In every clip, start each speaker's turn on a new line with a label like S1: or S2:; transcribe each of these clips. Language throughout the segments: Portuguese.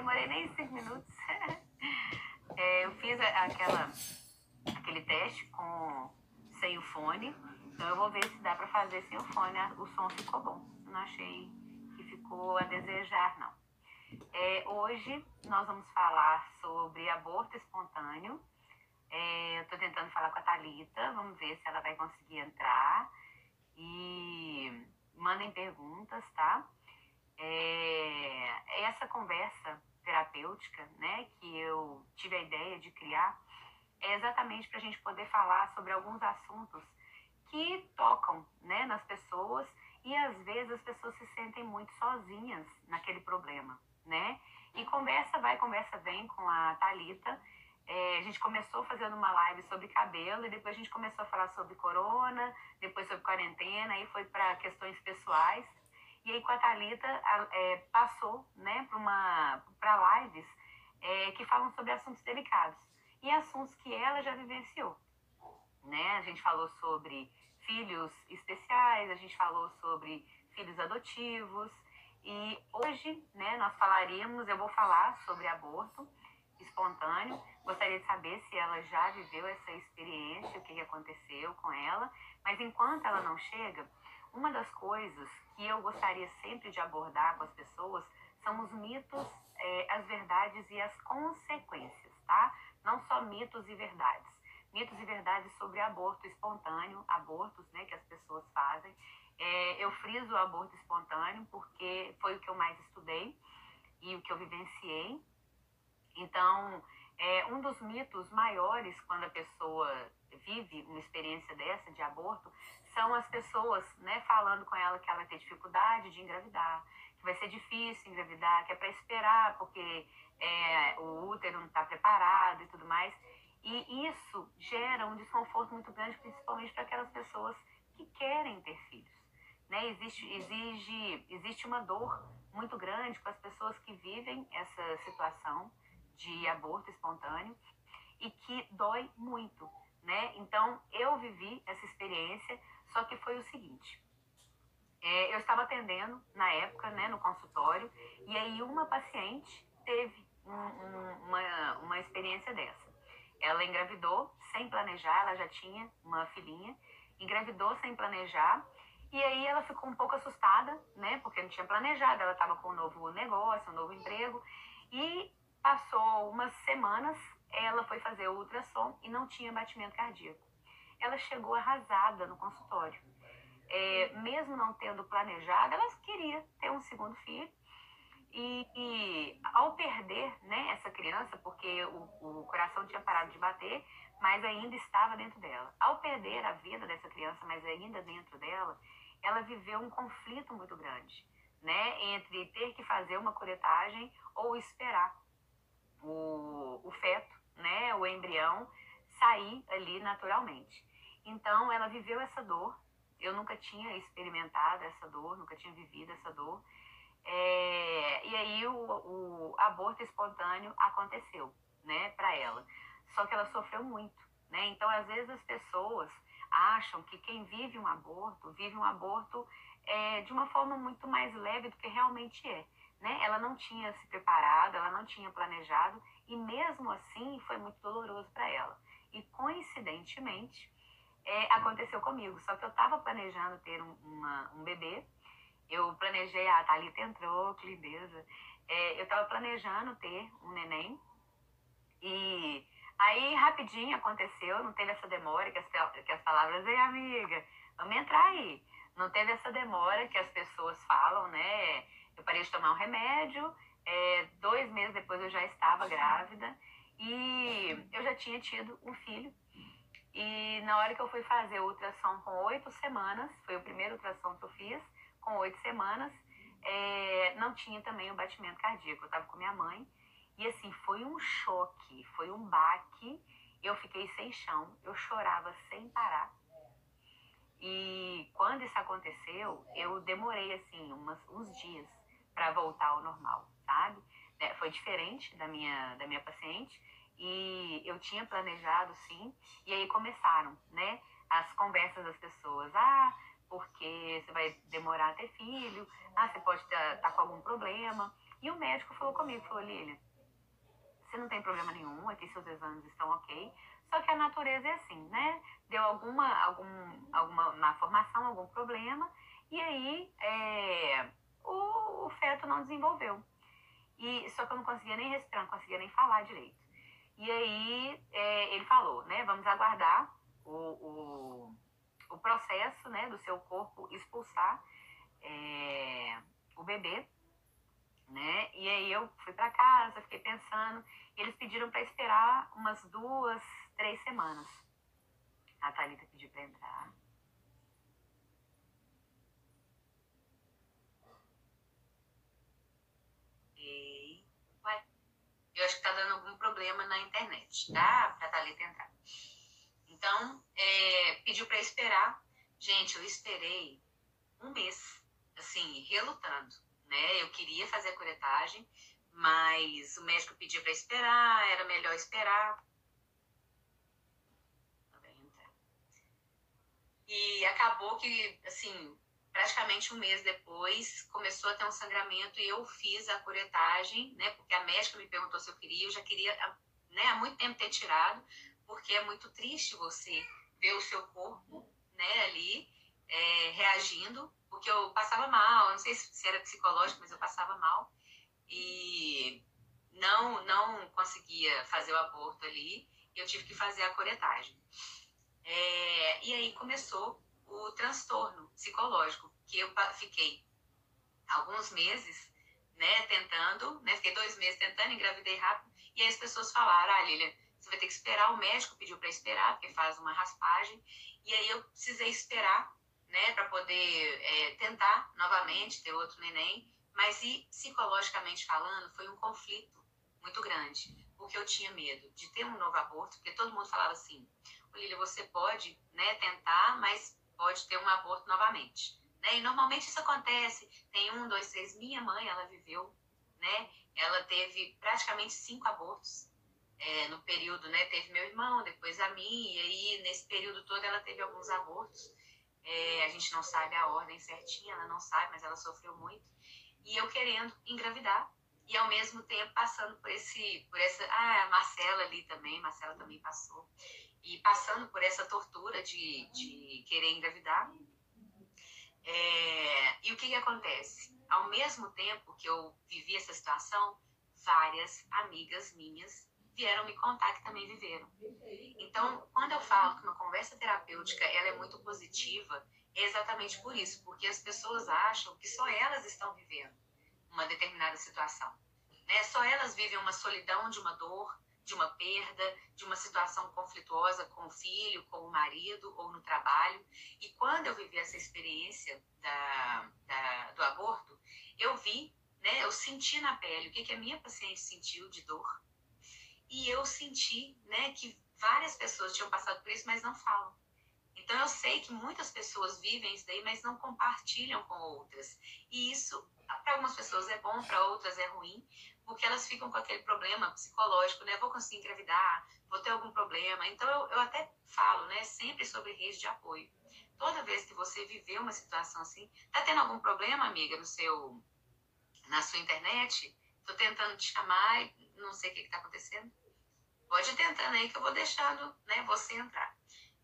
S1: demorei nem cinco minutos. é, eu fiz aquela, aquele teste com, sem o fone. Então eu vou ver se dá para fazer sem o fone. O som ficou bom. Não achei que ficou a desejar, não. É, hoje nós vamos falar sobre aborto espontâneo. É, eu estou tentando falar com a Thalita, vamos ver se ela vai conseguir entrar. E mandem perguntas, tá? É, essa conversa terapêutica, né, que eu tive a ideia de criar, é exatamente para a gente poder falar sobre alguns assuntos que tocam, né, nas pessoas e às vezes as pessoas se sentem muito sozinhas naquele problema, né? E conversa vai, conversa vem com a Talita. É, a gente começou fazendo uma live sobre cabelo e depois a gente começou a falar sobre corona, depois sobre quarentena, aí foi para questões pessoais. E aí com a Thalita é, passou né, para lives é, que falam sobre assuntos delicados e assuntos que ela já vivenciou. Né? A gente falou sobre filhos especiais, a gente falou sobre filhos adotivos. E hoje né, nós falaríamos, eu vou falar sobre aborto espontâneo. Gostaria de saber se ela já viveu essa experiência, o que aconteceu com ela. Mas enquanto ela não chega, uma das coisas que eu gostaria sempre de abordar com as pessoas são os mitos, é, as verdades e as consequências, tá? Não só mitos e verdades. Mitos e verdades sobre aborto espontâneo, abortos né, que as pessoas fazem. É, eu friso o aborto espontâneo porque foi o que eu mais estudei e o que eu vivenciei. Então, é, um dos mitos maiores quando a pessoa vive uma experiência dessa de aborto são as pessoas, né, falando com ela que ela vai ter dificuldade de engravidar, que vai ser difícil engravidar, que é para esperar porque é, o útero não está preparado e tudo mais. E isso gera um desconforto muito grande, principalmente para aquelas pessoas que querem ter filhos. Né? Existe, exige, existe uma dor muito grande com as pessoas que vivem essa situação de aborto espontâneo e que dói muito. Né? Então, eu vivi essa experiência só que foi o seguinte: é, eu estava atendendo na época, né, no consultório, e aí uma paciente teve um, um, uma, uma experiência dessa. Ela engravidou sem planejar, ela já tinha uma filhinha, engravidou sem planejar, e aí ela ficou um pouco assustada, né, porque não tinha planejado, ela estava com um novo negócio, um novo emprego, e passou umas semanas, ela foi fazer o ultrassom e não tinha batimento cardíaco ela chegou arrasada no consultório. É, mesmo não tendo planejado, ela queria ter um segundo filho. E, e ao perder né, essa criança, porque o, o coração tinha parado de bater, mas ainda estava dentro dela. Ao perder a vida dessa criança, mas ainda dentro dela, ela viveu um conflito muito grande, né, entre ter que fazer uma curetagem ou esperar o, o feto, né, o embrião, sair ali naturalmente. Então, ela viveu essa dor. Eu nunca tinha experimentado essa dor, nunca tinha vivido essa dor. É, e aí o, o, aborto espontâneo aconteceu, né, para ela. Só que ela sofreu muito, né? Então, às vezes as pessoas acham que quem vive um aborto vive um aborto é, de uma forma muito mais leve do que realmente é. Né? Ela não tinha se preparado, ela não tinha planejado e mesmo assim foi muito doloroso para ela. E coincidentemente, é, aconteceu comigo. Só que eu estava planejando ter um, uma, um bebê. Eu planejei, a Thalita entrou, que lindeza. É, eu estava planejando ter um neném. E aí, rapidinho aconteceu, não teve essa demora que as, que as palavras, ei, amiga, vamos entrar aí. Não teve essa demora que as pessoas falam, né? Eu parei de tomar um remédio, é, dois meses depois eu já estava grávida e eu já tinha tido um filho e na hora que eu fui fazer o ultrassom com oito semanas, foi o primeiro ultrassom que eu fiz, com oito semanas, é, não tinha também o batimento cardíaco. Eu estava com minha mãe. E assim, foi um choque, foi um baque. Eu fiquei sem chão, eu chorava sem parar. E quando isso aconteceu, eu demorei assim umas, uns dias para voltar ao normal, sabe? É, foi diferente da minha, da minha paciente. E eu tinha planejado, sim. E aí começaram, né? As conversas das pessoas. Ah, porque você vai demorar a ter filho. Ah, você pode estar tá, tá com algum problema.
S2: E o médico falou comigo, falou, Lília, você não tem problema nenhum, aqui seus exames estão ok, só que a natureza é assim, né? Deu alguma, algum, alguma má formação, algum problema, e aí é, o, o feto não desenvolveu. E, só que eu não conseguia nem respirar, não conseguia nem falar direito. E aí é, ele falou, né? Vamos aguardar o, o, o, processo né, do seu corpo expulsar é, o bebê. Né? E aí eu fui para casa, fiquei pensando, eles pediram para esperar umas duas, três semanas. A Thalita pediu para entrar.
S1: Eu acho que tá dando algum problema na internet, tá? Pra Thalita entrar. Então, é, pediu para esperar. Gente, eu esperei um mês, assim, relutando, né? Eu queria fazer a curetagem, mas o médico pediu para esperar, era melhor esperar. E acabou que, assim, praticamente um mês depois, começou a ter um sangramento e eu fiz a curetagem, né? Porque a médica me perguntou se eu queria, eu já queria né, há muito tempo ter tirado, porque é muito triste você ver o seu corpo, né, ali, é, reagindo, porque eu passava mal, não sei se era psicológico, mas eu passava mal e não, não conseguia fazer o aborto ali, eu tive que fazer a curetagem. É, e aí começou o transtorno psicológico, que eu fiquei alguns meses, né, tentando, né, fiquei dois meses tentando, engravidei rápido, e aí as pessoas falaram, ah, Lilia, você vai ter que esperar, o médico pediu para esperar, porque faz uma raspagem, e aí eu precisei esperar, né, para poder é, tentar novamente ter outro neném, mas e psicologicamente falando, foi um conflito muito grande, porque eu tinha medo de ter um novo aborto, porque todo mundo falava assim, Lilia, você pode, né, tentar, mas pode ter um aborto novamente. Né? E normalmente isso acontece. Tem um, dois, três. Minha mãe, ela viveu, né? Ela teve praticamente cinco abortos é, no período, né? Teve meu irmão, depois a mim, e aí nesse período todo ela teve alguns abortos. É, a gente não sabe a ordem certinha, ela não sabe, mas ela sofreu muito. E eu querendo engravidar e ao mesmo tempo passando por esse, por essa, ah, a Marcela ali também, Marcela também passou e passando por essa tortura de, de querer engravidar. É, e o que, que acontece? Ao mesmo tempo que eu vivi essa situação, várias amigas minhas vieram me contar que também viveram. Então, quando eu falo que uma conversa terapêutica ela é muito positiva, é exatamente por isso, porque as pessoas acham que só elas estão vivendo uma determinada situação. Né? Só elas vivem uma solidão de uma dor, de uma perda, de uma situação conflituosa com o filho, com o marido ou no trabalho. E quando eu vivi essa experiência da, da, do aborto, eu vi, né, eu senti na pele o que, que a minha paciente sentiu de dor. E eu senti né, que várias pessoas tinham passado por isso, mas não falam. Então eu sei que muitas pessoas vivem isso daí, mas não compartilham com outras. E isso, para algumas pessoas é bom, para outras é ruim, porque elas ficam com aquele problema psicológico, né? Vou conseguir engravidar, vou ter algum problema. Então, eu, eu até falo, né? Sempre sobre rede de apoio. Toda vez que você viveu uma situação assim, tá tendo algum problema, amiga, no seu, na sua internet? Tô tentando te chamar e não sei o que, que tá acontecendo. Pode ir tentando aí que eu vou deixando, né? Você entrar.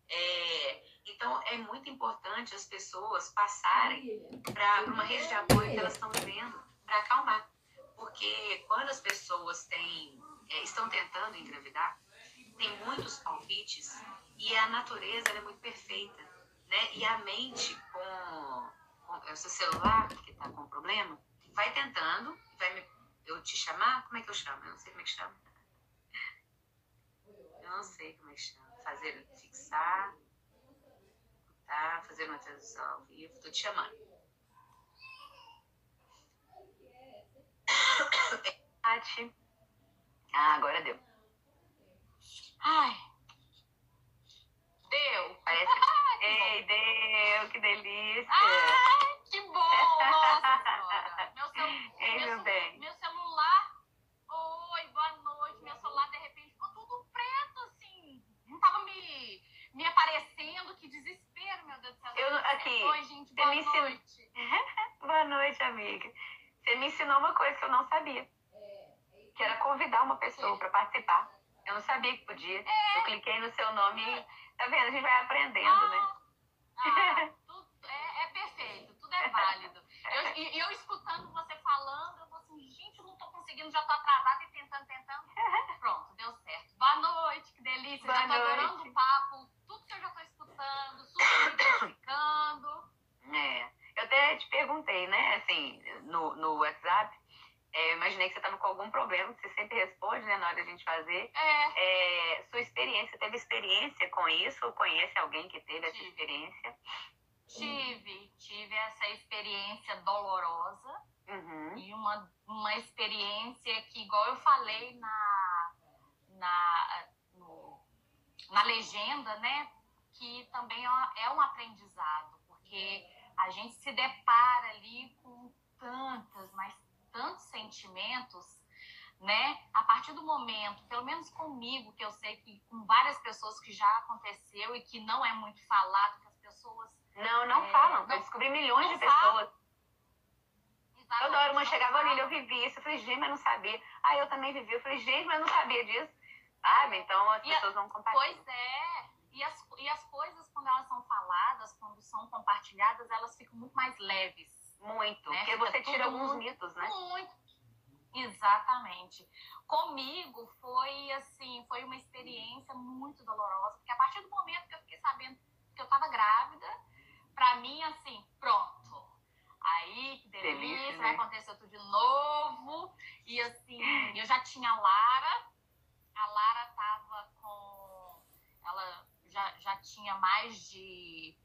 S1: É, então, é muito importante as pessoas passarem para uma rede de apoio que elas estão vivendo, para acalmar. Porque quando as pessoas têm, é, estão tentando engravidar, tem muitos palpites e a natureza é muito perfeita, né? E a mente com, com o seu celular que está com problema vai tentando, vai me, eu te chamar, como é que eu chamo? Eu não sei como é que chama. Eu não sei como é que chama. Fazer, fixar, tá? Fazer uma tradução ao vivo, tô te chamando. Tati. Ah, agora deu. Ai.
S3: Deu.
S1: Parece. Ei, deu, que delícia.
S3: Ai, que bom! Nossa senhora. Meu, cel...
S1: Ei, meu, meu, bem.
S3: meu celular. Oi, boa noite. Meu celular de repente ficou tudo preto, assim. Não tava me, me aparecendo. Que desespero, meu Deus do céu.
S1: Eu, aqui.
S3: Oi, gente, boa noite.
S1: boa noite, amiga. Você me ensinou uma coisa que eu não sabia. Que era convidar uma pessoa para participar. Eu não sabia que podia. Eu cliquei no seu nome e, tá vendo? A gente vai aprendendo, né?
S3: Ah, tudo é, é perfeito, tudo é válido. Eu, e eu escutando você falando, eu vou assim, gente, eu não tô conseguindo, já tô atrasada e tentando, tentando. Pronto, deu certo. Boa noite, que delícia.
S1: Boa
S3: já tô
S1: noite.
S3: adorando o papo, tudo que eu já tô escutando, super me identificando.
S1: É. Eu até te perguntei, né, assim, no, no WhatsApp, é, imaginei que você estava com algum problema, que você sempre responde, né, na hora da gente fazer.
S3: É,
S1: É, sua experiência, teve experiência com isso? Ou conhece alguém que teve essa
S3: Tive.
S1: experiência?
S3: tive, tive essa experiência dolorosa.
S1: Uhum.
S3: E uma, uma experiência que, igual eu falei na, na, no- na legenda, né? Que também é é um aprendizado, porque a gente se depara ali com tantas, mas tantos sentimentos, né? A partir do momento, pelo menos comigo, que eu sei que com várias pessoas que já aconteceu e que não é muito falado, que as pessoas.
S1: Não, não
S3: É,
S1: falam.
S3: não-
S1: eu descobri milhões de
S3: falam.
S1: pessoas. Toda hora uma
S3: Exatamente,
S1: chegava, olha,
S3: falam.
S1: eu vivi isso. Eu falei, gente, mas não sabia. Ah, eu também vivi. Eu falei, gente, mas não sabia disso. Sabe? Então as
S3: E a-
S1: pessoas vão compartilhar.
S3: Pois é. E as, e as coisas, quando elas são faladas, quando são compartilhadas, elas ficam muito mais leves.
S1: Muito.
S3: né?
S1: Porque você tira alguns mitos, né?
S3: Muito. Exatamente. Comigo foi assim, foi uma experiência muito dolorosa, porque a partir do momento que eu fiquei sabendo que eu tava grávida, pra mim, assim, pronto. Aí, que delícia,
S1: Delícia,
S3: vai
S1: né?
S3: acontecer tudo de novo. E assim, eu já tinha a Lara, a Lara tava com. Ela já, já tinha mais de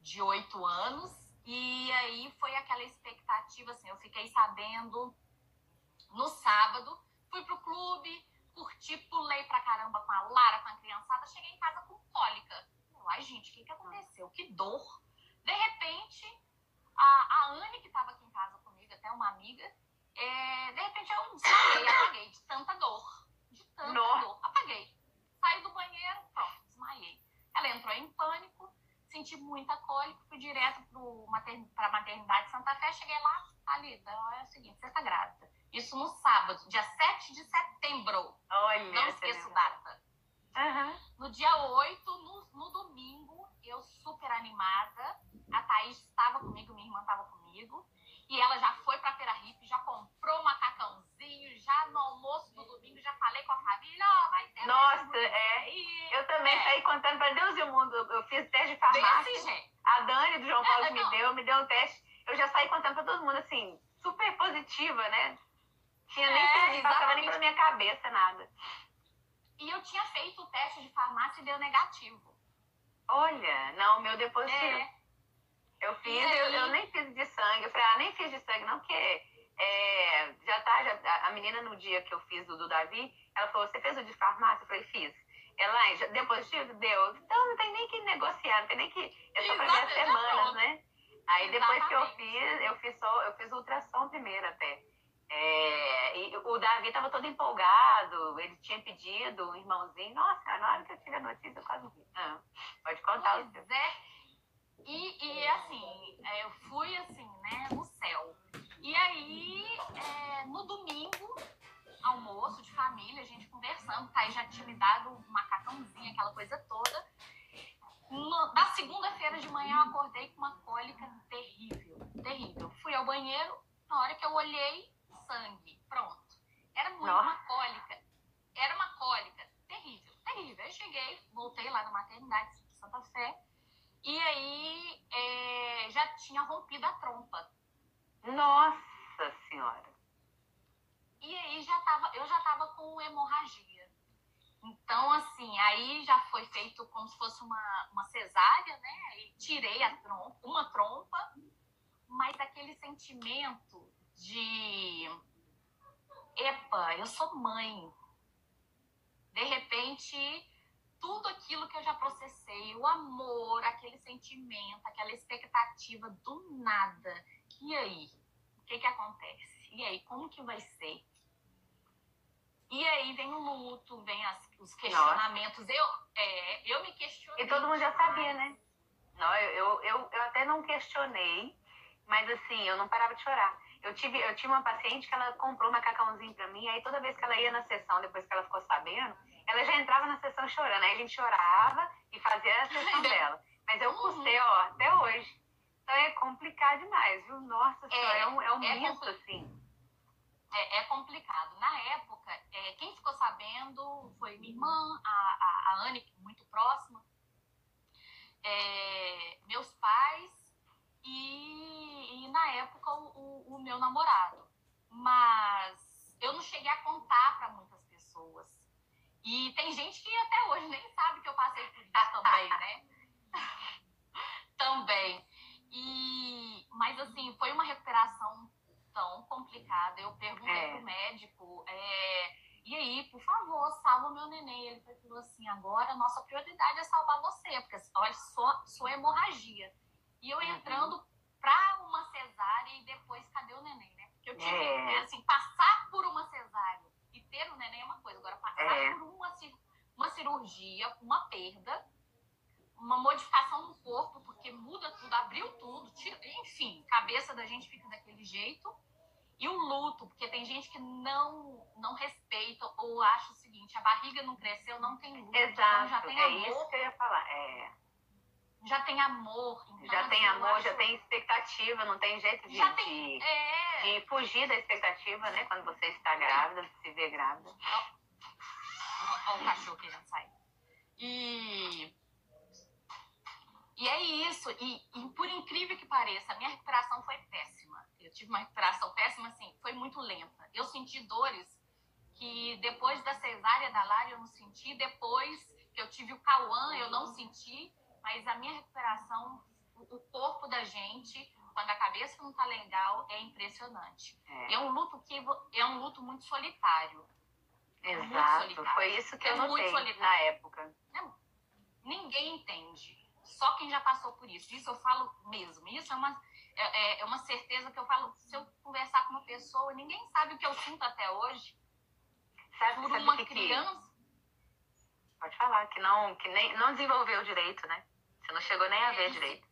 S3: de oito anos. E aí foi aquela expectativa, assim, eu fiquei sabendo no sábado, fui pro clube, curti, pulei pra caramba com a Lara, com a criançada, cheguei em casa com cólica. Ai, gente, o que, que aconteceu? Que dor. De repente, a, a Anne, que tava aqui em casa comigo, até uma amiga, é, de repente eu desmaiei, apaguei de tanta dor. De tanta dor. Apaguei. Saí do banheiro, pronto, desmaiei. Ela entrou em pânico, senti muita cólica, fui direto pro matern pra maternidade Santa Fé, cheguei lá, ali, é o seguinte, você tá grávida. Isso no sábado, dia 7 de setembro.
S1: Olha.
S3: Não esqueço
S1: lembra?
S3: data.
S1: Aham.
S3: No dia 8, no, no domingo, eu super animada. A Thaís estava comigo, minha irmã estava comigo. E ela já foi pra Feira Hip, já comprou um já no almoço do domingo, já falei com a família, ó, vai ter
S1: Nossa, é. Eu também
S3: É.
S1: saí contando pra Deus e o mundo. Eu fiz teste de farmácia.
S3: Desse jeito.
S1: A Dani do João Paulo
S3: É,
S1: me deu, me deu um teste. Eu já saí contando pra todo mundo, assim, super positiva, né? Tinha nem
S3: É,
S1: não passava nem pela minha cabeça nada.
S3: E eu tinha feito o teste de farmácia e deu negativo.
S1: Olha, não, meu depois
S3: É,
S1: eu fiz, eu, eu nem fiz de sangue. Eu falei, ah, nem fiz de sangue, não, porque é, já tá, já, a- menina no dia que eu fiz o do Davi, ela falou, você fez o de farmácia? Eu falei, fiz. Ela, "Ai, já deu positivo? Deu. Então não tem nem que negociar, não tem nem que. É só pra ver as semanas, né? Aí depois que eu
S3: Exatamente.
S1: fiz, eu fiz só, eu fiz ultrassom primeiro até. É, e o Davi tava todo empolgado, ele tinha pedido um irmãozinho. Nossa, na hora que eu tive a notícia, eu quase morri. Ah, pode contar.
S3: Pois é. E, e assim, é, eu fui assim, né, no céu. E aí, é, no domingo, almoço de família, a gente conversando, Thaí já tinha me dado um macacãozinho, aquela coisa toda. No- na segunda-feira de manhã eu acordei com uma cólica terrível, terrível. Fui ao banheiro, na hora que eu olhei, sangue, pronto. Era muito
S1: Nossa.
S3: uma cólica. Era uma cólica terrível, terrível. Eu cheguei, voltei lá na maternidade de Santa Fé, e aí é, já tinha rompido a trompa.
S1: Nossa senhora.
S3: E aí já tava, eu já tava com hemorragia. Então, assim, aí já foi feito como se fosse uma, uma cesárea, né? E tirei a trompa, uma trompa, mas aquele sentimento de epa, eu sou mãe. De repente, tudo aquilo que eu já processei, o amor, aquele sentimento, aquela expectativa do nada. E aí? O que que acontece? E aí, como que vai ser? E aí vem o luto, vem as- os questionamentos. Eu, é, eu me questionei.
S1: E todo mundo já sabia, né? Não, eu, eu, eu, eu até não questionei, Mas assim, eu não parava de chorar. Eu tive, eu tive uma paciente que ela comprou um macacãozinho pra mim, aí toda vez que ela ia na sessão, depois que ela ficou sabendo, ela já entrava na sessão chorando. Aí a gente chorava e fazia a sessão dela. Mas eu custei, ó, até hoje. Então é complicado demais, viu? Nossa senhora, é, é um, é um é misto, assim.
S3: É, é, complicado. Na época, é, quem ficou sabendo foi minha irmã, a, a, a Anne, é muito próxima, é, meus pais e, e na época o, o, meu namorado. Mas eu não cheguei a contar para muitas pessoas. E tem gente que até hoje nem sabe que eu passei por isso também, né? também. E, mas assim, foi uma recuperação tão complicada. Eu perguntei é. pro médico, é, e aí, por favor, salva meu neném. Ele falou assim: agora a nossa prioridade é salvar você, porque olha, sua, sua hemorragia. E eu uhum. entrando para uma cesárea e depois, cadê o neném, né? Porque eu tive, é. assim, passar por uma cesárea e ter o neném é uma coisa, agora passar é. por uma, uma cirurgia, uma perda, uma modificação no corpo, porque muda tudo, abriu tudo, tira, enfim, cabeça da gente fica daquele jeito. E o luto, porque tem gente que não não respeita ou acha o seguinte, a barriga não cresceu, não tem luto.
S1: Exato, então já tem é amor, isso que eu ia falar. É.
S3: Já tem amor.
S1: Então, já tem amor, acho... já tem expectativa, não tem jeito de, tem, de, é... de fugir da expectativa, né? Quando você está grávida, se vê grávida.
S3: Olha o cachorro querendo sair. E e é isso. E, e, por incrível que pareça, a minha recuperação foi péssima. Eu tive uma recuperação péssima, assim, foi muito lenta. Eu senti dores que depois da cesárea da Lara eu não senti, depois que eu tive o Cauã eu não senti, mas a minha recuperação, o corpo da gente, quando a cabeça não tá legal, é impressionante. É, é um luto que é um luto muito solitário.
S1: Exato, muito solitário. foi isso que é eu notei na época.
S3: É, ninguém entende só quem já passou por isso. Isso eu falo mesmo. Isso é uma, é, é, é uma certeza que eu falo. Se eu conversar com uma pessoa, ninguém sabe o que eu sinto até hoje.
S1: Sabe, por sabe uma que criança. Que... Pode falar, que não, que nem, não desenvolveu direito, né? Você não chegou nem a ver direito.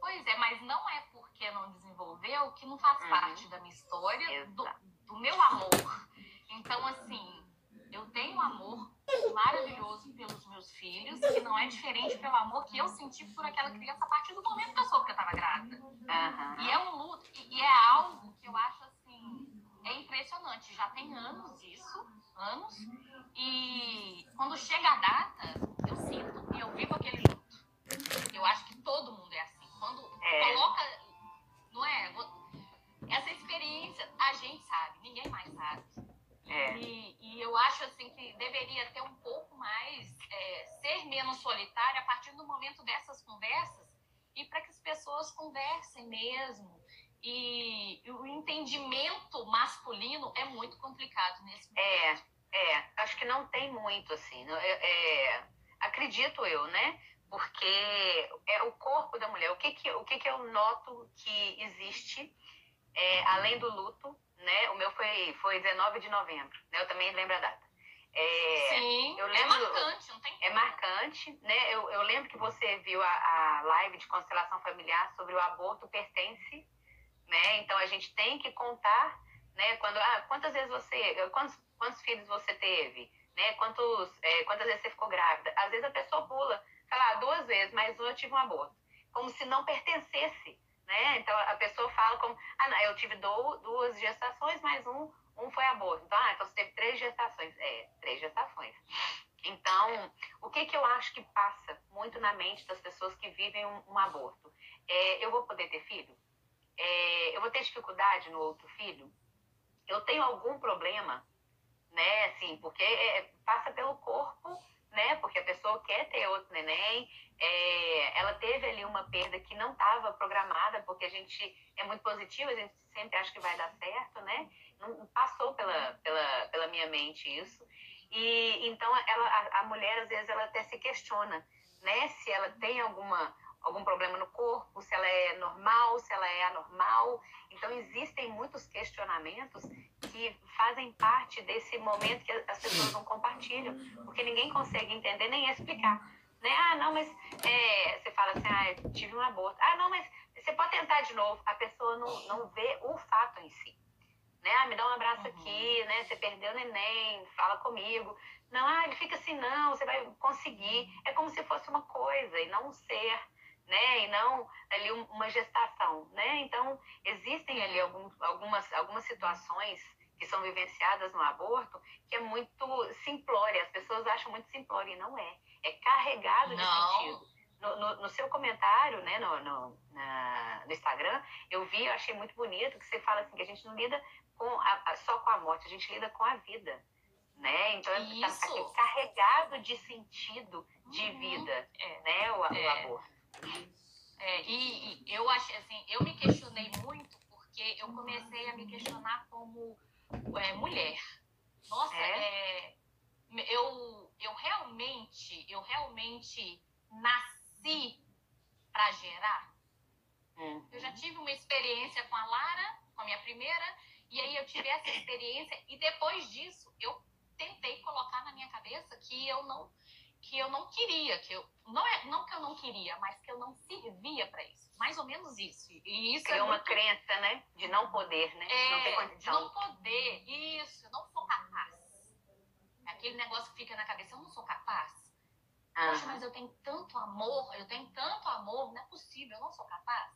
S3: Pois é, mas não é porque não desenvolveu que não faz uhum. parte da minha história, do, do meu amor. Então, assim, eu tenho um amor maravilhoso pelos meus filhos, que não é diferente pelo amor que eu senti por aquela criança a partir do momento que eu soube que eu estava grávida. Uhum. E é um luto, e é algo que eu acho assim, é impressionante. Já tem anos isso, anos, e quando chega a data, eu sinto e eu vivo aquele luto. Eu acho que todo mundo é assim. Quando é. coloca, não é? Essa experiência, a gente sabe, ninguém mais sabe. É. E, e, eu acho assim que deveria ter um pouco mais, é, ser menos solitário a partir do momento dessas conversas e para que as pessoas conversem mesmo. E, e, o entendimento masculino é muito complicado nesse
S1: momento. É, é. Acho que não tem muito, assim. É, é, acredito eu, né? Porque é o corpo da mulher. O que que, o que, que eu noto que existe, é, além do luto, né? O meu foi, foi 19 de novembro, né? Eu também lembro a data.
S3: É, Sim, eu é lembro, é marcante, não tem
S1: É marcante, né? Eu, eu lembro que você viu a, a live de constelação familiar sobre o aborto pertence, né? Então a gente tem que contar, né? Quando, ah, quantas vezes você, quantos, quantos filhos você teve, né? Quantos, é, quantas vezes você ficou grávida? Às vezes a pessoa pula, fala, ah, duas vezes, mas eu tive um aborto, como se não pertencesse né? Então a pessoa fala como, ah, não, eu tive duas gestações, mas um, um foi aborto. Então, ah, então você teve três gestações. É, três gestações. Então, o que, que eu acho que passa muito na mente das pessoas que vivem um, um aborto? É, eu vou poder ter filho? É, eu vou ter dificuldade no outro filho? Eu tenho algum problema? Né, assim, porque é, passa pelo corpo né? Porque a pessoa quer ter outro neném, é, ela teve ali uma perda que não estava programada, porque a gente é muito positiva, a gente sempre acha que vai dar certo, né? Não passou pela, pela, pela minha mente isso. E então ela, a, a mulher às vezes ela até se questiona, né? Se ela tem alguma algum problema no corpo, se ela é normal, se ela é anormal. Então, existem muitos questionamentos que fazem parte desse momento que as pessoas não compartilham, porque ninguém consegue entender nem explicar. Né? Ah, não, mas é, você fala assim, ah, tive um aborto. Ah, não, mas você pode tentar de novo, a pessoa não, não vê o fato em si. Né? Ah, me dá um abraço uhum. aqui, né? Você perdeu o neném, fala comigo. Não, ah, ele fica assim, não, você vai conseguir. É como se fosse uma coisa e não um ser, né? E não ali uma gestação, né? Então, existem ali algum, algumas, algumas situações que são vivenciadas no aborto que é muito simplória. As pessoas acham muito simplória e não é. É carregado de não. sentido no, no, no, seu comentário, né, no, no, na, no Instagram, eu vi, eu achei muito bonito que você fala assim que a gente não lida com a, a, só com a morte, a gente lida com a vida, né? Então está tá, carregado de sentido de uhum. vida, é. né, o, é. o aborto.
S3: É, e, e, eu acho assim, eu me questionei muito porque eu comecei a me questionar como é, mulher. Nossa, é. é eu, eu realmente, eu realmente nasci para gerar. Uhum. Eu já tive uma experiência com a Lara, com a minha primeira, e aí eu tive essa experiência e depois disso eu tentei colocar na minha cabeça que eu não que eu não queria, que eu não é não que eu não queria, mas que eu não servia para isso. Mais ou menos isso. E isso
S1: é uma muito... crença, né, de não poder, né?
S3: É, não ter condição. Não poder. Isso, eu não sou capaz. Aquele negócio que fica na cabeça, eu não sou capaz. Poxa, mas eu tenho tanto amor, eu tenho tanto amor, não é possível, eu não sou capaz.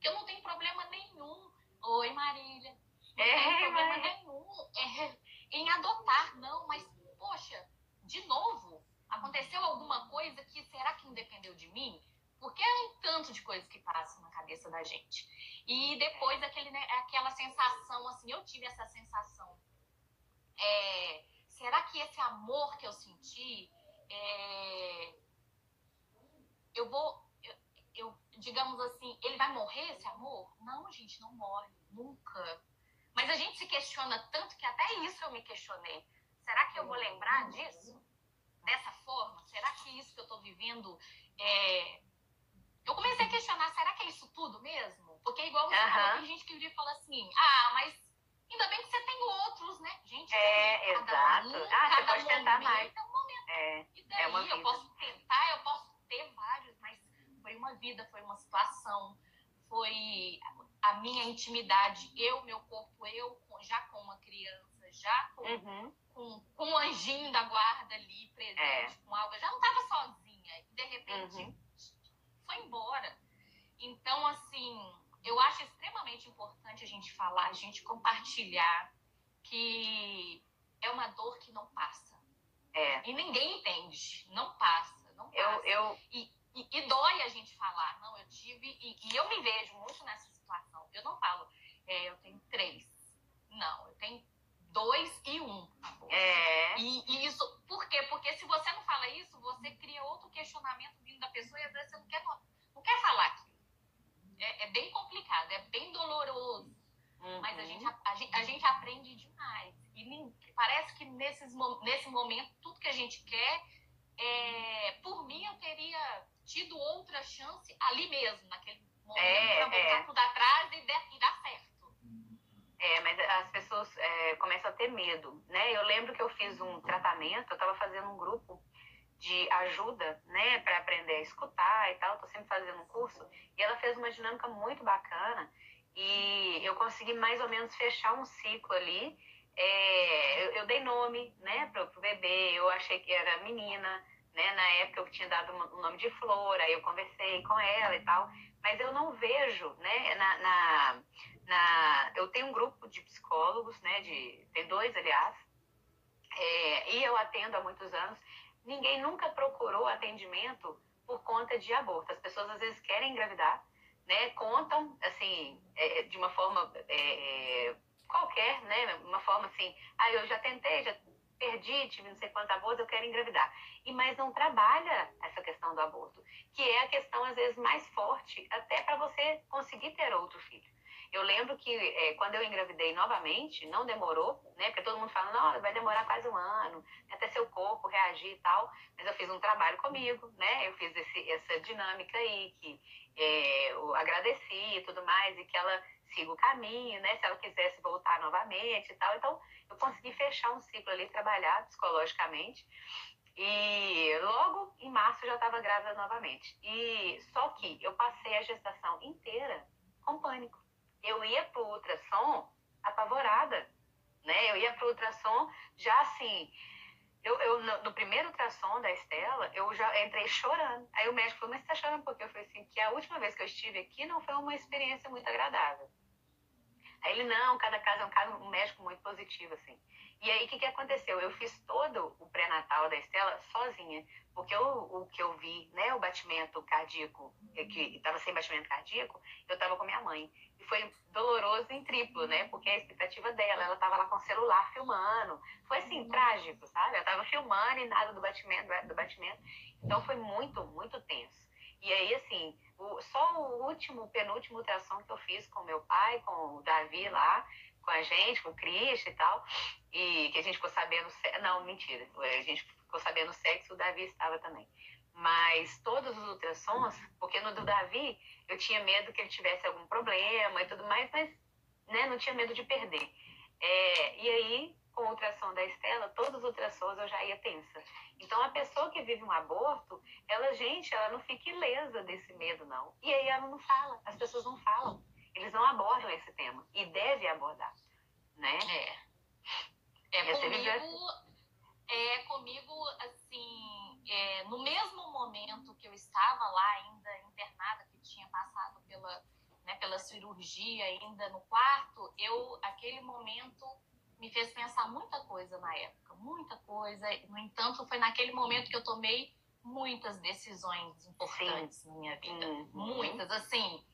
S3: Que eu não tenho problema nenhum. Oi, Marília. Não é, tenho problema nenhum é, em adotar, não, mas, poxa, de novo, aconteceu alguma coisa que será que não dependeu de mim? Porque é tanto de coisas que passam na cabeça da gente. E depois aquele, né, aquela sensação, assim, eu tive essa sensação. É, será que esse amor que eu senti é, eu vou, eu, eu, digamos assim, ele vai morrer esse amor? Não, gente, não morre, nunca. Mas a gente se questiona tanto que até isso eu me questionei. Será que eu vou lembrar disso? Dessa forma? Será que isso que eu estou vivendo é... Eu comecei a questionar, será que é isso tudo mesmo? Porque igual você uhum. tem gente que viria e fala assim, ah, mas ainda bem que você tem outros, né? Gente,
S1: é, exato. Um, ah, você pode tentar mais.
S3: É um momento.
S1: É,
S3: e daí
S1: é uma
S3: eu posso tentar, eu posso ter vários, mas foi uma vida, foi uma situação, foi a minha intimidade, eu, meu corpo, eu já com uma criança, já com, uhum. com, com um anjinho da guarda ali presente, é. com algo, eu já não estava sozinha, e de repente uhum. foi embora. Então, assim, eu acho extremamente importante a gente falar, a gente compartilhar que é uma dor que não passa.
S1: É.
S3: E ninguém entende. Não passa, não passa.
S1: Eu, eu...
S3: E, e, e dói a gente falar. Não, eu tive. E, e, eu me vejo muito nessa situação. Eu não falo, é, eu tenho três. Não, eu tenho dois e um.
S1: É.
S3: E, e, isso, por quê? Porque se você não fala isso, você cria outro questionamento vindo da pessoa e às vezes você não quer, não quer falar aquilo. É, é bem complicado, é bem doloroso. Uhum. Mas a gente, a, a, gente, a gente aprende demais. E parece que nesses, nesse momento, tudo que a gente quer, é, por mim, eu teria tido outra chance ali mesmo, naquele momento, é, para botar é. tudo atrás e, de, e dar certo.
S1: É, mas as pessoas é, começam a ter medo, né? Eu lembro que eu fiz um tratamento, eu estava fazendo um grupo de ajuda, né, para aprender a escutar e tal. Estou sempre fazendo um curso e ela fez uma dinâmica muito bacana e eu consegui mais ou menos fechar um ciclo ali. É, eu, eu, dei nome, né, pro, pro bebê. Eu achei que era menina, né? Na época eu tinha dado o nome de Flor, aí eu conversei com ela e tal. Mas eu não vejo, né, na, na, na eu tenho um grupo de psicólogos, né, de tem dois, aliás, é, e eu atendo há muitos anos ninguém nunca procurou atendimento por conta de aborto. As pessoas às vezes querem engravidar, né? Contam, assim, é, de uma forma é, qualquer, né? Uma forma assim, ah, eu já tentei, já perdi, tive não sei quantos abortos, eu quero engravidar. E mas não trabalha essa questão do aborto, que é a questão às vezes mais forte até para você conseguir ter outro filho. Eu lembro que é, quando eu engravidei novamente, não demorou, né? Porque todo mundo fala, não, vai demorar quase um ano, até seu corpo reagir e tal. Mas eu fiz um trabalho comigo, né? Eu fiz esse, essa dinâmica aí, que é, agradeci e tudo mais, e que ela siga o caminho, né? Se ela quisesse voltar novamente e tal. Então, eu consegui fechar um ciclo ali, trabalhar psicologicamente. E logo em março eu já estava grávida novamente. E só que eu passei a gestação inteira com pânico. Eu ia pro ultrassom apavorada, né? Eu ia pro ultrassom já assim. Eu, eu, no, primeiro ultrassom da Estela, eu já entrei chorando. Aí o médico falou, mas você tá chorando porque eu falei assim, que a última vez que eu estive aqui não foi uma experiência muito agradável. Aí ele, não, cada caso é um caso, um médico muito positivo, assim. E aí, o que, que aconteceu? Eu fiz todo o pré-natal da Estela sozinha, porque o, o que eu vi, né, o batimento cardíaco, que estava sem batimento cardíaco, eu estava com minha mãe. Foi doloroso em triplo, né, porque a expectativa dela, ela estava lá com o celular filmando. Foi assim, uhum. trágico, sabe? Ela estava filmando e nada do batimento, do batimento. Então foi muito, muito tenso. E aí, assim, o, só o último, penúltimo ultrassom que eu fiz com meu pai, com o Davi lá, com a gente, com o Cris e tal, e que a gente ficou sabendo. Não, mentira. A gente ficou sabendo sexo, o Davi estava também. Mas todos os ultrassons, porque no do Davi eu tinha medo que ele tivesse algum problema e tudo mais, mas né, não tinha medo de perder. É, e aí, com o ultrassom da Estela, todos os ultrassons eu já ia tensa. Então, a pessoa que vive um aborto, ela, gente, ela não fica ilesa desse medo, não. E aí ela não fala, as pessoas não falam. Eles não abordam esse tema. E deve abordar, né?
S3: É. É comigo, é comigo, assim, é, no mesmo momento que eu estava lá ainda internada, que tinha passado pela, né, pela cirurgia ainda no quarto, eu, aquele momento me fez pensar muita coisa na época, muita coisa. No entanto, foi naquele momento que eu tomei muitas decisões importantes Sim. na minha vida. Uhum. Muitas, assim.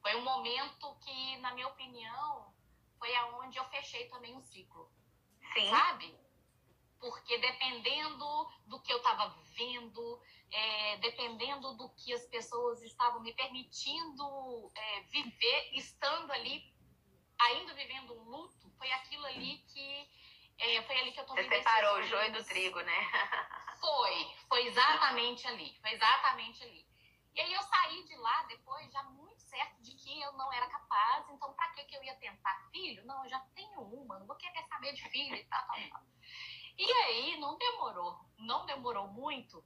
S3: Foi um momento que, na minha opinião, foi aonde eu fechei também um ciclo. Sim. Sabe? Porque dependendo do que eu estava vivendo, é, dependendo do que as pessoas estavam me permitindo é, viver, estando ali, ainda vivendo um luto, foi aquilo ali que é, foi ali que eu tomei
S1: Você separou o joio do trigo, né?
S3: foi, foi exatamente ali, foi exatamente ali. E aí eu saí de lá depois já muito certo de que eu não era capaz, então para que que eu ia tentar filho? Não, eu já tenho uma, não vou querer saber de filho e tal, tal, tal. E aí não demorou, não demorou muito.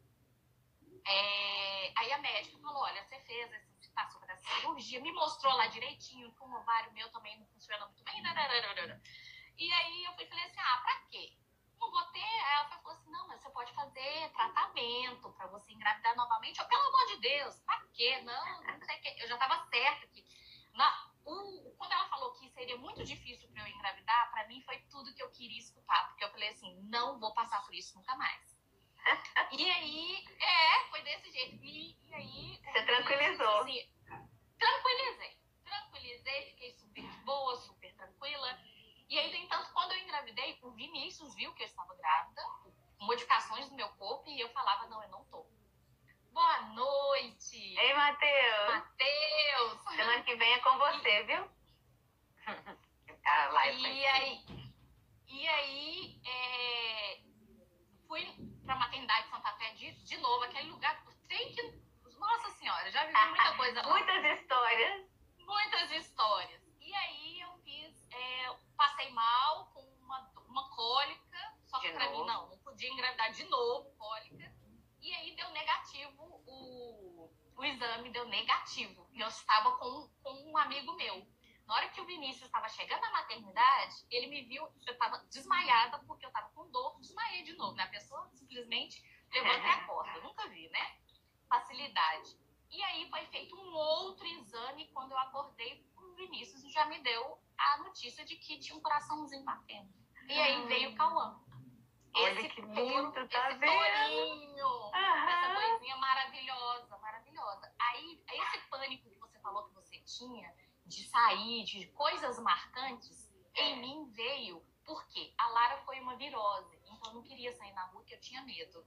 S3: É, aí a médica falou, olha, você fez esse passou por essa cirurgia, me mostrou lá direitinho que o ovário meu também não funciona muito bem. E aí eu falei assim, ah, pra quê? Não vou ter. Aí ela falou assim, não, mas você pode fazer tratamento pra você engravidar novamente. Eu, pelo amor de Deus, pra quê? Não, não sei o quê. Eu já tava certa que. Na, o, quando ela falou que seria muito difícil para eu engravidar, para mim foi tudo que eu queria escutar. Porque eu falei assim, não vou passar por isso nunca mais. E aí, é, foi desse jeito. E, e aí.
S1: Você tranquilizou. Assim,
S3: tranquilizei. Tranquilizei, fiquei super de boa, super tranquila. E aí, no entanto, quando eu engravidei, o Vinícius viu que eu estava grávida, modificações no meu corpo, e eu falava, não, eu não tô. Boa noite!
S1: Ei, Matheus!
S3: Matheus!
S1: Semana que vem é com você, viu?
S3: ah, e aí, e aí é, fui para a maternidade Santa Fé de, de novo, aquele lugar tem que. Nossa Senhora, já vivi muita coisa lá.
S1: Muitas histórias.
S3: Muitas histórias. E aí eu fiz, é, passei mal com uma, uma cólica, só que para mim não, não podia engravidar de novo, cólica. E aí deu negativo o, o exame, deu negativo. E eu estava com, com um amigo meu. Na hora que o Vinícius estava chegando à maternidade, ele me viu, eu estava desmaiada porque eu estava com dor, desmaiei de novo, né? A pessoa simplesmente levanta e acorda. Nunca vi, né? Facilidade. E aí foi feito um outro exame quando eu acordei, o Vinícius já me deu a notícia de que tinha um coraçãozinho batendo. E aí veio o Cauã.
S1: Esse Olha que lindo, tá
S3: esse uhum. essa coisinha maravilhosa, maravilhosa. Aí, esse pânico que você falou que você tinha, de sair, de coisas marcantes, em mim veio porque a Lara foi uma virose, então eu não queria sair na rua porque eu tinha medo.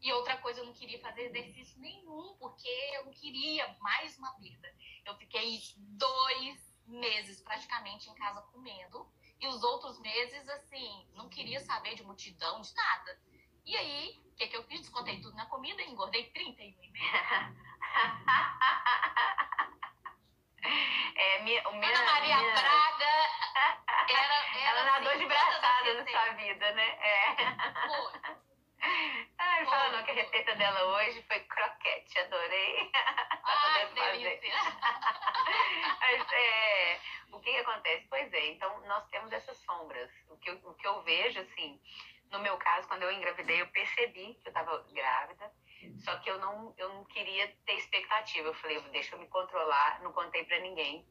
S3: E outra coisa, eu não queria fazer exercício nenhum, porque eu não queria mais uma perda. Eu fiquei dois meses praticamente em casa comendo, e os outros meses, assim, não queria saber de multidão, de nada. E aí, o que, que eu fiz? Descontei tudo na comida e engordei 31,5.
S1: É, minha, minha,
S3: Ana Maria
S1: minha...
S3: Braga era, era
S1: Ela nadou assim, de braçada na sua vida, né? É.
S3: Foi.
S1: Ai, falando receita dela hoje foi croquete, adorei.
S3: Ah, delícia.
S1: Mas, é, o que, que acontece? Pois é, então nós temos essas sombras. O que, eu, o que eu vejo, assim, no meu caso, quando eu engravidei, eu percebi que eu estava grávida, só que eu não, eu não queria ter expectativa. Eu falei, deixa eu me controlar, não contei para ninguém.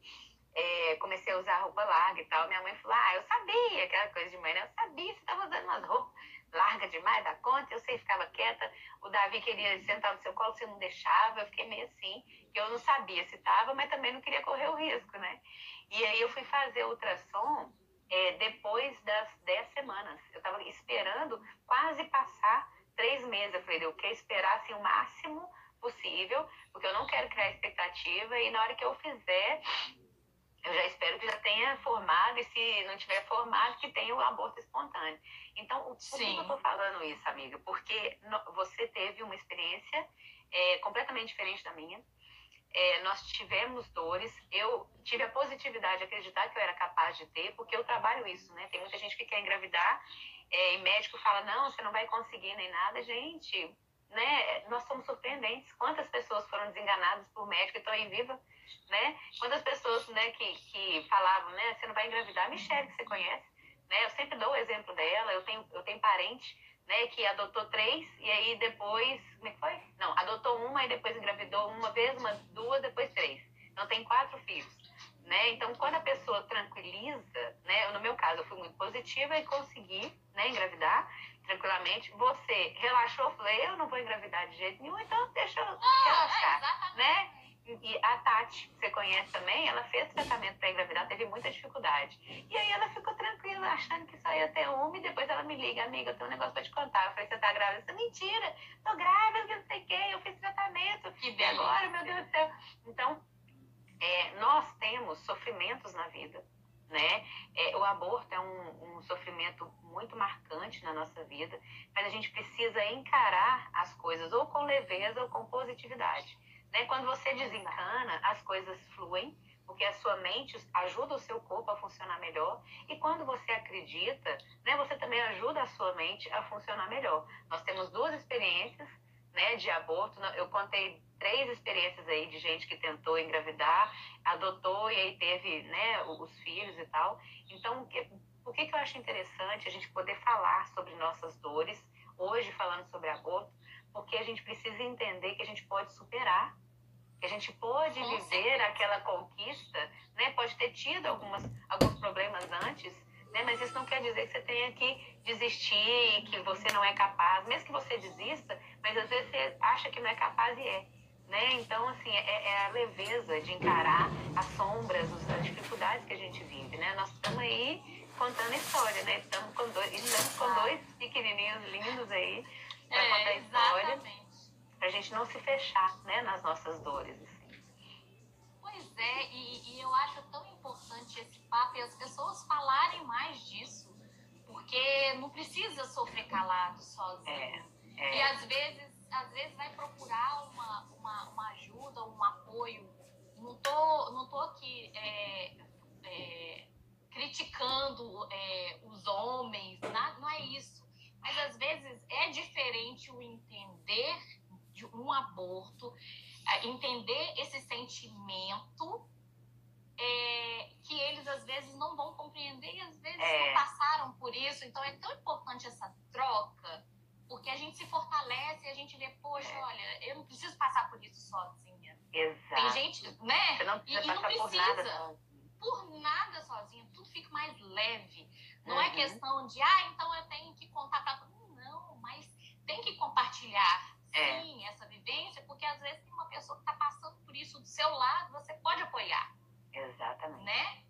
S1: É, comecei a usar roupa larga e tal. Minha mãe falou, ah, eu sabia, aquela coisa de mãe, né? Eu sabia, você estava usando umas roupas larga demais da conta, eu sei, ficava quieta. O Davi queria sentar no seu colo, você não deixava. Eu fiquei meio assim, eu não sabia se estava, mas também não queria correr o risco, né? E aí eu fui fazer ultrassom é, depois das 10 semanas. Eu estava esperando quase passar três meses. Eu falei, eu quero esperar assim, o máximo possível, porque eu não quero criar expectativa. E na hora que eu fizer, eu já espero que já tenha formado, e se não tiver formado, que tenha o aborto espontâneo. Então, por que eu estou falando isso, amiga? Porque teve uma experiência é, completamente diferente da minha. É, nós tivemos dores. Eu tive a positividade de acreditar que eu era capaz de ter, porque eu trabalho isso, né? Tem muita gente que quer engravidar é, e médico fala: não, você não vai conseguir nem nada. Gente, né? Nós somos surpreendentes. Quantas pessoas foram desenganadas por médico e estão aí viva? né? Quantas pessoas, né, que, que falavam, né, você não vai engravidar, Michelle, que você conhece, né? Eu sempre dou o exemplo dela, eu tenho, eu tenho parente, né, que adotou três e aí depois, como é que foi? Não, adotou uma e depois engravidou uma vez, uma, duas, depois três. Então tem quatro filhos, né? Então quando a pessoa tranquiliza, né, no meu caso eu fui muito positiva e consegui, né, engravidar tranquilamente. Você relaxou, falei, eu não vou engravidar de jeito nenhum, então deixa eu ah, relaxar, é, né? E a Tati, que você conhece também, ela fez tratamento para engravidar, teve muita dificuldade. E aí ela ficou tranquila, achando que só ia ter uma, e depois ela me liga, amiga, eu tenho um negócio para te contar. Eu falei, você tá grávida? Isso é mentira, tô grávida, não sei o quê, eu fiz tratamento. Que e agora, meu Deus do céu. Então, é, nós temos sofrimentos na vida, né? É, o aborto é um, um, sofrimento muito marcante na nossa vida, mas a gente precisa encarar as coisas ou com leveza ou com positividade. Né? Quando você desencana, as coisas fluem, porque a sua mente ajuda o seu corpo a funcionar melhor. E quando você acredita, né, você também ajuda a sua mente a funcionar melhor. Nós temos duas experiências né, de aborto. Eu contei três experiências aí de gente que tentou engravidar, adotou e aí teve né, os filhos e tal. Então, por que, que eu acho interessante a gente poder falar sobre nossas dores, hoje falando sobre aborto? Porque a gente precisa entender que a gente pode superar que a gente pôde viver aquela conquista, né? Pode ter tido algumas, alguns problemas antes, né? Mas isso não quer dizer que você tenha que desistir, que você não é capaz, mesmo que você desista, mas às vezes você acha que não é capaz e é. Né? Então, assim, é, é a leveza de encarar as sombras, as dificuldades que a gente vive, né? Nós estamos aí contando história, né? Estamos com dois, estamos com dois pequenininhos lindos aí para é, contar história. Exatamente para a gente não se fechar né, nas nossas dores. Assim.
S3: Pois é, e, e, eu acho tão importante esse papo e as pessoas falarem mais disso, porque não precisa sofrer calado sozinho. É, é. E às vezes, às vezes vai procurar uma, uma, uma ajuda, um apoio. Não tô, não tô aqui é, é, criticando é, os homens, não é isso. Mas às vezes é diferente o entender de um aborto, entender esse sentimento é, que eles às vezes não vão compreender e às vezes é. não passaram por isso. Então é tão importante essa troca, porque a gente se fortalece e a gente vê, poxa, é. olha, eu não preciso passar por isso sozinha.
S1: Exato.
S3: Tem gente, né?
S1: Você não precisa e, e não precisa. Por nada.
S3: por nada sozinha, tudo fica mais leve. Não é uhum. é questão de, ah, então eu tenho que contar para todo mundo. Não, mas tem que compartilhar é. sim essa vivência, porque às vezes tem uma pessoa que está passando por isso do seu lado, você pode apoiar.
S1: Exatamente.
S3: Né?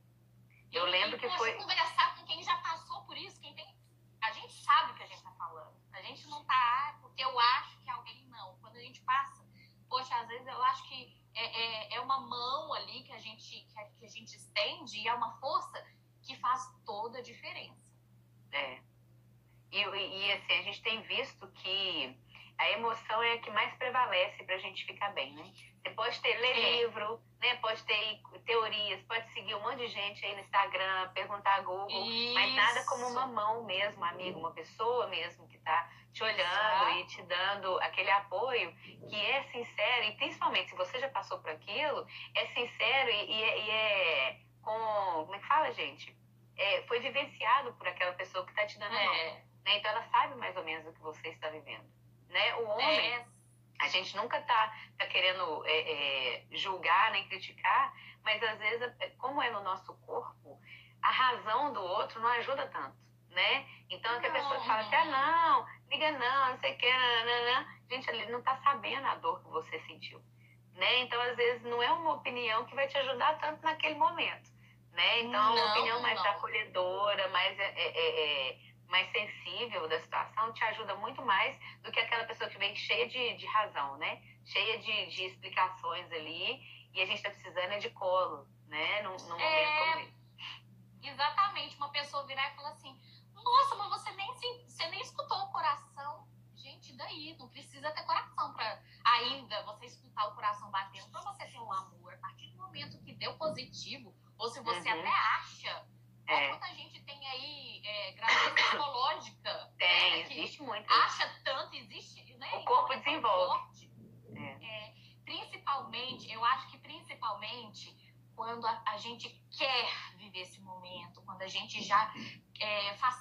S1: Eu e, lembro e, que foi.
S3: conversar com quem já passou por isso, quem tem. A gente sabe o que a gente está falando. A gente não está, ah, porque eu acho que alguém não. Quando a gente passa, poxa, às vezes eu acho que é, é, é uma mão ali que a, gente, que a, que a gente estende e é uma força que faz toda a diferença.
S1: É. E, e assim, a gente tem visto que a emoção é a que mais prevalece para a gente ficar bem, né? Você pode ter ler é. livro, né? Pode ter teorias, pode seguir um monte de gente aí no Instagram, perguntar a Google, Isso. mas nada como uma mão mesmo, amigo, uma pessoa mesmo que está te olhando e te dando aquele apoio que é sincero, e principalmente se você já passou por aquilo, é sincero e, e, é, e é com. Como é que fala, gente? É, foi vivenciado por aquela pessoa que está te dando é. a mão. Né? Então ela sabe mais ou menos o que você está vivendo. Né? O homem. É. A gente nunca está tá querendo é, é, julgar nem criticar, mas às vezes, é, como é no nosso corpo, a razão do outro não ajuda tanto né? Então, que a pessoa fala assim, ah, não, liga não, não sei o que, nanana. gente, ele não tá sabendo a dor que você sentiu, né? Então, às vezes, não é uma opinião que vai te ajudar tanto naquele momento, né? Então, não, uma opinião mais não. acolhedora, mais, é, é, é, é, mais sensível da situação te ajuda muito mais do que aquela pessoa que vem cheia de, de razão, né? Cheia de, de explicações ali e a gente tá precisando é de colo, né? Num, num momento
S3: é, como esse. Exatamente, uma pessoa virar e falar assim, nossa, mas você nem, você nem escutou o coração. Gente, daí, não precisa ter coração para ainda você escutar o coração batendo, para você ter um amor. A partir do momento que deu positivo, ou se você uhum. até acha, é. quanta gente tem aí é, gravidez psicológica.
S1: Tem, é, existe muito.
S3: Acha tanto, existe. Né?
S1: O corpo então, desenvolve.
S3: É. é. principalmente, eu acho que principalmente quando a, a, gente quer viver esse momento, quando a gente já é, faz,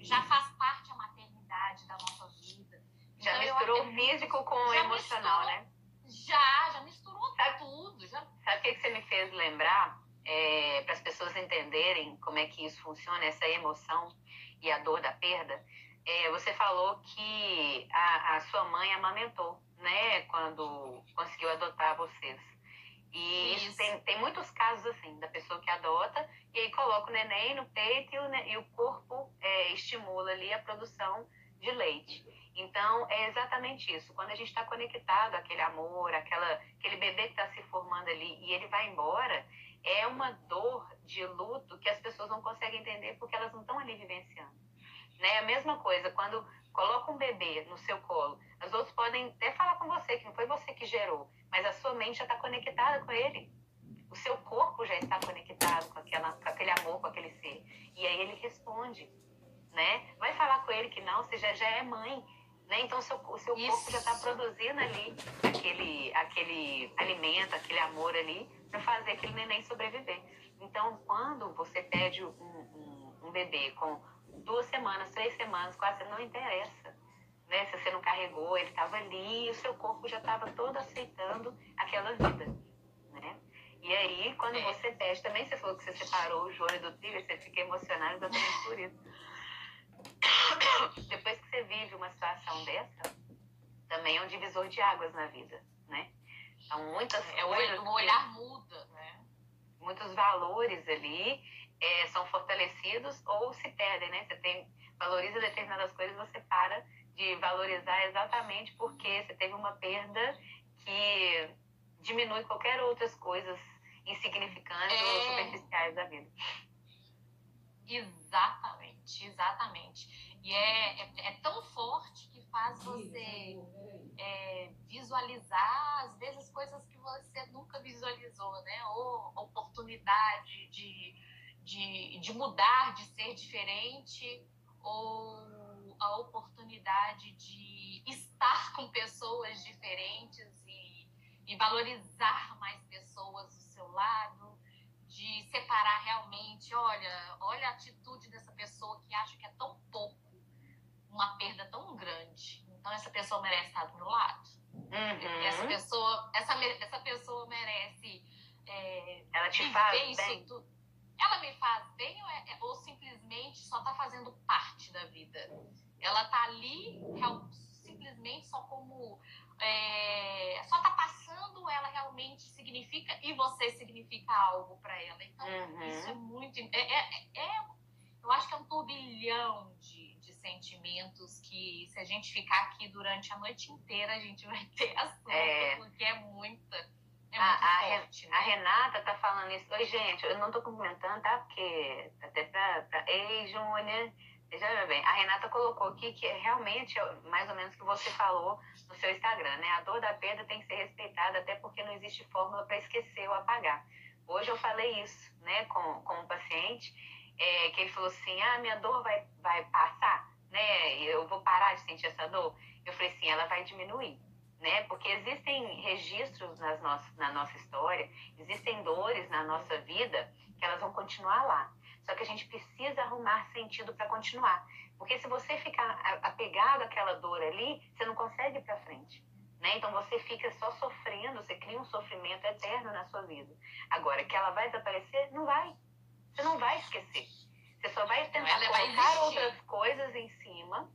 S3: já faz parte a maternidade da nossa vida.
S1: Já então, misturou o físico com o emocional, misturou, né?
S3: Já, já misturou sabe, tudo. Já...
S1: Sabe o que, que você me fez lembrar? É, Para as pessoas entenderem como é que isso funciona, essa emoção e a dor da perda. É, você falou que a, a sua mãe amamentou, né? Quando conseguiu adotar vocês. E isso. Tem, tem muitos casos assim, da pessoa que adota e aí coloca o neném no peito e o, e o corpo é, estimula ali a produção de leite. Então, é exatamente isso. Quando a gente está conectado àquele amor, àquela, aquele bebê que está se formando ali e ele vai embora, é uma dor de luto que as pessoas não conseguem entender porque elas não estão ali vivenciando. Né? A mesma coisa, quando coloca um bebê no seu colo, os outros podem até falar com você que não foi você que gerou, mas a sua mente já está conectada com ele. O seu corpo já está conectado com, aquela, com aquele amor, com aquele ser. E aí ele responde, né? Vai falar com ele que não, você já, já é mãe, né? Então seu, o seu corpo já está produzindo ali aquele, aquele alimento, aquele amor ali para fazer aquele neném sobreviver. Então, quando você pede um, um, um bebê com duas semanas, três semanas, quase não interessa né? Se você não carregou, ele estava ali o seu corpo já estava todo aceitando aquela vida, né? E aí, quando é. você pede, também você falou que você separou o joelho do trigo, você fica emocionado exatamente por isso. Depois que você vive uma situação dessa, também é um divisor de águas na vida, né? Então, muitas
S3: é, coisas... O olhar muda, né?
S1: Muitos valores ali é, são fortalecidos ou se perdem, né? Você tem, valoriza determinadas coisas, você para de valorizar exatamente porque você teve uma perda que diminui qualquer outras coisas insignificantes é... ou superficiais da vida.
S3: Exatamente, exatamente. E é, é, é tão forte que faz você é, visualizar, às vezes, coisas que você nunca visualizou, né? Ou oportunidade de, de, de mudar, de ser diferente, ou a oportunidade de estar com pessoas diferentes e, e valorizar mais pessoas do seu lado, de separar realmente, olha, olha a atitude dessa pessoa que acha que é tão pouco, uma perda tão grande. Então essa pessoa merece estar do meu lado.
S1: Uhum.
S3: Essa pessoa, essa, essa pessoa merece é,
S1: ela te faz bem.
S3: Tudo. Ela me faz bem ou, é, ou simplesmente só está fazendo parte da vida? Ela tá ali simplesmente só como. É, só tá passando, ela realmente significa e você significa algo para ela. Então, uhum. isso é muito. É, é, é, eu acho que é um turbilhão de, de sentimentos que, se a gente ficar aqui durante a noite inteira, a gente vai ter assunto, é. porque é muita. É a,
S1: a, forte, né? a, Renata tá falando isso. Oi, gente, eu não tô cumprimentando, tá? Porque até pra. pra... Ei, Júnior. Veja bem, a Renata colocou aqui que é realmente mais ou menos o que você falou no seu Instagram, né? A dor da perda tem que ser respeitada, até porque não existe fórmula para esquecer ou apagar. Hoje eu falei isso, né, com, com um paciente, é, que ele falou assim: ah, minha dor vai, vai passar? né, eu vou parar de sentir essa dor? Eu falei assim, ela vai diminuir, né? Porque existem registros nas nossas, na nossa história, existem dores na nossa vida que elas vão continuar lá. Só que a gente precisa arrumar sentido para continuar. Porque se você ficar apegado àquela dor ali, você não consegue ir para frente. Né? Então você fica só sofrendo, você cria um sofrimento eterno na sua vida. Agora, que ela vai desaparecer? Não vai. Você não vai esquecer. Você só vai tentar colocar outras coisas em cima,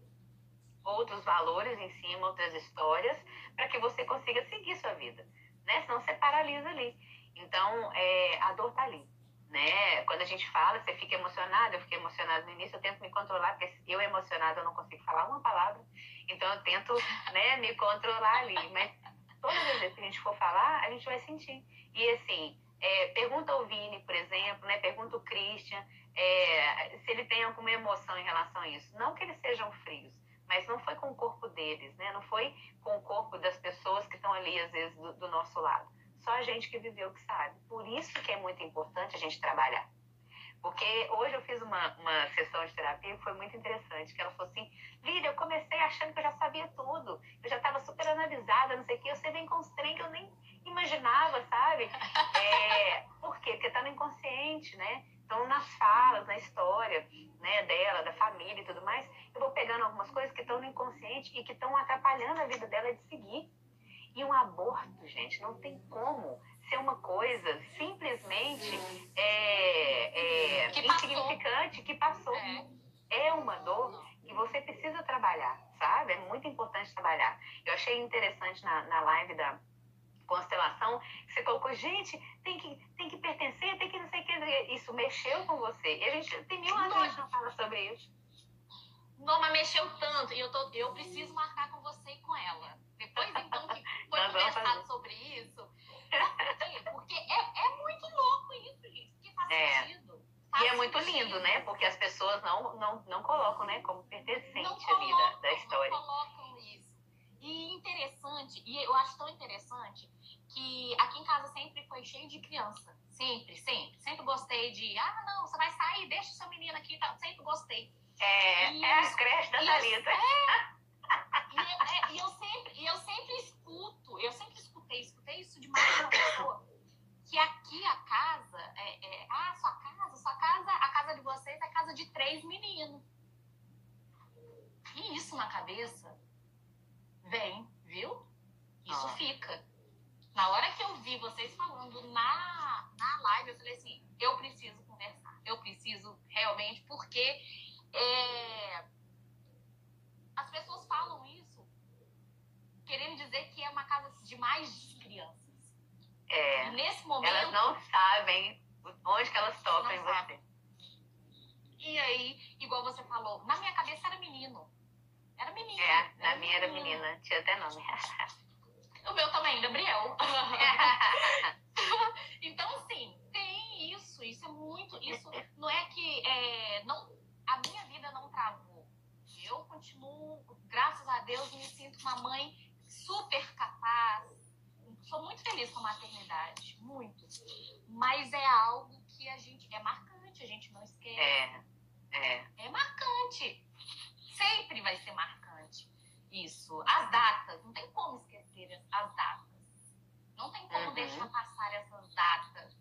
S1: outros valores em cima, outras histórias, para que você consiga seguir sua vida. Né? Senão você paralisa ali. Então, é, a dor tá ali né? Quando a gente fala, você fica emocionado, eu fiquei emocionada no início, eu tento me controlar, porque eu emocionada eu não consigo falar uma palavra, então eu tento, né, me controlar ali, mas todas as vezes que a gente for falar, a gente vai sentir. E assim, é, pergunta ao Vini, por exemplo, né, pergunta o Christian, é, se ele tem alguma emoção em relação a isso. Não que eles sejam frios, mas não foi com o corpo deles, né? Não foi com o corpo das pessoas que estão ali, às vezes, do, do nosso lado só a gente que viveu que sabe. Por isso que é muito importante a gente trabalhar. Porque hoje eu fiz uma, uma sessão de terapia que foi muito interessante, que ela falou assim, Lídia, eu comecei achando que eu já sabia tudo, eu já estava super analisada, não sei o quê, você vem com os trem que eu nem imaginava, sabe? É, por quê? Porque está no inconsciente, né? Então, nas falas, na história né, dela, da família e tudo mais, eu vou pegando algumas coisas que estão no inconsciente e que estão atrapalhando a vida dela de seguir. E um aborto, gente, não tem como ser uma coisa simplesmente é, é, que insignificante que passou. É. é uma dor que você precisa trabalhar, sabe? É muito importante trabalhar. Eu achei interessante na, na live da constelação, você colocou, gente, tem que, tem que pertencer, tem que não sei o que. Isso mexeu com você. E a gente tem mil anos que a gente não fala sobre isso.
S3: Noma mexeu tanto e eu, tô, eu preciso marcar com você e com ela. Depois, então, foi conversado sobre isso. Por? Porque é, é muito louco isso, gente. Porque faz é. sentido. Faz
S1: e é muito sentido. lindo, né? Porque as pessoas não, não, não colocam, né, como pertencente não a vida da história.
S3: Não colocam isso. E interessante, e eu acho tão interessante, que aqui em casa sempre foi cheio de criança. Sempre, sempre. Sempre gostei de, ah, não, você vai sair, deixa o seu menino aqui, tá? sempre gostei.
S1: É, e, é as creches da Thalita. É,
S3: e, é, e, eu sempre, e eu sempre escuto, eu sempre escutei, escutei isso de mais uma pessoa, que aqui a casa, é, é, ah, sua casa, sua casa, a casa de vocês é casa de três meninos. E isso na cabeça vem, viu? Isso ah. fica. Na hora que eu vi vocês falando na, na live, eu falei assim, eu preciso conversar, eu preciso realmente, porque é, as pessoas falam isso querendo dizer que é uma casa de mais crianças.
S1: É.
S3: E nesse momento.
S1: Elas não sabem onde que elas tocam em você.
S3: E aí, igual você falou, na minha cabeça era menino. Era menino.
S1: É, na era minha menino. era menina. Tinha até nome.
S3: o meu também, Gabriel. então, assim, tem isso. Isso é muito. Isso não é que. É, não, a minha vida não travou eu continuo, graças a Deus, me sinto uma mãe super capaz. Sou muito feliz com a maternidade, muito. Mas é algo que a gente é marcante, a gente não esquece.
S1: É, é.
S3: É marcante. Sempre vai ser marcante isso. As datas, não tem como esquecer as datas. Não tem como uhum. deixar passar essas datas.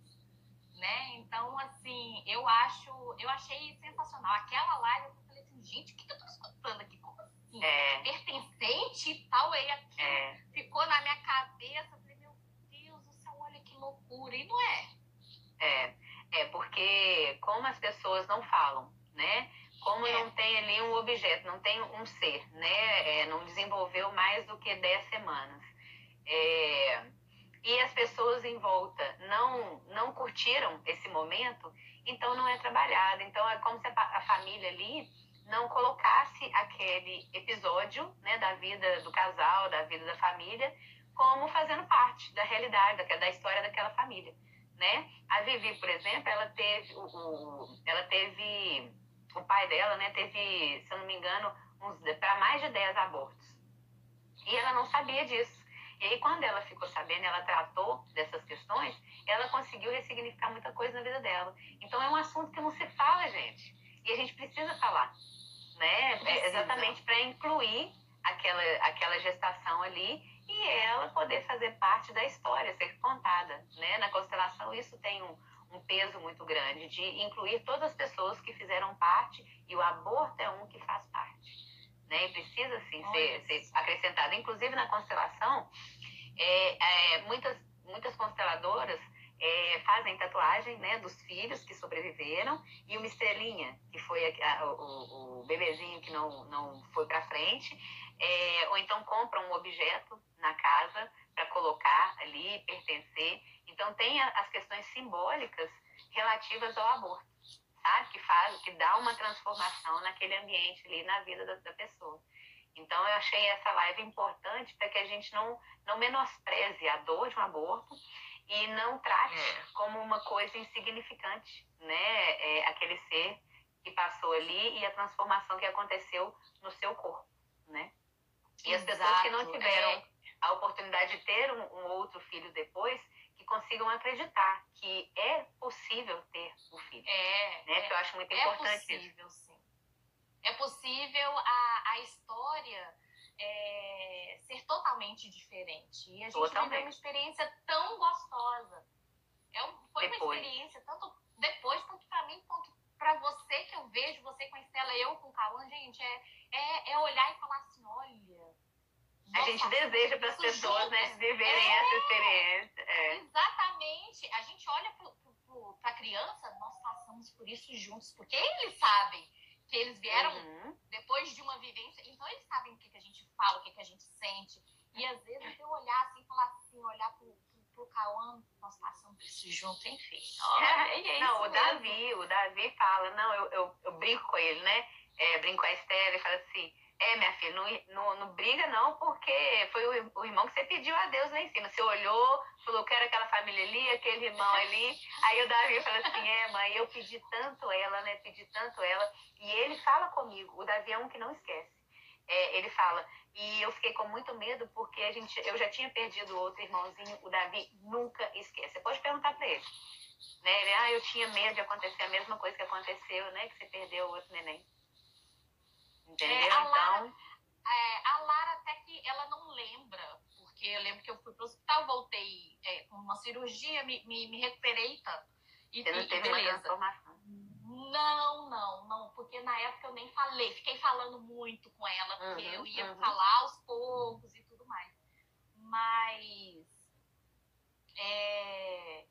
S3: Né? Então, assim, eu acho, eu achei sensacional. Aquela live, eu falei assim, gente, o que, que eu tô escutando aqui? Como assim? É. Pertencente e tal, aí aqui é. ficou na minha cabeça. Eu falei, meu Deus do céu, olha que loucura. E não é.
S1: É, é porque como as pessoas não falam, né? Como é. não tem ali um objeto, não tem um ser, né? É, não desenvolveu mais do que 10 semanas. É, e as pessoas em volta não, não curtiram esse momento, então não é trabalhado. Então é como se a, a família ali não colocasse aquele episódio né, da vida do casal, da vida da família, como fazendo parte da realidade, da, da história daquela família. Né? A Vivi, por exemplo, ela teve o, o ela teve o pai dela, né, teve, se eu não me engano, para mais de 10 abortos. E ela não sabia disso. E aí, quando ela ficou sabendo, ela tratou dessas questões, ela conseguiu ressignificar muita coisa na vida dela. Então, é um assunto que não se fala, gente. E a gente precisa falar né? É exatamente para incluir aquela, aquela gestação ali e ela poder fazer parte da história, ser contada, né? Na constelação isso tem um, um peso muito grande de incluir todas as pessoas que fizeram parte e o aborto é um que faz parte, né? E precisa sim ser, ser acrescentado. Inclusive na constelação, é, é, muitas muitas consteladoras é, fazem tatuagem né, dos filhos que sobreviveram e uma estrelinha, que foi a, a, o, o, bebezinho que não, não foi para frente, é, ou então compram um objeto na casa para colocar ali, pertencer. Então tem a, as questões simbólicas relativas ao aborto, sabe? Que faz, que dá uma transformação naquele ambiente ali, na vida da, da pessoa. Então eu achei essa live importante para que a gente não, não menospreze a dor de um aborto e não trate é. como uma coisa insignificante, né? É, aquele ser que passou ali e a transformação que aconteceu no seu corpo, né? E Exato, as pessoas que não tiveram é. a oportunidade de ter um, um, outro filho depois, que consigam acreditar que é possível ter o filho. É, né? É, que eu acho muito é importante
S3: possível, isso. Sim. É possível a, a história é, ser totalmente diferente. E a gente totalmente. viveu uma experiência tão gostosa. É um, foi depois. uma experiência, tanto depois, tanto para mim, quanto para você que eu vejo, você com a Estela, eu com o Cauã, gente, é, é, é olhar e falar assim, olha.
S1: a gente deseja para as pessoas né, viverem é, essa experiência. É.
S3: Exatamente. A gente olha para a criança, nós passamos por isso juntos, porque eles sabem eles vieram uhum. depois de uma vivência, então eles sabem o que, que a gente fala, o que, que a gente sente. E às vezes eu olhar assim, falar assim, olhar pro, pro, pro Cauã, nós passamos por isso junto, enfim.
S1: Olha, é, é não, o Davi, o Davi fala, não, eu, eu, eu brinco com ele, né? É, brinco com a Estela e fala assim, é, minha filha, não, não, não briga não, porque foi o, o, irmão que você pediu a Deus lá em cima. Você olhou, falou, quero aquela família ali, aquele irmão ali. Aí o Davi fala assim, é, mãe, eu pedi tanto ela, né? Pedi tanto ela. E ele fala comigo, o Davi é um que não esquece. É, ele fala, e eu fiquei com muito medo porque a gente, eu já tinha perdido outro irmãozinho, o Davi nunca esquece. Você pode perguntar para ele. Né? Ele, ah, eu tinha medo de acontecer a mesma coisa que aconteceu, né? Que você perdeu o outro neném. Entendeu? É, a Lara, então.
S3: É, a Lara até que ela não lembra, porque eu lembro que eu fui pro hospital, voltei é, com uma cirurgia, me, me, me recuperei tanto.
S1: E, Você não teve beleza. uma transformação?
S3: Não, não, não, porque na época eu nem falei, fiquei falando muito com ela, porque uhum, eu ia uhum. falar aos poucos e tudo mais. Mas é,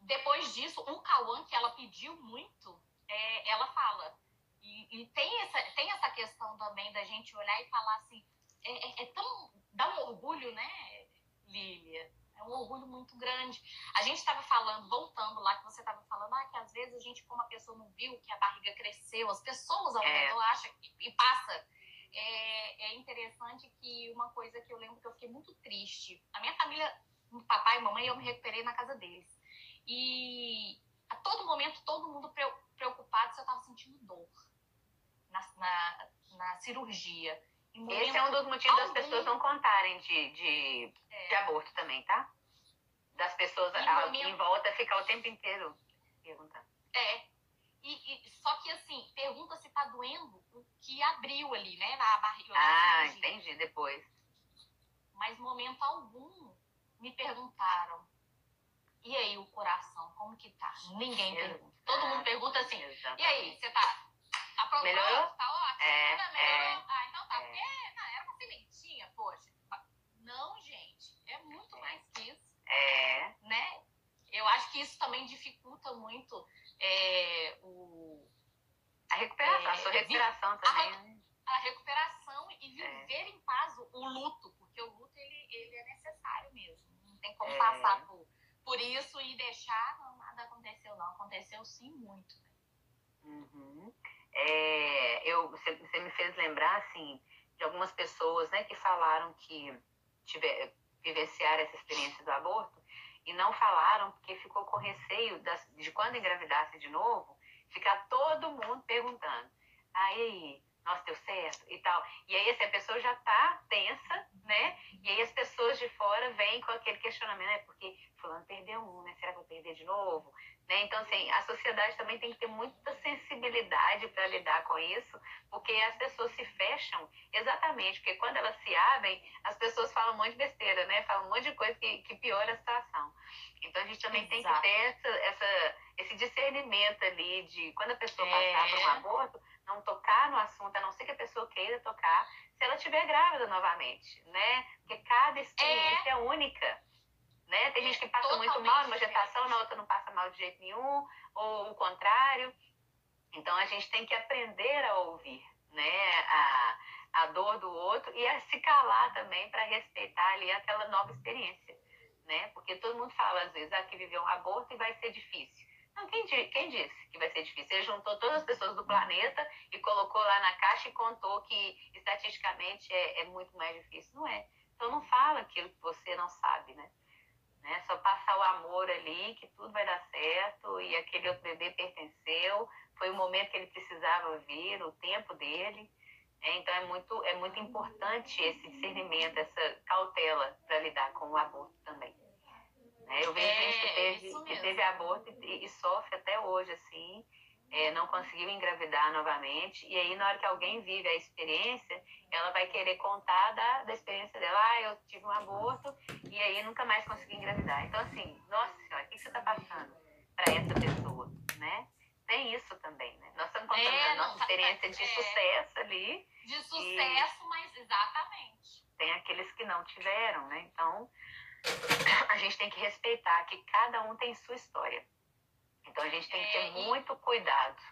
S3: depois disso, um Cauã que ela pediu muito, é, ela fala, e, e, tem, essa, tem essa questão também da gente olhar e falar assim, é, é, é tão. dá um orgulho, né, Lília? É um orgulho muito grande. A gente estava falando, voltando lá, que você estava falando, ah, que às vezes a gente, como a pessoa não viu que a barriga cresceu, as pessoas ao é. redor acham e passa. É, é interessante que uma coisa que eu lembro que eu fiquei muito triste. A minha família, papai e mamãe, eu me recuperei na casa deles. E a todo momento, todo mundo preocupado se eu estava sentindo dor na, na, na cirurgia.
S1: Esse é um dos motivos algum... das pessoas não contarem de, de, é. de aborto também, tá? Das pessoas em, momento... em volta ficar o tempo inteiro perguntando.
S3: É. E, e, só que assim, pergunta se tá doendo o que abriu ali, né? Na barriga.
S1: Ah, entendi, depois.
S3: Mas momento algum me perguntaram. E aí, o coração, como que tá? Ninguém pergunta. Todo mundo pergunta assim, Exatamente. e aí, você tá Aprovou? Melhorou? Tá ótimo. É, melhorou? É, ah, então tá. É. Porque não, era uma sementinha, poxa. Não, gente. É muito é. mais que isso.
S1: É.
S3: Né? Eu acho que isso também dificulta muito é, o...
S1: A recuperação, a sua recuperação também. A,
S3: né? a recuperação e viver em paz o, luto, porque o luto ele, ele é necessário mesmo. Não tem como passar por, por isso e deixar, não, nada aconteceu, não. Aconteceu sim muito. Né?
S1: Uhum é, eu, você, você, me fez lembrar, assim, de algumas pessoas, né, que falaram que tiver, vivenciaram essa experiência do aborto e não falaram porque ficou com receio das, de quando engravidasse de novo, ficar todo mundo perguntando, aí, nossa, deu certo e tal. E aí, assim, a pessoa já tá tensa, né? E aí as pessoas de fora vêm com aquele questionamento, né? Porque fulano perdeu um, né? Será que eu perder de novo? Né? Então, assim, a sociedade também tem que ter muita sensibilidade para lidar com isso, porque as pessoas se fecham exatamente, porque quando elas se abrem, as pessoas falam um monte de besteira, né? Falam um monte de coisa que, que piora a situação. Então, a gente também Exato. tem que ter essa, essa, esse discernimento ali de quando a pessoa é. passar por um aborto, não tocar no assunto, a não ser que a pessoa queira tocar, se ela estiver grávida novamente, né? Porque cada experiência é, é única. Né? Tem gente que passa Totalmente muito mal numa gestação, na outra não passa mal de jeito nenhum, ou o contrário. Então a gente tem que aprender a ouvir né? a, a dor do outro e a se calar também para respeitar ali aquela nova experiência. Né? Porque todo mundo fala às vezes ah, que viveu um aborto e vai ser difícil. Não, quem, quem disse que vai ser difícil? Ele juntou todas as pessoas do planeta e colocou lá na caixa e contou que estatisticamente é, é muito mais difícil. Não é. Então não fala aquilo que você não sabe, né? Né? Só passar o amor ali, que tudo vai dar certo, e aquele outro bebê pertenceu, foi o momento que ele precisava vir, o tempo dele. É, então é muito, é muito importante esse discernimento, essa cautela para lidar com o aborto também. É, eu vejo é, gente que teve, que teve aborto e, e, sofre até hoje, assim, é, não conseguiu engravidar novamente. E aí, na hora que alguém vive a experiência, ela vai querer contar da, da experiência dela. Ah, eu tive um aborto e aí nunca mais consegui engravidar. Então, assim, nossa senhora, o que você está passando para essa pessoa, né? Tem isso também, né? Nós estamos contando é, a nossa tá, experiência de é, sucesso ali.
S3: De sucesso, mas exatamente.
S1: Tem aqueles que não tiveram, né? Então, a gente tem que respeitar que cada um tem sua história. Então a gente tem que ter é, muito cuidado.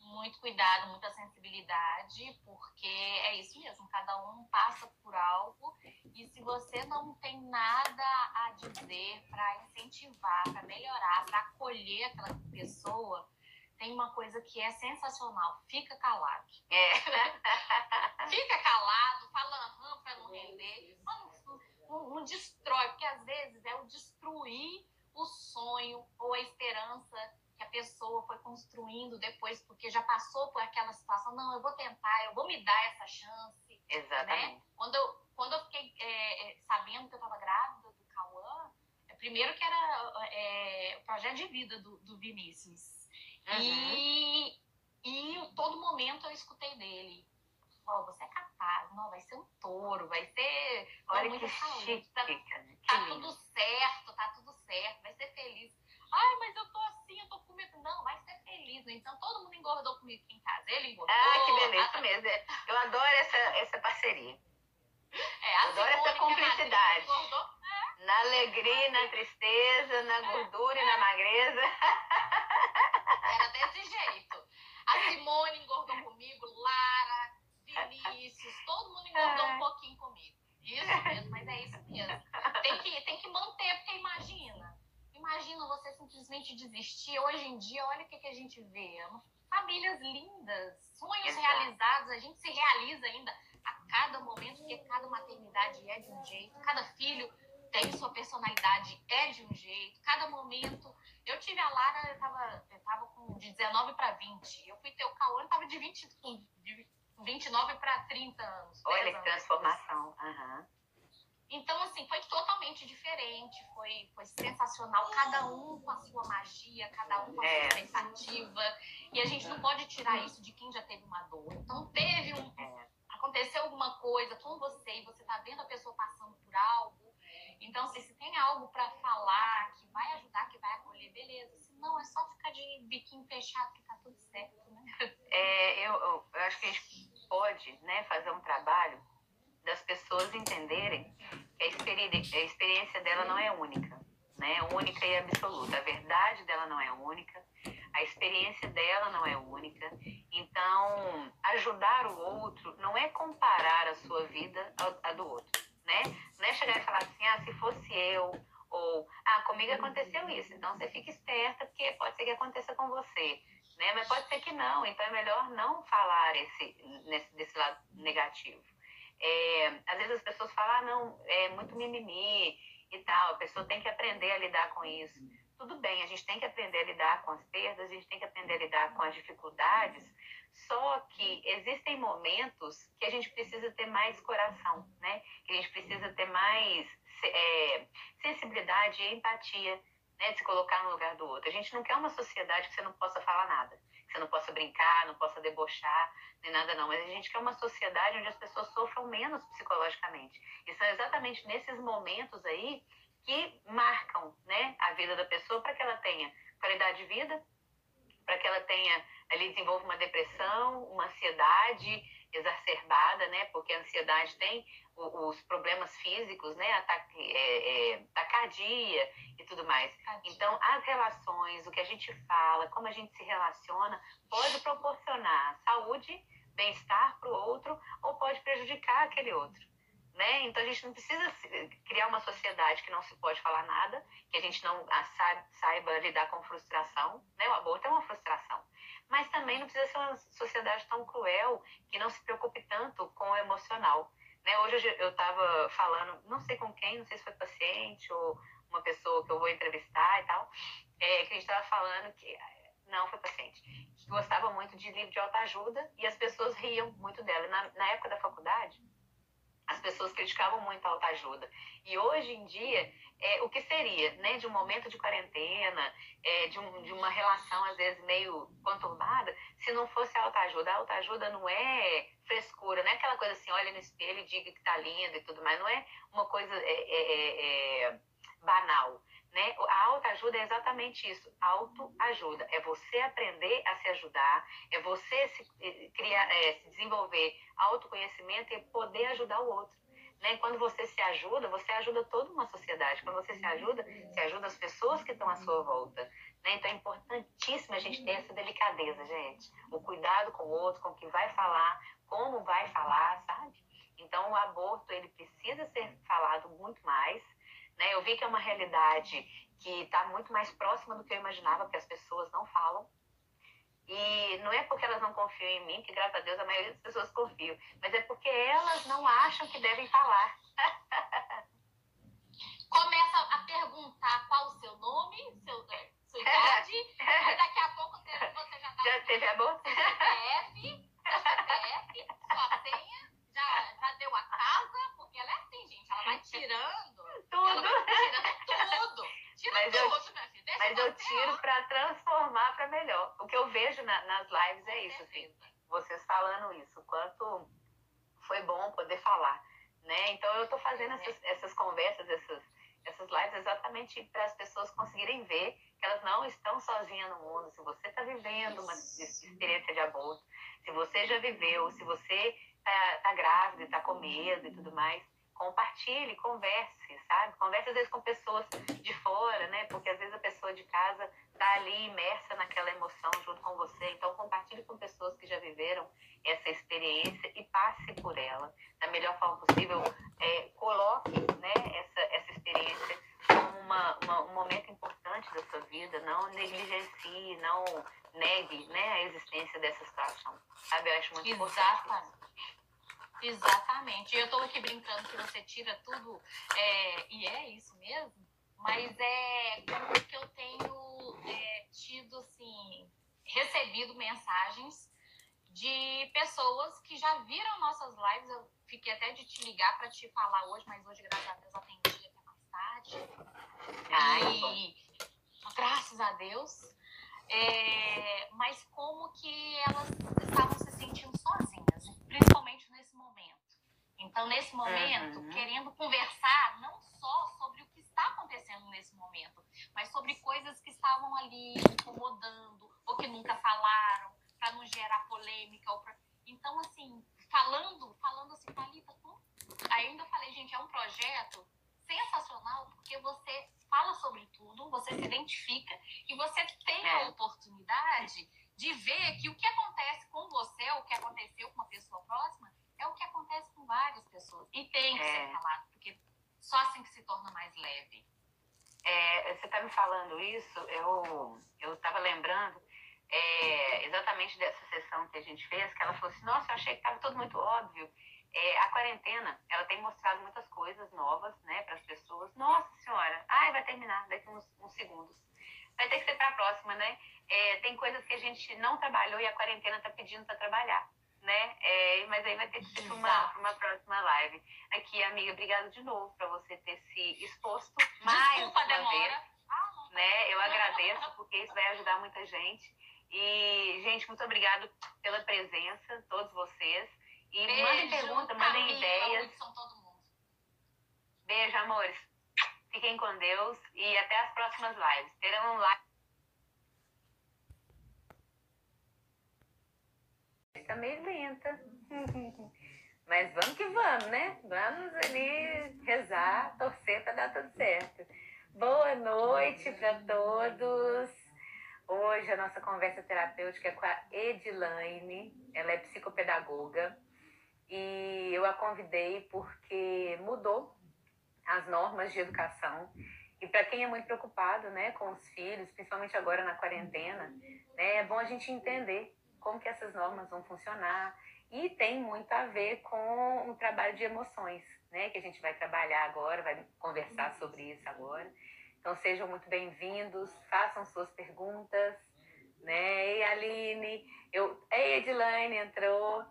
S3: Muito cuidado, muita sensibilidade, porque é isso mesmo, cada um passa por algo e se você não tem nada a dizer para incentivar, para melhorar, para acolher aquela pessoa, tem uma coisa que é sensacional, fica calado. É. fica calado, fala aham para não render, não, não, não destrói, porque às vezes é o destruir o sonho ou a esperança que a pessoa foi construindo depois, porque já passou por aquela situação. Não, eu vou tentar, eu vou me dar essa chance. Né?
S1: Exatamente.
S3: Né? Quando, eu, quando eu fiquei é, é sabendo que eu estava grávida do Cauã, é, primeiro que era é, o projeto de vida do, do Vinícius. Uhum. E, e todo momento eu escutei dele. Oh, você é capaz, não, vai ser um touro, vai ser.
S1: Olha que chique, tá,
S3: tá tudo certo, tá tudo certo, vai ser feliz. Ai, mas eu tô assim, eu tô com medo. Não, vai ser feliz. Né? Então todo mundo engordou comigo aqui em casa. Ele engordou.
S1: Ah, que beleza, a... mesmo. Eu adoro essa, essa parceria. É, adoro essa cumplicidade. É. Na alegria, na tristeza, na é. gordura é. e na magreza.
S3: Era desse jeito. A Simone engordou comigo, Lara, Vinícius, todo mundo engordou um pouquinho comigo. Isso mesmo, mas é isso mesmo. Tem que, tem que manter, porque imagina. Imagina você simplesmente desistir. Hoje em dia, olha o que, que a gente vê. Famílias lindas, sonhos Exato. realizados. A gente se realiza ainda a cada momento, porque cada maternidade é de um jeito, cada filho tem sua personalidade, é de um jeito, cada momento. Eu tive a Lara, eu tava, eu tava com de 19 para 20. Eu fui ter o Cauã, eu tava de 20, de 29 para 30 anos.
S1: Olha que transformação. Uhum.
S3: Então, assim, foi totalmente diferente, foi, foi sensacional, cada um com a sua magia, cada um com a sua é. expectativa. E a gente não pode tirar isso de quem já teve uma dor. Então, teve um. É. Aconteceu alguma coisa com você e você tá vendo a pessoa passando por algo. Então, assim, se tem algo para falar que vai ajudar, que vai acolher, beleza. Se não, é só ficar de biquinho fechado que tá tudo certo, né?
S1: É, eu, eu, eu acho que a gente pode né, fazer um trabalho das pessoas entenderem que a experiência, a experiência dela não é única, né? Única e absoluta. A verdade dela não é única, a experiência dela não é única. Então, ajudar o outro não é comparar a sua vida à do outro, né? Não é chegar e falar assim, ah, se fosse eu, ou, ah, comigo aconteceu isso, então você fica esperta, porque pode ser que aconteça com você. Né? Mas pode ser que não, então é melhor não falar esse, nesse, desse lado negativo. É, às vezes as pessoas falam, ah, não, é muito mimimi e tal, a pessoa tem que aprender a lidar com isso. Tudo bem, a gente tem que aprender a lidar com as perdas, a gente tem que aprender a lidar com as dificuldades, só que existem momentos que a gente precisa ter mais coração, né? Que a gente precisa ter mais é, sensibilidade e empatia né, de se colocar no lugar do outro. A gente não quer uma sociedade que você não possa falar nada, que você não possa brincar, não possa debochar, nem nada não. Mas a gente quer uma sociedade onde as pessoas sofram menos psicologicamente. E são exatamente nesses momentos aí que marcam né, a vida da pessoa para que ela tenha qualidade de vida, para que ela tenha ali desenvolva uma depressão, uma ansiedade exacerbada, né? Porque a ansiedade tem os problemas físicos, né? Ataque, é, é, tacardia e tudo mais. Então, as relações, o que a gente fala, como a gente se relaciona, pode proporcionar saúde, bem-estar para o outro ou pode prejudicar aquele outro. Né? Então a gente não precisa criar uma sociedade que não se pode falar nada, que a gente não saiba lidar com frustração. Né? O aborto é uma frustração. Mas também não precisa ser uma sociedade tão cruel que não se preocupe tanto com o emocional. Né? Hoje eu estava falando, não sei com quem, não sei se foi paciente ou uma pessoa que eu vou entrevistar e tal, é, que a gente estava falando que não foi paciente, que gostava muito de livro de autoajuda e as pessoas riam muito dela. Na, na época da faculdade, as pessoas criticavam muito a autoajuda. E hoje em dia, é, o que seria, né, de um momento de quarentena, é, de, um, de uma relação às vezes meio conturbada, se não fosse a autoajuda? A autoajuda não é frescura, não é aquela coisa assim, olha no espelho e diga que tá lindo e tudo mais, não é uma coisa é, é, é, é banal. Né? A autoajuda é exatamente isso, autoajuda. É você aprender a se ajudar, é você se, eh, criar, é, se desenvolver autoconhecimento e poder ajudar o outro. Né? Quando você se ajuda, você ajuda toda uma sociedade. Quando você se ajuda, você ajuda as pessoas que estão à sua volta. Né? Então é importantíssimo a gente ter essa delicadeza, gente. O cuidado com o outro, com o que vai falar, como vai falar, sabe? Então o aborto ele precisa ser falado muito mais né? Eu vi que é uma realidade que está muito mais próxima do que eu imaginava, porque as pessoas não falam. E não é porque elas não confiam em mim, que graças a Deus a maioria das pessoas confiam, mas é porque elas não acham que devem falar.
S3: Começa a perguntar qual o seu nome, seu, é, sua idade, e daqui a pouco você, já está.
S1: Já teve aborto?
S3: CPF, sua senha, já, já deu a casa, porque ela é assim, gente, ela vai tirando
S1: tudo.
S3: Tira tudo. Tira
S1: mas
S3: tudo,
S1: eu, mas eu tiro para transformar para melhor. O que eu vejo na, nas lives é isso, assim. Vocês falando isso, quanto foi bom poder falar, né? Então eu estou fazendo essas, essas conversas, essas, essas lives exatamente para as pessoas conseguirem ver que elas não estão sozinhas no mundo. Se você está vivendo uma experiência de aborto, se você já viveu, se você está tá grávida, está com medo e tudo mais, compartilhe, converse, sabe? Converse às vezes com pessoas de fora, né? Porque às vezes a pessoa de casa tá ali imersa naquela emoção junto com você. Então compartilhe com pessoas que já viveram essa experiência e passe por ela da melhor forma possível. É, coloque, né? Essa essa experiência como uma, uma, um momento importante da sua vida. Não negligencie, não negue, né? A existência dessa situação. Sabe? Eu acho muito
S3: Exatamente. importante. Exatamente. Eu estou aqui brincando que você tira tudo, é, e é isso mesmo, mas é como que eu tenho é, tido, assim, recebido mensagens de pessoas que já viram nossas lives. Eu fiquei até de te ligar para te falar hoje, mas hoje, graças a Deus, atendi até mais tarde. E, graças a Deus. É, mas como que elas estavam se sentindo sozinhas, principalmente nesse momento. Então, nesse momento, uhum. querendo conversar não só sobre o que está acontecendo nesse momento, mas sobre coisas que estavam ali incomodando ou que nunca falaram, para não gerar polêmica. Ou pra... Então, assim, falando, falando assim, Thalita, ainda falei, gente, é um projeto sensacional porque você fala sobre tudo, você se identifica e você tem a é. oportunidade de ver que o que acontece com você, o que aconteceu com uma pessoa próxima, é o que acontece com várias pessoas. E tem que é. ser falado, porque só assim que se torna mais leve.
S1: É, você está me falando isso, eu estava lembrando é, exatamente dessa sessão que a gente fez, que ela falou assim, nossa, eu achei que estava tudo muito óbvio. É, a quarentena, ela tem mostrado muitas coisas novas, né, para as pessoas. Nossa senhora, ai, vai terminar daqui uns, uns segundos. Vai ter que ser para a próxima, né? É, tem coisas que a gente não trabalhou e a quarentena está pedindo para trabalhar, né? É, mas aí vai ter que ser para uma, uma próxima live. Aqui, amiga, obrigada de novo para você ter se exposto mais
S3: Desculpa
S1: uma
S3: demora.
S1: vez.
S3: Ah, não
S1: né? Eu agradeço, porque isso vai ajudar muita gente. E, gente, muito obrigado pela presença, todos vocês. E Beijo, mandem perguntas, mandem ideias. Beijo, amores. Fiquem com Deus e até as próximas lives. Terão live. Está meio lenta. Mas vamos que vamos, né? Vamos ali rezar, torcer para dar tudo certo. Boa noite para todos. Hoje a nossa conversa terapêutica é com a Edilaine. Ela é psicopedagoga e eu a convidei porque mudou as normas de educação. E para quem é muito preocupado, né, com os filhos, principalmente agora na quarentena, né, é bom a gente entender como que essas normas vão funcionar e tem muito a ver com o trabalho de emoções, né, que a gente vai trabalhar agora, vai conversar sobre isso agora. Então sejam muito bem-vindos, façam suas perguntas, né? Ei, Aline, eu, ei, Edilane entrou.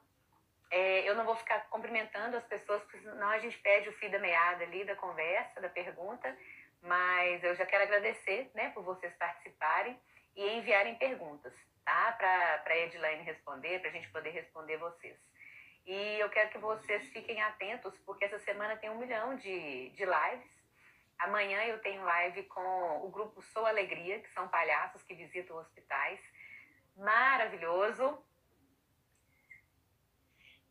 S1: É, eu não vou ficar cumprimentando as pessoas, porque senão a gente perde o fio da meada ali da conversa, da pergunta. Mas eu já quero agradecer, né, por vocês participarem e enviarem perguntas, tá? Para a Edilane responder, para a gente poder responder vocês. E eu quero que vocês fiquem atentos, porque essa semana tem um milhão de, de lives Amanhã eu tenho live com o grupo Sou Alegria, que são palhaços que visitam hospitais. Maravilhoso.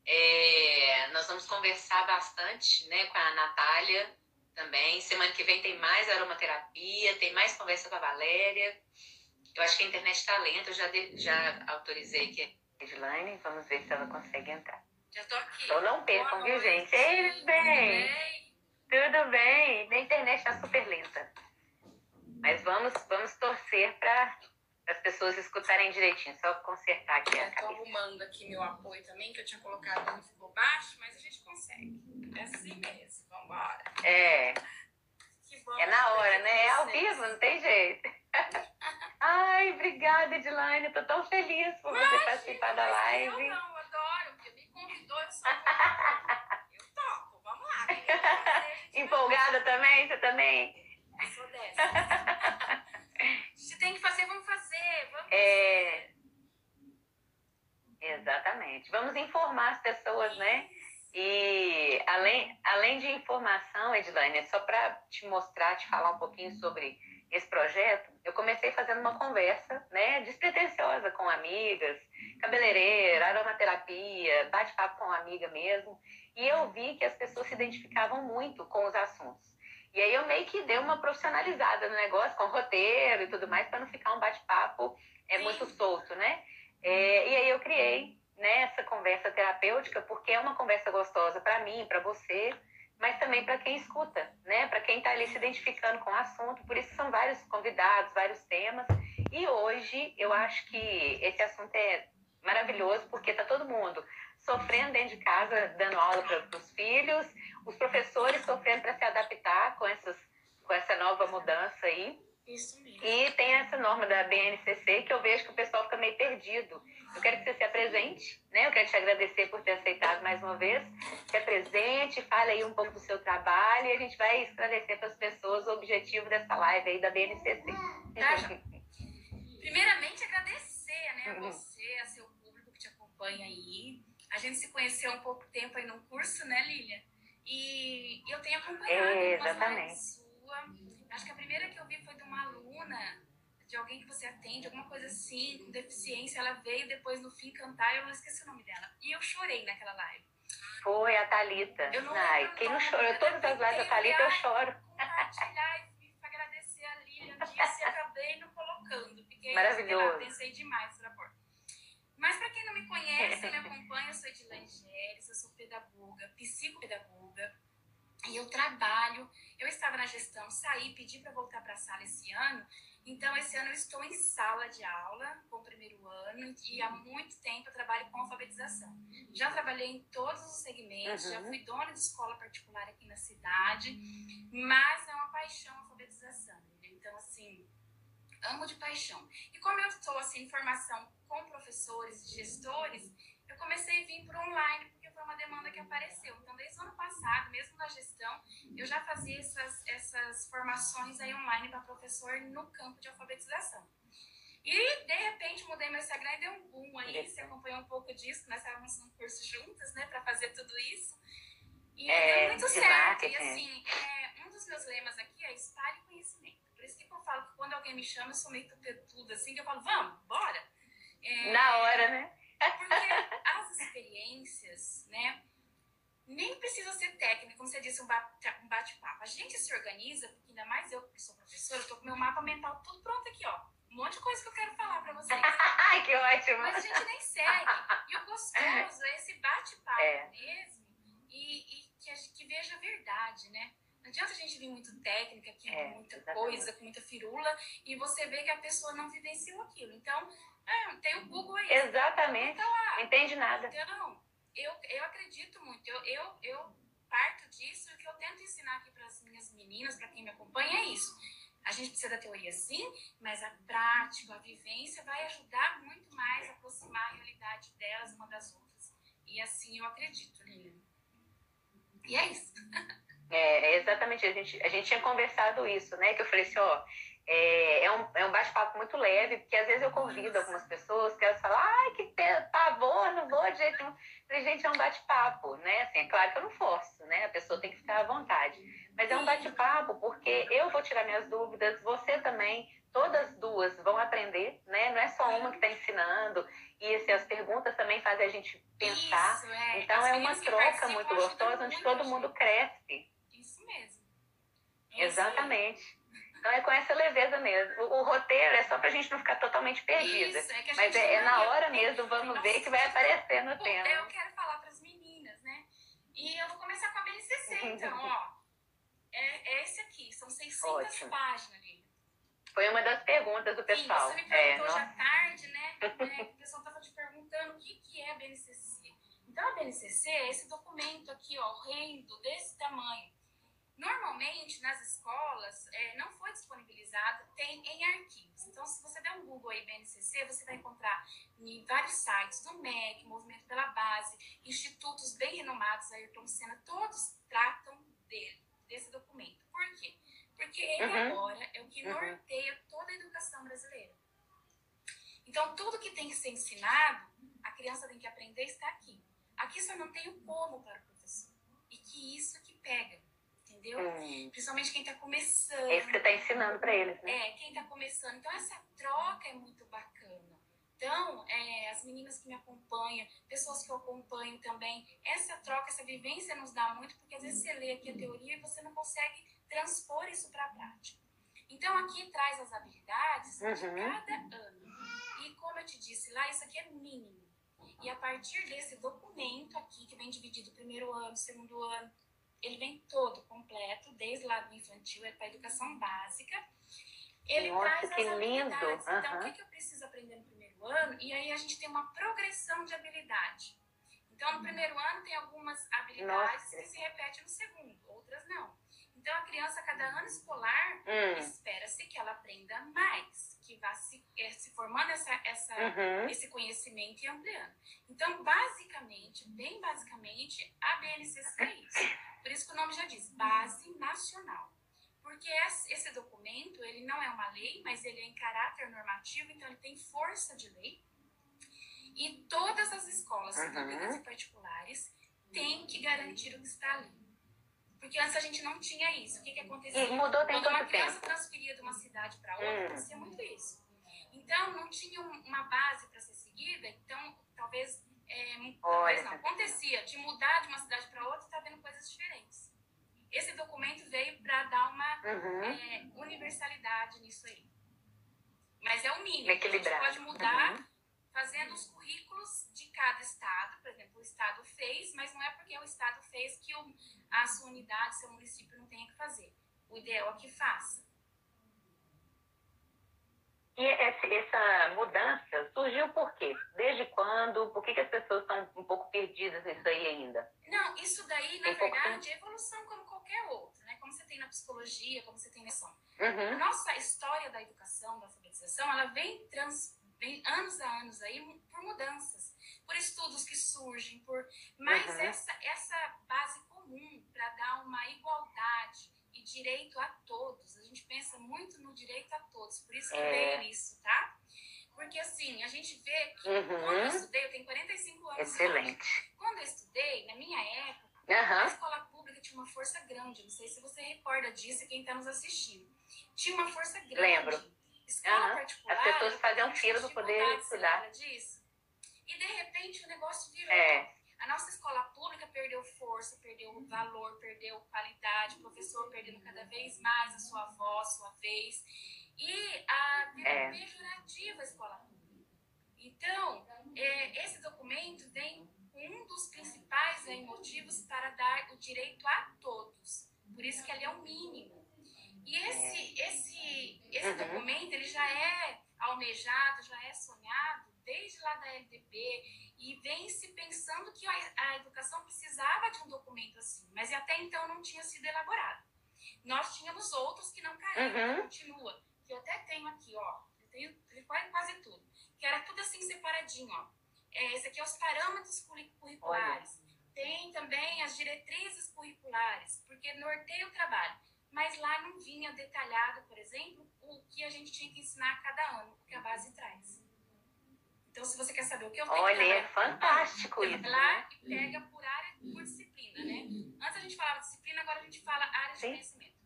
S1: É, nós vamos conversar bastante né, com a Natália também. Semana que vem tem mais aromaterapia, tem mais conversa com a Valéria. Eu acho que a internet está lenta, eu já, de, já autorizei aqui a Edilane. Vamos ver se ela consegue entrar.
S4: Já tô aqui.
S1: Então não percam, viu, gente? Ei, bem! Tudo bem. Minha internet está super lenta. Mas vamos, vamos torcer para as pessoas escutarem direitinho. Só consertar aqui
S4: eu
S1: a cabeça.
S4: Estou arrumando aqui meu apoio também, que eu tinha colocado no ficou baixo, mas a gente consegue. É assim mesmo. Vambora.
S1: É. é na hora, né? É ao vivo, não tem jeito. Ai, obrigada, Edilane. Tô tão feliz por você participar da live.
S4: Eu não, adoro, porque me convidou, eu só
S1: Empolgada também? Você também?
S4: Eu sou dessa. Se tem que fazer, vamos fazer. Vamos é...
S1: Exatamente. Vamos informar as pessoas, né? E além, além de informação, Edilane, só para te mostrar, te falar um pouquinho sobre esse projeto, eu comecei fazendo uma conversa, né, despretensiosa com amigas, cabeleireira, aromaterapia, bate-papo com amiga mesmo. E eu vi que as pessoas se identificavam muito com os assuntos. E aí eu meio que dei uma profissionalizada no negócio, com roteiro e tudo mais, para não ficar um bate-papo é, muito solto, né? É, e aí eu criei né, essa conversa terapêutica, porque é uma conversa gostosa para mim, para você, mas também para quem escuta, né? Para quem está ali se identificando com o assunto. Por isso são vários convidados, vários temas. E hoje eu acho que esse assunto é maravilhoso, porque está todo mundo sofrendo dentro de casa, dando aula para os filhos, os professores sofrendo para se adaptar com, essas, com essa nova mudança aí.
S4: Isso mesmo.
S1: E tem essa norma da BNCC que eu vejo que o pessoal fica meio perdido. Eu quero que você se apresente, né? Eu quero te agradecer por ter aceitado mais uma vez. Se apresente, fale aí um pouco do seu trabalho e a gente vai esclarecer para as pessoas o objetivo dessa live aí da BNCC.
S4: Tá, Primeiramente, agradecer né, a uhum. você, a seu público que te acompanha aí a gente se conheceu há um pouco tempo aí no curso, né, Lilia? E eu tenho acompanhado é,
S1: exatamente.
S4: sua. Acho que a primeira que eu vi foi de uma aluna, de alguém que você atende, alguma coisa assim, com deficiência. Ela veio depois no fim cantar, eu não esqueci o nome dela. E eu chorei naquela live.
S1: Foi a Thalita. Eu não Ai, quem não chorou? Todas as lives da Thalita eu choro.
S4: Compartilhar e agradecer a Lilia disse e acabei não colocando. Fiquei,
S1: Maravilhoso.
S4: pensei demais pra pôr. Mas para quem não me conhece, me acompanha, eu sou Edilane Geres, eu sou pedagoga, psicopedagoga, e eu trabalho. Eu estava na gestão, saí, pedi para voltar para a sala esse ano, então esse ano eu estou em sala de aula com o primeiro ano e há muito tempo eu trabalho com alfabetização. Já trabalhei em todos os segmentos, uhum. já fui dona de escola particular aqui na cidade, mas é uma paixão a alfabetização. Então, assim, amo de paixão. E como eu estou assim, em formação com professores e gestores,
S3: eu comecei a vir por online, uma demanda que apareceu. Então, desde o ano passado, mesmo na gestão, eu já fazia essas, essas formações aí online para professor no campo de alfabetização. E, de repente, mudei meu Instagram e deu um boom aí. Você acompanhou um pouco disso, nós estávamos num curso juntas, né, para fazer tudo isso. E é, deu muito certo. E, assim, é, um dos meus lemas aqui é espalhe conhecimento. Por isso que eu falo que quando alguém me chama, eu sou meio tudo assim, que eu falo, vamos, bora.
S1: É, Na hora, né?
S3: Porque as experiências, né, nem precisa ser técnica, como você disse, um bate-papo. A gente se organiza, porque ainda mais eu que sou professora, eu tô com meu mapa mental tudo pronto aqui, ó um monte de coisa que eu quero falar pra vocês.
S1: Ai, que ótimo!
S3: Mas a gente nem segue. E o gostoso é esse bate-papo é. mesmo e, e que, a, que veja a verdade, né? Não adianta a gente vir muito técnica, aqui, é, com muita exatamente. coisa, com muita firula, e você vê que a pessoa não vivenciou aquilo. Então, é, tem o Google aí.
S1: Exatamente. Tá Entende nada.
S3: Então, eu, eu acredito muito. Eu, eu, eu parto disso e o que eu tento ensinar aqui para as minhas meninas, para quem me acompanha, é isso a gente precisa da teoria sim, mas a prática, a vivência vai ajudar muito mais a aproximar a realidade delas uma das outras. E assim eu acredito, Lilian. E é isso.
S1: É, é, exatamente, a gente, a gente tinha conversado isso, né? Que eu falei assim, ó, é, é um, é um bate-papo muito leve, porque às vezes eu convido algumas pessoas que elas falam, ai, que pavor, não vou de jeito nenhum. Falei, gente, é um bate-papo, né? Assim, é claro que eu não forço, né? A pessoa tem que ficar à vontade. Mas é um bate-papo, porque eu vou tirar minhas dúvidas, você também, todas duas vão aprender, né? Não é só uma que está ensinando. E assim, as perguntas também fazem a gente pensar.
S3: Isso, é.
S1: Então as é uma troca muito gostosa, onde todo mundo cresce.
S3: Isso mesmo.
S1: É Exatamente. Então é com essa leveza mesmo. O, o roteiro é só para a gente não ficar totalmente perdida.
S3: Isso, é
S1: Mas é, é, na hora mesmo, vamos ver que vai aparecer no tema.
S3: Eu quero falar para as meninas, né? E eu vou começar com a BNCC, então, ó. É, é esse aqui, são 600 Ótimo. páginas ali.
S1: Foi uma das perguntas do pessoal.
S3: Sim, você me perguntou é, já tarde, né? É, o pessoal estava te perguntando o que, que é a BNCC. Então, a BNCC é esse documento aqui, ó, horrendo, desse tamanho Normalmente, nas escolas, é, não foi disponibilizado, tem em arquivos. Então, se você der um Google aí, BNCC, você vai encontrar em vários sites do MEC, Movimento pela Base, institutos bem renomados, Ayrton Senna, todos tratam dele, desse documento. Por quê? Porque ele uhum. agora é o que uhum. norteia toda a educação brasileira. Então, tudo que tem que ser ensinado, a criança tem que aprender está aqui. Aqui só não tem o como para o professor. E que isso que pega entendeu? Hum. Principalmente quem está começando.
S1: É isso que você está ensinando para eles, né?
S3: É, quem está começando. Então, essa troca é muito bacana. Então, é, as meninas que me acompanham, pessoas que eu acompanho também, essa troca, essa vivência nos dá muito, porque às vezes você lê aqui a teoria e você não consegue transpor isso para a prática. Então, aqui traz as habilidades uhum. de cada ano. E como eu te disse lá, isso aqui é mínimo. E a partir desse documento aqui, que vem dividido primeiro ano, segundo ano, ele vem todo completo, desde lá do infantil, é para educação básica. Ele
S1: Nossa,
S3: traz
S1: que
S3: as
S1: lindo!
S3: Habilidades. Então, uhum. o que, que eu preciso aprender no primeiro ano? E aí a gente tem uma progressão de habilidade. Então, no primeiro ano tem algumas habilidades Nossa. que se repetem no segundo, outras não. Então, a criança, cada ano escolar, hum. espera-se que ela aprenda mais, que vá se, é, se formando essa, essa, uhum. esse conhecimento e ampliando. Então, basicamente, bem basicamente, a BNCC é isso. Por isso que o nome já diz, Base Nacional. Porque esse documento, ele não é uma lei, mas ele é em caráter normativo, então ele tem força de lei. E todas as escolas uhum. públicas e particulares têm que garantir o que está ali. Porque antes a gente não tinha isso. O que, que acontecia?
S1: E mudou tem
S3: Quando uma
S1: criança
S3: tempo. transferia de uma cidade para outra, hum. acontecia muito isso. Então, não tinha uma base para ser seguida, então talvez é, talvez não, acontecia de mudar de uma cidade para outra e tá vendo coisas diferentes. Esse documento veio para dar uma uhum. é, universalidade nisso aí. Mas é o mínimo.
S1: Equilibrar.
S3: A gente pode mudar uhum. fazendo os currículos de cada estado. Por exemplo, o estado fez, mas não é porque o estado fez que o, a sua unidade, seu município não tenha que fazer. O ideal é que faça.
S1: E essa mudança surgiu por quê? Desde quando? Por que, que as pessoas estão um pouco perdidas nisso aí ainda?
S3: Não, isso daí, na tem verdade, é evolução como qualquer outra, né? Como você tem na psicologia, como você tem na ação. Uhum. A nossa história da educação, da alfabetização, ela vem, trans, vem anos a anos aí por mudanças, por estudos que surgem, por mas
S1: Uhum.
S3: essa, essa base comum para dar uma igualdade e direito a todos. A gente pensa muito no direito a todos, por isso que
S1: É.
S3: veio isso, tá? Porque assim, a gente vê que quando eu
S1: Uhum.
S3: estudei, eu tenho 45 anos. hoje.
S1: Excelente.
S3: Quando eu estudei, na minha época, a
S1: Aham.
S3: escola pública tinha uma força grande. Não sei se você recorda disso quem está nos assistindo. Tinha uma força grande.
S1: Lembro.
S3: Escola
S1: Aham.
S3: particular.
S1: As pessoas faziam fila pra poder estudar.
S3: Disso? E de repente o negócio virou.
S1: É.
S3: A nossa escola pública perdeu força, perdeu valor, perdeu qualidade, o professor perdendo cada vez mais a sua voz, sua vez. E a
S1: É.
S3: pejorativa escola pública. Então, é, esse documento vem um dos principais aí, motivos para dar o direito a todos. Por isso que ele é o mínimo. E esse, esse, esse
S1: Uhum.
S3: documento ele já é almejado, já é sonhado desde lá da LDB e vem se pensando que a, a educação precisava de um documento assim, mas até então não tinha sido elaborado. Nós tínhamos outros que não caíram,
S1: Uhum.
S3: continua, que eu até tenho aqui, ó, eu tenho, quase, quase tudo, que era tudo assim separadinho, ó. É, esse aqui é os parâmetros curri- curriculares. Tem também as diretrizes curriculares, porque norteia o trabalho. Mas lá não vinha detalhado, por exemplo, o que a gente tinha que ensinar a cada ano, o que a base traz. Então, se você quer saber o que eu tenho
S1: Olha, é fantástico
S3: você
S1: isso.
S3: vai lá e pega por área, por disciplina, né? Antes a gente falava disciplina, agora a gente fala área de
S1: Sim.
S3: conhecimento.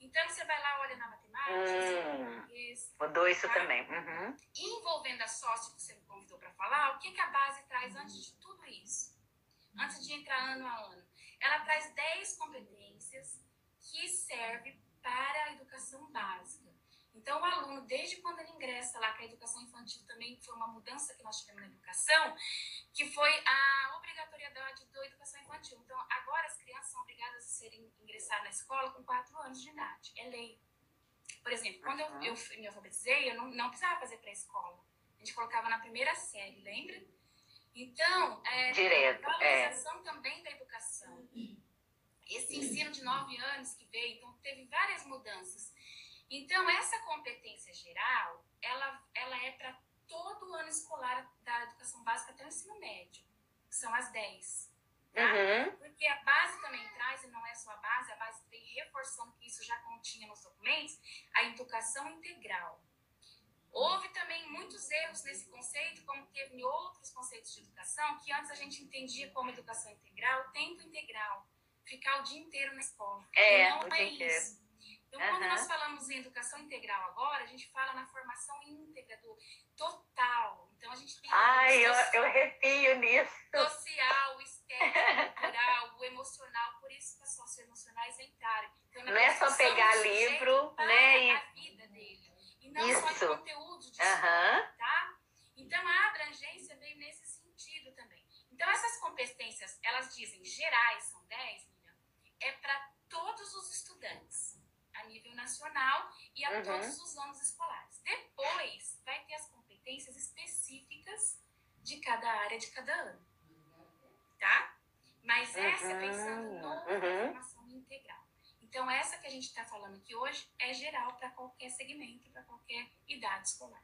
S3: Então, você vai lá, olha na matemática,
S1: Hum.
S3: português,
S1: Mudou isso também. Uhum.
S3: envolvendo a sócio que você me convidou para falar, o que, que a base traz antes de tudo isso? Antes de entrar ano a ano. Ela traz 10 competências que servem para a educação básica. Então, o aluno, desde quando ele ingressa lá, que a educação infantil também foi uma mudança que nós tivemos na educação, que foi a obrigatoriedade da educação infantil. Então, agora as crianças são obrigadas a serem, ingressar na escola com 4 anos de idade. É lei. Por exemplo, quando eu, eu me alfabetizei, eu não, não precisava fazer pré-escola. A gente colocava na primeira série, lembra? Então, é,
S1: Direto,
S3: a
S1: é.
S3: valorização também da educação. Esse ensino de nove anos que veio, então teve várias mudanças. Então, essa competência geral, ela, ela é para todo o ano escolar da educação básica até o ensino médio, que são as 10. Tá?
S1: Uhum.
S3: Porque a base também traz, e não é só a base, a base vem reforçando que isso já continha nos documentos, a educação integral. Houve também muitos erros nesse conceito, como teve em outros conceitos de educação, que antes a gente entendia como educação integral, tempo integral, ficar o dia inteiro na escola.
S1: É,
S3: não é
S1: inteiro.
S3: Isso. Então, quando
S1: Aham.
S3: nós falamos em educação integral agora, a gente fala na formação íntegra, do total. Então, a gente tem
S1: Ai, eu,
S3: social-
S1: eu arrepio nisso.
S3: social, estético, cultural, o emocional, por isso que as socioemocionais entraram. Então,
S1: Não é só pegar livro, né, e-
S3: a vida dele. E não só de
S1: Isso.
S3: conteúdo de história, tá? Então, a abrangência veio nesse sentido também. Então, essas competências, elas dizem gerais, são 10, Miriam, é para todos os estudantes, nível nacional e a
S1: Uhum.
S3: todos os anos escolares. Depois, vai ter as competências específicas de cada área de cada ano. Tá? Mas essa é pensando
S1: Uhum,
S3: no
S1: uhum.
S3: formação integral. Então, essa que a gente está falando aqui hoje é geral para qualquer segmento, para qualquer idade escolar,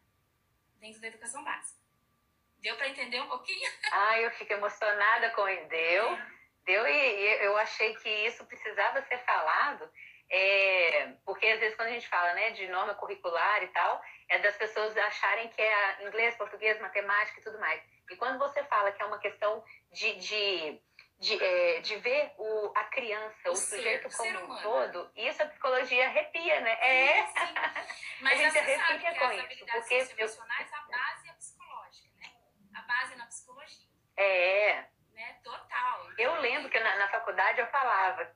S3: dentro da educação básica. Deu para entender um pouquinho?
S1: Ai, eu fico emocionada com isso. Deu, deu e, e eu achei que isso precisava ser falado, é, porque às vezes quando a gente fala né, de norma curricular e tal, é das pessoas acharem que é inglês, português, matemática e tudo mais. E quando você fala que é uma questão de, de, de, é, de ver o, a criança, o,
S3: O ser,
S1: sujeito
S3: o
S1: como
S3: ser
S1: um todo, isso a psicologia arrepia, né? É.
S3: Sim. Mas
S1: A gente arrepia com
S3: as
S1: isso,
S3: habilidades
S1: porque eu-
S3: socioemocionais, a base é psicológica, né? A base é na psicologia,
S1: É.
S3: né? Total.
S1: Eu lembro que na, na faculdade eu falava,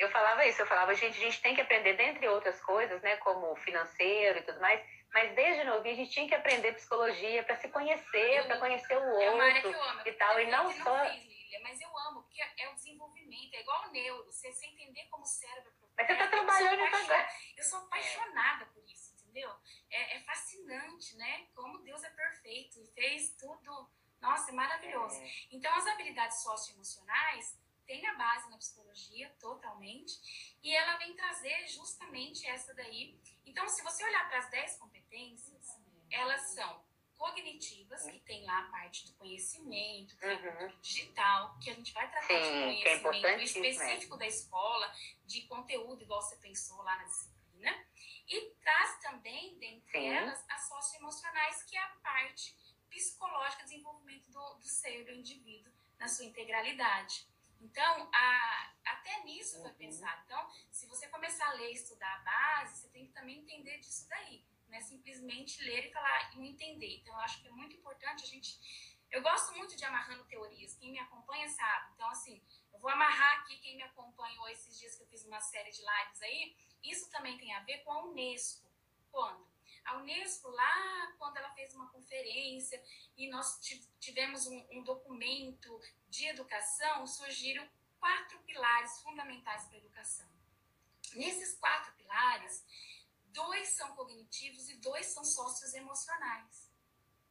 S1: eu falava isso, eu falava, gente, a gente tem que aprender, dentre outras coisas, né, como financeiro e tudo mais, mas desde novinho a gente tinha que aprender psicologia para se conhecer, para conhecer o
S3: É uma área que
S1: outro.
S3: eu amo.
S1: e tal, e
S3: Eu
S1: não
S3: que
S1: só-
S3: fiz, Lília, mas eu amo, porque é o desenvolvimento, é igual o neuro. Você, você entender como o cérebro...
S1: Mas você tá
S3: é, sou
S1: trabalhando agora.
S3: Eu sou apaixonada por isso, entendeu? É, é fascinante, né? Como Deus é perfeito e fez tudo... Nossa, é maravilhoso. Então, as habilidades socioemocionais têm a base na psicologia, totalmente, e ela vem trazer justamente essa daí. Então, se você olhar para as 10 competências, elas são cognitivas, que tem lá a parte do conhecimento, que é
S5: Uhum.
S3: digital, que a gente vai tratar
S5: Sim,
S3: de
S5: é
S3: conhecimento
S5: importantíssimo,
S3: específico da escola, de conteúdo, igual você pensou lá na disciplina. E traz também, dentre
S5: Sim.
S3: elas, as socioemocionais, que é a parte psicológica, desenvolvimento do, do ser, do indivíduo, na sua integralidade. Então, a- até nisso foi pensado. Então, se você começar a ler e estudar a base, você tem que também entender disso daí. Não é simplesmente ler e falar e entender. Então, eu acho que é muito importante a gente. Eu gosto muito de amarrando teorias. Quem me acompanha sabe. Então, assim, eu vou amarrar aqui quem me acompanhou esses dias que eu fiz uma série de lives aí. Isso também tem a ver com a Unesco. Quando? A Unesco, lá quando ela fez uma conferência e nós ti- tivemos um, um documento de educação, surgiram quatro pilares fundamentais para a educação. Nesses quatro pilares, dois são cognitivos e dois são socioemocionais.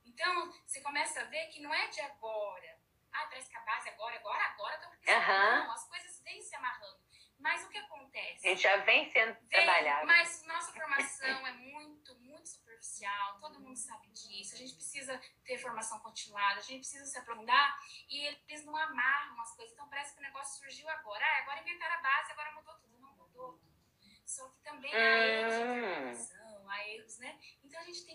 S3: Então, você começa a ver que não é de agora. Ah, parece que a base agora, agora, agora precisando.
S5: Aham.
S3: Não, as coisas vêm se amarrando. Mas o que acontece?
S5: A gente já vem sendo
S3: Vem,
S5: trabalhado.
S3: mas nossa formação é muito, muito superficial, todo mundo sabe disso. A gente precisa ter formação continuada, a gente precisa se aprofundar e eles não amarram as coisas. Então parece que o negócio surgiu agora. Ah, agora inventaram a base, agora mudou tudo. Não mudou tudo. Só que também há erros de
S5: Hum.
S3: interpretação, há erros, né? Então a gente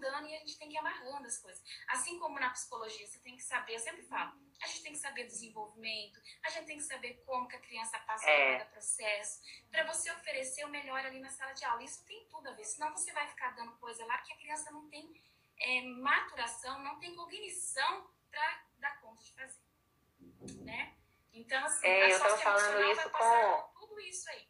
S3: aprofundando e a gente tem que ir amarrando as coisas. Assim como na psicologia, você tem que saber, eu sempre falo, a gente tem que saber desenvolvimento, a gente tem que saber como que a criança passa
S5: É.
S3: por cada processo, para você oferecer o melhor ali na sala de aula. Isso tem tudo a ver, senão você vai ficar dando coisa lá que a criança não tem é, maturação, não tem cognição para dar conta de fazer, né? Então, assim,
S5: É,
S3: a
S5: eu tava falando
S3: vai
S5: isso
S3: passar
S5: com-
S3: por tudo isso aí.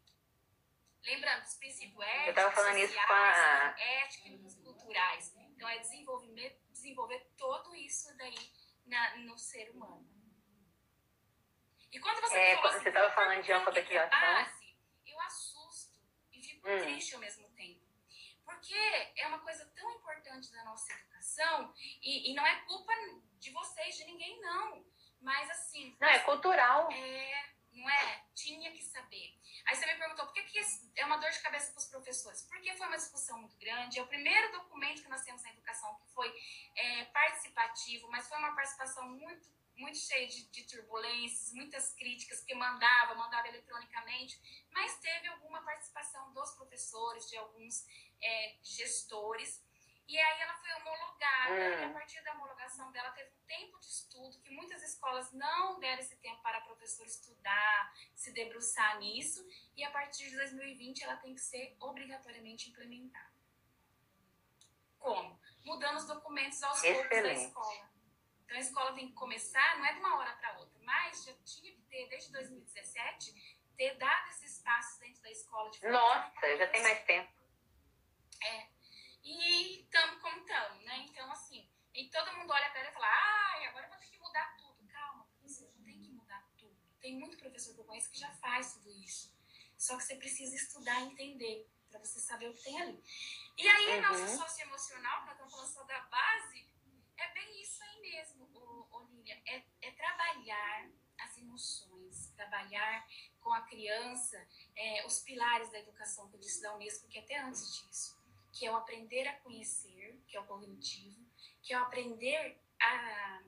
S3: Lembrando, os princípios éticos,
S5: Eu tava falando isso com a-
S3: sociais, éticos, culturais. Então, é desenvolver, desenvolver tudo isso daí na, no ser humano. E quando você
S5: É,
S3: fala
S5: quando
S3: assim,
S5: você tava
S3: "Por
S5: falando de alfabetização."
S3: base, eu assusto e fico
S5: Hum.
S3: triste ao mesmo tempo. Porque é uma coisa tão importante da nossa educação e, e não é culpa de vocês, de ninguém, não. Mas assim,
S5: Não, é cultural.
S3: é, não é? Tinha que saber. Aí você me perguntou por que, que é uma dor de cabeça para os professores? Porque foi uma discussão muito grande. É o primeiro documento que nós temos na educação que foi é, participativo, mas foi uma participação muito, muito cheia de, de turbulências, muitas críticas, porque mandava, mandava eletronicamente, mas teve alguma participação dos professores, de alguns é, gestores. E aí ela foi homologada,
S5: Hum.
S3: e a partir da homologação dela teve um tempo de estudo, que muitas escolas não deram esse tempo para a professora estudar, se debruçar nisso, e a partir de 2020 ela tem que ser obrigatoriamente implementada. Como? Mudando os documentos aos poucos da
S5: Excelente.
S3: escola. Então a escola tem que começar, não é de uma hora para outra, mas já tinha que ter, desde 2017, ter dado esses passos dentro da escola de
S5: Nossa, já tem mais tempo.
S3: E estamos como estamos, né? Então, assim, e todo mundo olha para ela e fala, ai, agora eu vou ter que mudar tudo. Calma, você não tem que mudar tudo. Tem muito professor que eu conheço que já faz tudo isso. Só que você precisa estudar e entender, para você saber o que tem ali. E aí,
S5: Uhum.
S3: nosso socioemocional, para estamos falando só da base, é bem isso aí mesmo, Lília. É, é trabalhar as emoções, trabalhar com a criança é, os pilares da educação que eu disse da Unesco, que é até antes disso que é o aprender a conhecer, que é o cognitivo, que é o aprender a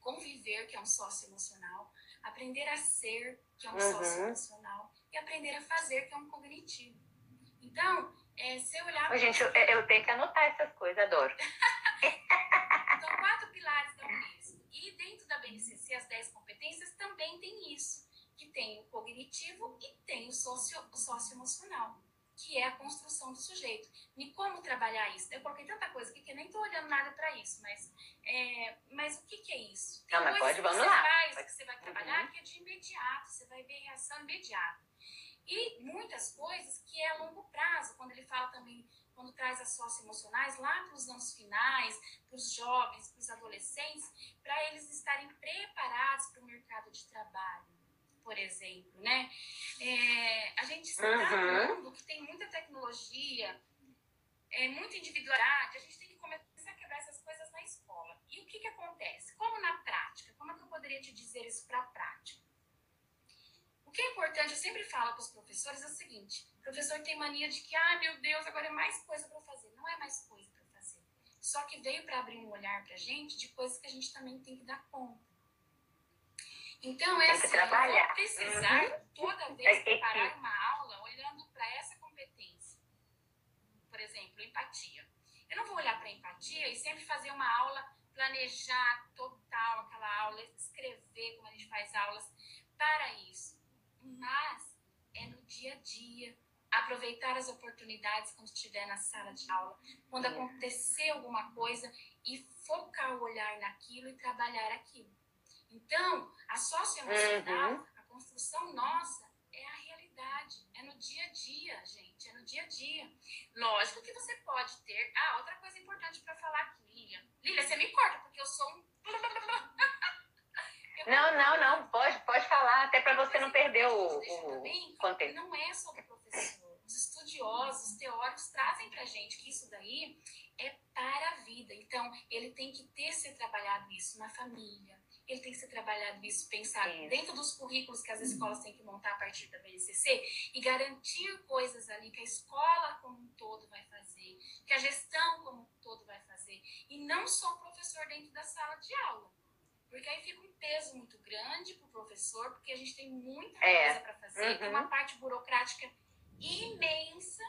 S3: conviver, que é um socioemocional, aprender a ser, que é um
S5: Uhum.
S3: socioemocional, e aprender a fazer, que é um cognitivo. Então, é, se eu olhar
S5: Ô, gente, eu, eu tenho que anotar essas coisas, adoro.
S3: Então, quatro pilares da Unesco. E dentro da BNCC, as 10 competências, também tem isso, que tem o cognitivo e tem o, socio, o socioemocional, que é a construção do sujeito. E como trabalhar isso? Eu coloquei tanta coisa aqui que eu nem estou olhando nada para isso, mas, é, mas o que, que é isso? Tem
S5: Não,
S3: coisas
S5: pode,
S3: que você
S5: lá.
S3: faz,
S5: Pode.
S3: que você vai trabalhar,
S5: Uhum.
S3: que é de imediato, você vai ver reação imediata. E muitas coisas que é a longo prazo, quando ele fala também, quando traz as socioemocionais lá para os anos finais, para os jovens, para os adolescentes, para eles estarem preparados para o mercado de trabalho, por exemplo, né? É, a gente está
S5: Uhum.
S3: num mundo que tem muita tecnologia, é, muita individualidade, a gente tem que começar a quebrar essas coisas na escola. E o que, que acontece? Como na prática? Como é que eu poderia te dizer isso para a prática? O que é importante, eu sempre falo para os professores, é o seguinte: o professor tem mania de que, ah, meu Deus, agora é mais coisa para fazer. Não é mais coisa para fazer. Só que veio para abrir um olhar para a gente de coisas que a gente também tem que dar conta. Então, é assim, eu vou precisar uhum. toda vez preparar uma aula olhando para essa competência. Por exemplo, empatia. Eu não vou olhar para empatia e sempre fazer uma aula, planejar total aquela aula, escrever como a gente faz aulas para isso. Mas é no dia a dia, aproveitar as oportunidades quando estiver na sala de aula, quando acontecer alguma coisa e focar o olhar naquilo e trabalhar aquilo. Então, a socioemocional, uhum. a construção nossa é a realidade, é no dia a dia, gente, é no dia a dia. Lógico que você pode ter. Ah, outra coisa importante para falar aqui, Lilian. Lilian, você me corta porque eu sou um.
S1: não, não, não, pode, pode falar, até para você não perder o, o
S3: contexto. Não é sobre o professor. Os estudiosos, os teóricos trazem para gente que isso daí é para a vida. Então, ele tem que ter ser trabalhado isso na família, ele tem que ser trabalhado isso, pensado isso. dentro dos currículos que as escolas têm que montar a partir da BNCC e garantir coisas ali que a escola como um todo vai fazer, que a gestão como um todo vai fazer, e não só o professor dentro da sala de aula. Porque aí fica um peso muito grande para o professor, porque a gente tem muita é. coisa para fazer, uhum. tem uma parte burocrática imensa,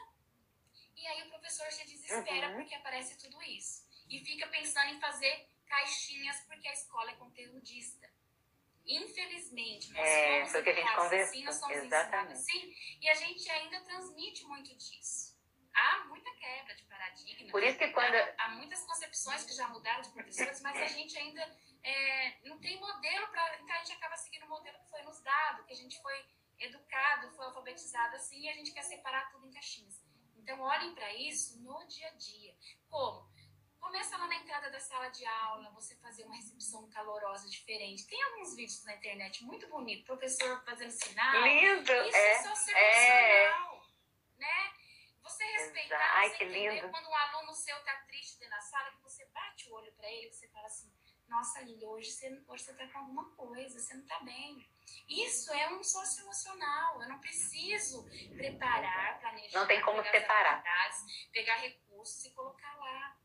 S3: e aí o professor se desespera uhum. porque aparece tudo isso. E fica pensando em fazer caixinhas porque a escola é conteudista. Infelizmente, nós
S1: é, somos conversa.
S3: assim, nós somos Exatamente. assim, e a gente ainda transmite muito disso. Há muita quebra de paradigma.
S1: Por isso que quando...
S3: Há, há muitas concepções que já mudaram de professores, mas a gente ainda é, não tem modelo para... Então, a gente acaba seguindo o modelo que foi nos dado, que a gente foi educado, foi alfabetizado assim, e a gente quer separar tudo em caixinhas. Então, olhem para isso no dia a dia. Como? Começa lá na entrada da sala de aula, você fazer uma recepção calorosa diferente. Tem alguns vídeos na internet muito bonitos, professor fazendo sinal.
S1: Lindo!
S3: Isso é, é social, é. né? Você respeitar,
S1: Ai,
S3: você
S1: que lindo.
S3: quando um aluno seu tá triste dentro da sala, que você bate o olho para ele, você fala assim, nossa, Lili, hoje você, hoje você tá com alguma coisa, você não tá bem. Isso é um socioemocional. Eu não preciso preparar, planejar.
S1: Não tem como separar.
S3: Pegar recursos e colocar lá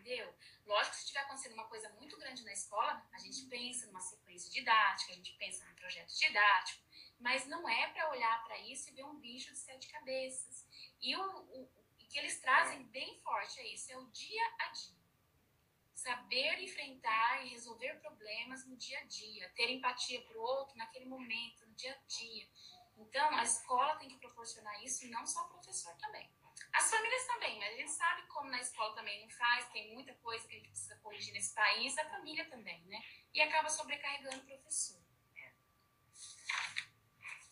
S3: entendeu? Lógico que se estiver acontecendo uma coisa muito grande na escola, a gente pensa numa sequência didática, a gente pensa num projeto didático, mas não é para olhar para isso e ver um bicho de sete cabeças. E o, o, o que eles trazem bem forte é isso, é o dia a dia. Saber enfrentar e resolver problemas no dia a dia, ter empatia para o outro naquele momento, no dia a dia. Então, a escola tem que proporcionar isso e não só o professor também. As famílias também, mas a gente sabe como na escola também não faz, tem muita coisa que a gente precisa corrigir nesse país, a família também, né? E acaba sobrecarregando o professor.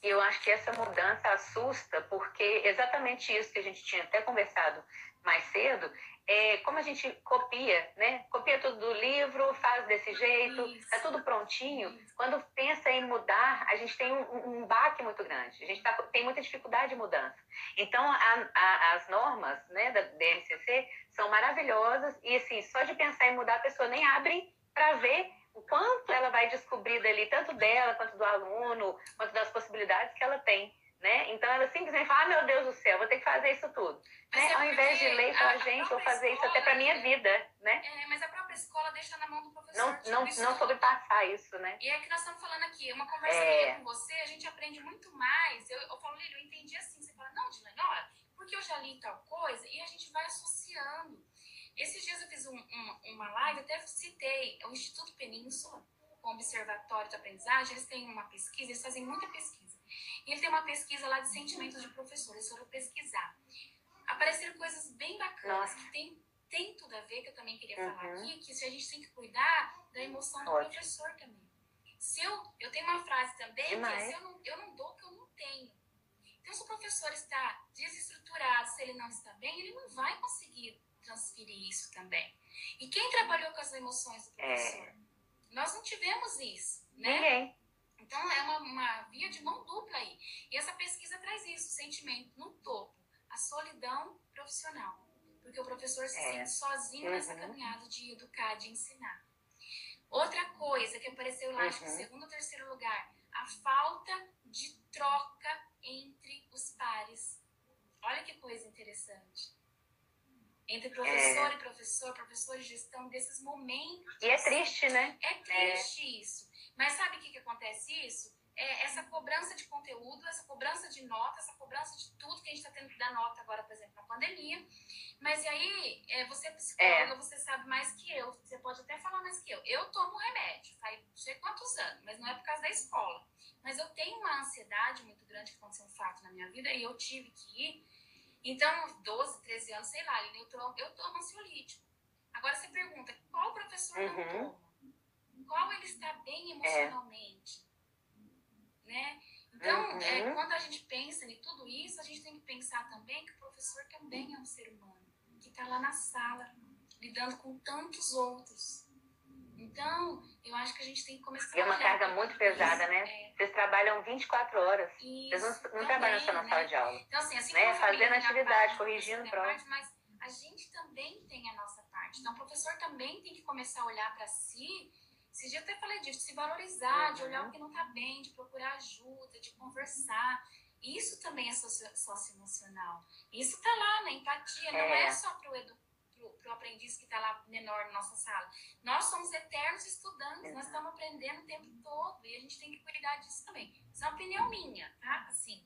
S1: E eu acho que essa mudança assusta, porque exatamente isso que a gente tinha até conversado mais cedo, é, como a gente copia, né? Copia tudo do livro, faz desse jeito, Isso. tá tudo prontinho. Isso. Quando pensa em mudar, a gente tem um, um baque muito grande. A gente tá, tem muita dificuldade de mudança. Então, a, a, as normas né, da DNCC são maravilhosas e, assim, só de pensar em mudar, a pessoa nem abre para ver o quanto ela vai descobrir dali, tanto dela, quanto do aluno, quanto das possibilidades que ela tem né? Então ela simplesmente fala, ah, meu Deus do céu, vou ter que fazer isso tudo. Né? É Ao invés de ler para a gente, vou fazer isso até para minha vida, né?
S3: É, mas a própria escola deixa na mão do professor.
S1: Não, não, não sobrepassar isso, né?
S3: E é que nós estamos falando aqui, uma conversa é... com você, a gente aprende muito mais. Eu, eu falo, Lili, eu entendi assim. Você fala, não, Dilane, olha, porque eu já li tal coisa, e a gente vai associando. Esses dias eu fiz um, um, uma live, até citei o Instituto Península, com o Observatório de Aprendizagem, eles têm uma pesquisa, eles fazem muita pesquisa e ele tem uma pesquisa lá de sentimentos de professores, foram pesquisar. Apareceram coisas bem bacanas que tem, tem tudo a ver, que eu também queria uhum. falar aqui, que se a gente tem que cuidar da emoção do Ótimo. professor também. Se eu, eu tenho uma frase também, que é, se eu não, eu não dou o que eu não tenho. Então, se o professor está desestruturado, se ele não está bem, ele não vai conseguir transferir isso também. E quem trabalhou com as emoções do professor? É. Nós não tivemos isso, né?
S1: Ninguém.
S3: Então, é uma, uma via de mão dupla aí. E essa pesquisa traz isso, o sentimento no topo, a solidão profissional. Porque o professor se é. sente sozinho uhum. nessa caminhada de educar, de ensinar. Outra coisa que apareceu lá, uhum. acho que segundo ou terceiro lugar, a falta de troca entre os pares. Olha que coisa interessante. entre professor é. e professor, professor e gestão, desses momentos.
S1: E é triste, né?
S3: É triste é. isso. Mas sabe o que, que acontece isso? É essa cobrança de conteúdo, essa cobrança de nota, essa cobrança de tudo que a gente está tendo que dar nota agora, por exemplo, na pandemia. Mas aí, é, você é psicóloga, é. você sabe mais que eu, você pode até falar mais que eu. Eu tomo remédio, faz não sei quantos anos, mas não é por causa da escola. Mas eu tenho uma ansiedade muito grande que aconteceu um fato na minha vida e eu tive que ir então, 12, 13 anos, sei lá, eu tomo, eu tomo ansiolítico. Agora você pergunta, qual professor uhum. não toma? Qual ele está bem emocionalmente? É. Né? Então, uhum. é, quando a gente pensa em tudo isso, a gente tem que pensar também que o professor também é um ser humano, que está lá na sala, lidando com tantos outros. Então, eu acho que a gente tem que começar
S1: e é uma carga muito pesada, né? É. Vocês trabalham 24 horas. Isso, Vocês não, não trabalham só na né? sala de aula.
S3: Então, assim, assim
S1: né? Fazendo atividade, corrigindo prova.
S3: Mas a gente também tem a nossa parte. Então, o professor também tem que começar a olhar para si. Esse dia eu até falei disso, de se valorizar, uhum. de olhar o que não está bem, de procurar ajuda, de conversar. Isso também é socioemocional. Isso está lá na empatia, não é, é só para o educador para o aprendiz que está lá menor na nossa sala. Nós somos eternos estudantes, nós estamos aprendendo o tempo todo e a gente tem que cuidar disso também. Isso é uma opinião minha, tá? Assim.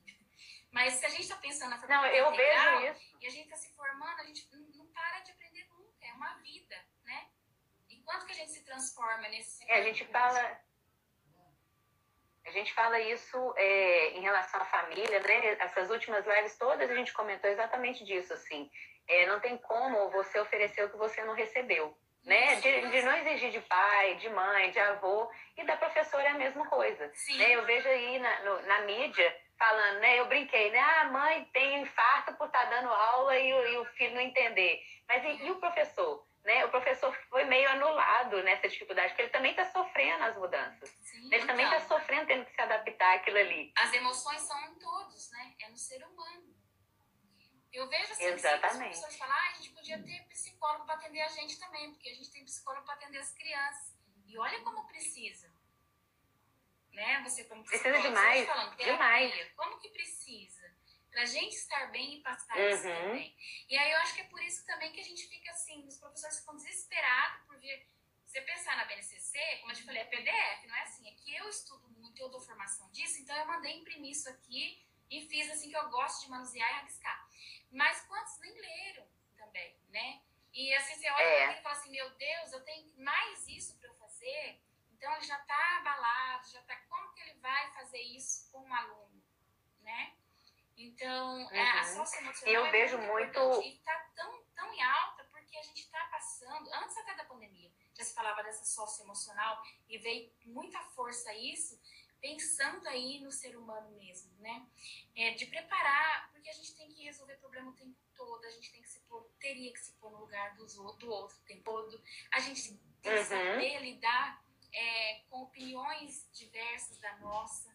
S3: Mas se a gente está pensando na
S1: formação Não, eu integral, vejo isso.
S3: e a gente está se formando, a gente não para de aprender nunca, é uma vida, quanto que a gente se transforma nesse...
S1: É, a gente fala... A gente fala isso é, em relação à família, né? Essas últimas lives todas a gente comentou exatamente disso, assim. É, não tem como você oferecer o que você não recebeu. Né? De, de, não exigir de pai, de mãe, de avô, e da professora é a mesma coisa. Né? Eu vejo aí na, no, na mídia falando, né? Eu brinquei, né? Ah, mãe tem infarto por estar tá dando aula e, e o filho não entender. Mas e, e, o professor? Né? O professor foi meio anulado nessa dificuldade, porque ele também está sofrendo as mudanças. Sim, ele também está então. sofrendo, tendo que se adaptar àquilo ali.
S3: As emoções são em todos, né? É no ser humano. Eu vejo assim,
S1: Exatamente.
S3: as pessoas falam, ah, a gente podia ter psicólogo para atender a gente também, porque a gente tem psicólogo para atender as crianças. E olha como precisa. Né? Você como
S1: precisa demais, falando, terapia, demais.
S3: como que precisa? Pra gente estar bem e passar uhum. isso também. E aí eu acho que é por isso também que a gente fica assim, os professores ficam desesperados por vir. Você pensar na BNCC, como eu te falei, é PDF, não é assim. É que eu estudo muito, eu dou formação disso, então eu mandei imprimir isso aqui e fiz assim que eu gosto de manusear e rabiscar. Mas quantos nem leram também, né? E assim, você olha é. para e fala assim, meu Deus, eu tenho mais isso para eu fazer. Então ele já está abalado, já está. Como que ele vai fazer isso com um aluno, né? Então, uhum. é, a socioemocional
S1: eu
S3: é
S1: vejo
S3: muito,
S1: muito...
S3: e está tão, tão em alta porque a gente está passando, antes até da pandemia, já se falava dessa socioemocional e veio muita força isso, pensando aí no ser humano mesmo, né? É, de preparar, porque a gente tem que resolver problema o tempo todo, a gente tem que se pôr, teria que se pôr no lugar dos, do outro o tempo todo, a gente tem que uhum. saber lidar é, com opiniões diversas da nossa,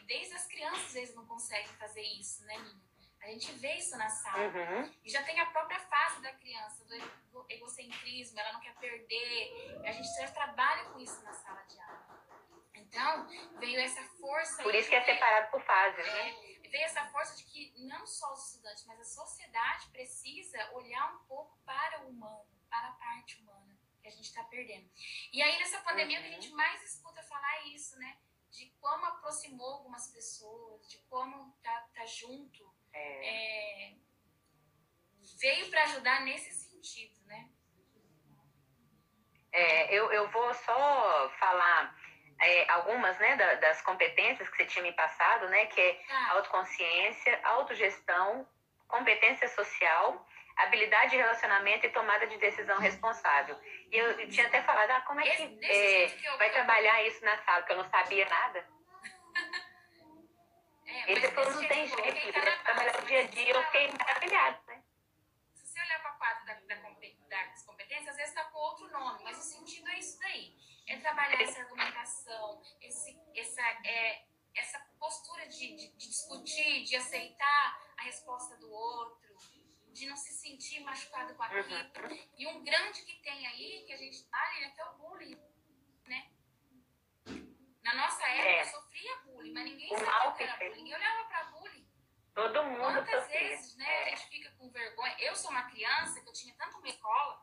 S3: e desde as crianças às vezes não conseguem fazer isso, né, Nina? A gente vê isso na sala.
S1: Uhum.
S3: E já tem a própria fase da criança, do egocentrismo, ela não quer perder. A gente já trabalha com isso na sala de aula. Então, veio essa força.
S1: Por isso que é separado por fases, né?
S3: É, veio essa força de que não só os estudantes, mas a sociedade precisa olhar um pouco para o humano, para a parte humana que a gente está perdendo. E aí, nessa pandemia, uhum. o que a gente mais escuta falar é isso, né? De como aproximou algumas pessoas, de como tá, tá junto. É. É, veio para ajudar nesse sentido, né?
S1: É, eu, eu vou só falar é, algumas né, da, das competências que você tinha me passado, né, que é ah. autoconsciência, autogestão, competência social, habilidade de relacionamento e tomada de decisão responsável. E eu, eu tinha até falado, ah, como é que, é, que vai trabalhar isso na sala, porque eu não sabia nada.
S3: É, Ele
S1: falou, não tem jeito, vai trabalhar o dia a dia, eu fiquei maravilhada, né?
S3: Se você olhar para a quadra da, da, das competências, às vezes está com outro nome, mas o sentido é isso daí é trabalhar essa argumentação, esse, essa, é, essa postura de, de, de, discutir, de aceitar a resposta do outro, de não se sentir machucado com aquilo. Uhum. E um grande que tem aí, que a gente tá ali, é que é o bullying, né? Na nossa época, é. sofria bullying, mas ninguém sabia o que era bullying. Ninguém olhava para bullying.
S1: Todo mundo
S3: Quantas
S1: sofria.
S3: vezes, né, a gente fica com vergonha. Eu sou uma criança que eu tinha tanto uma escola,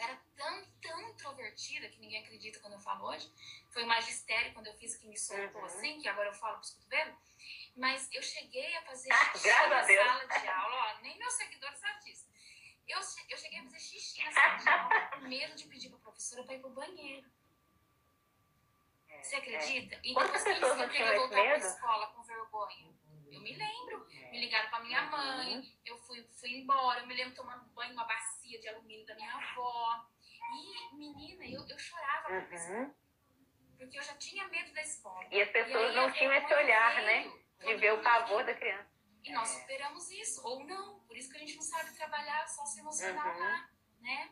S3: eu era tão, tão introvertida, que ninguém acredita quando eu falo hoje. Foi o magistério quando eu fiz que me soltou
S1: Uhum.
S3: assim, que agora eu falo pros cotovelos. Mas eu cheguei a fazer
S1: Ah,
S3: xixi na
S1: a Deus.
S3: sala de aula, ó, nem meus seguidores sabem disso. Eu, eu cheguei a fazer xixi na sala de aula, com medo de pedir pra professora pra ir pro banheiro. Você acredita? E depois que eu voltar pra
S1: medo?
S3: escola com vergonha. Eu me lembro. Me ligaram pra minha mãe, eu fui, fui embora, eu me lembro tomando banho numa bacia de alumínio da minha avó. E, menina, eu, eu chorava isso,
S1: Uhum.
S3: porque eu já tinha medo da escola.
S1: E as
S3: E
S1: pessoas
S3: aí
S1: não
S3: a
S1: tinham esse olhar, né? De ver o pavor da criança.
S3: E nós superamos isso, ou não. Por isso que a gente não sabe trabalhar só se emocional
S1: Uhum.
S3: lá, né?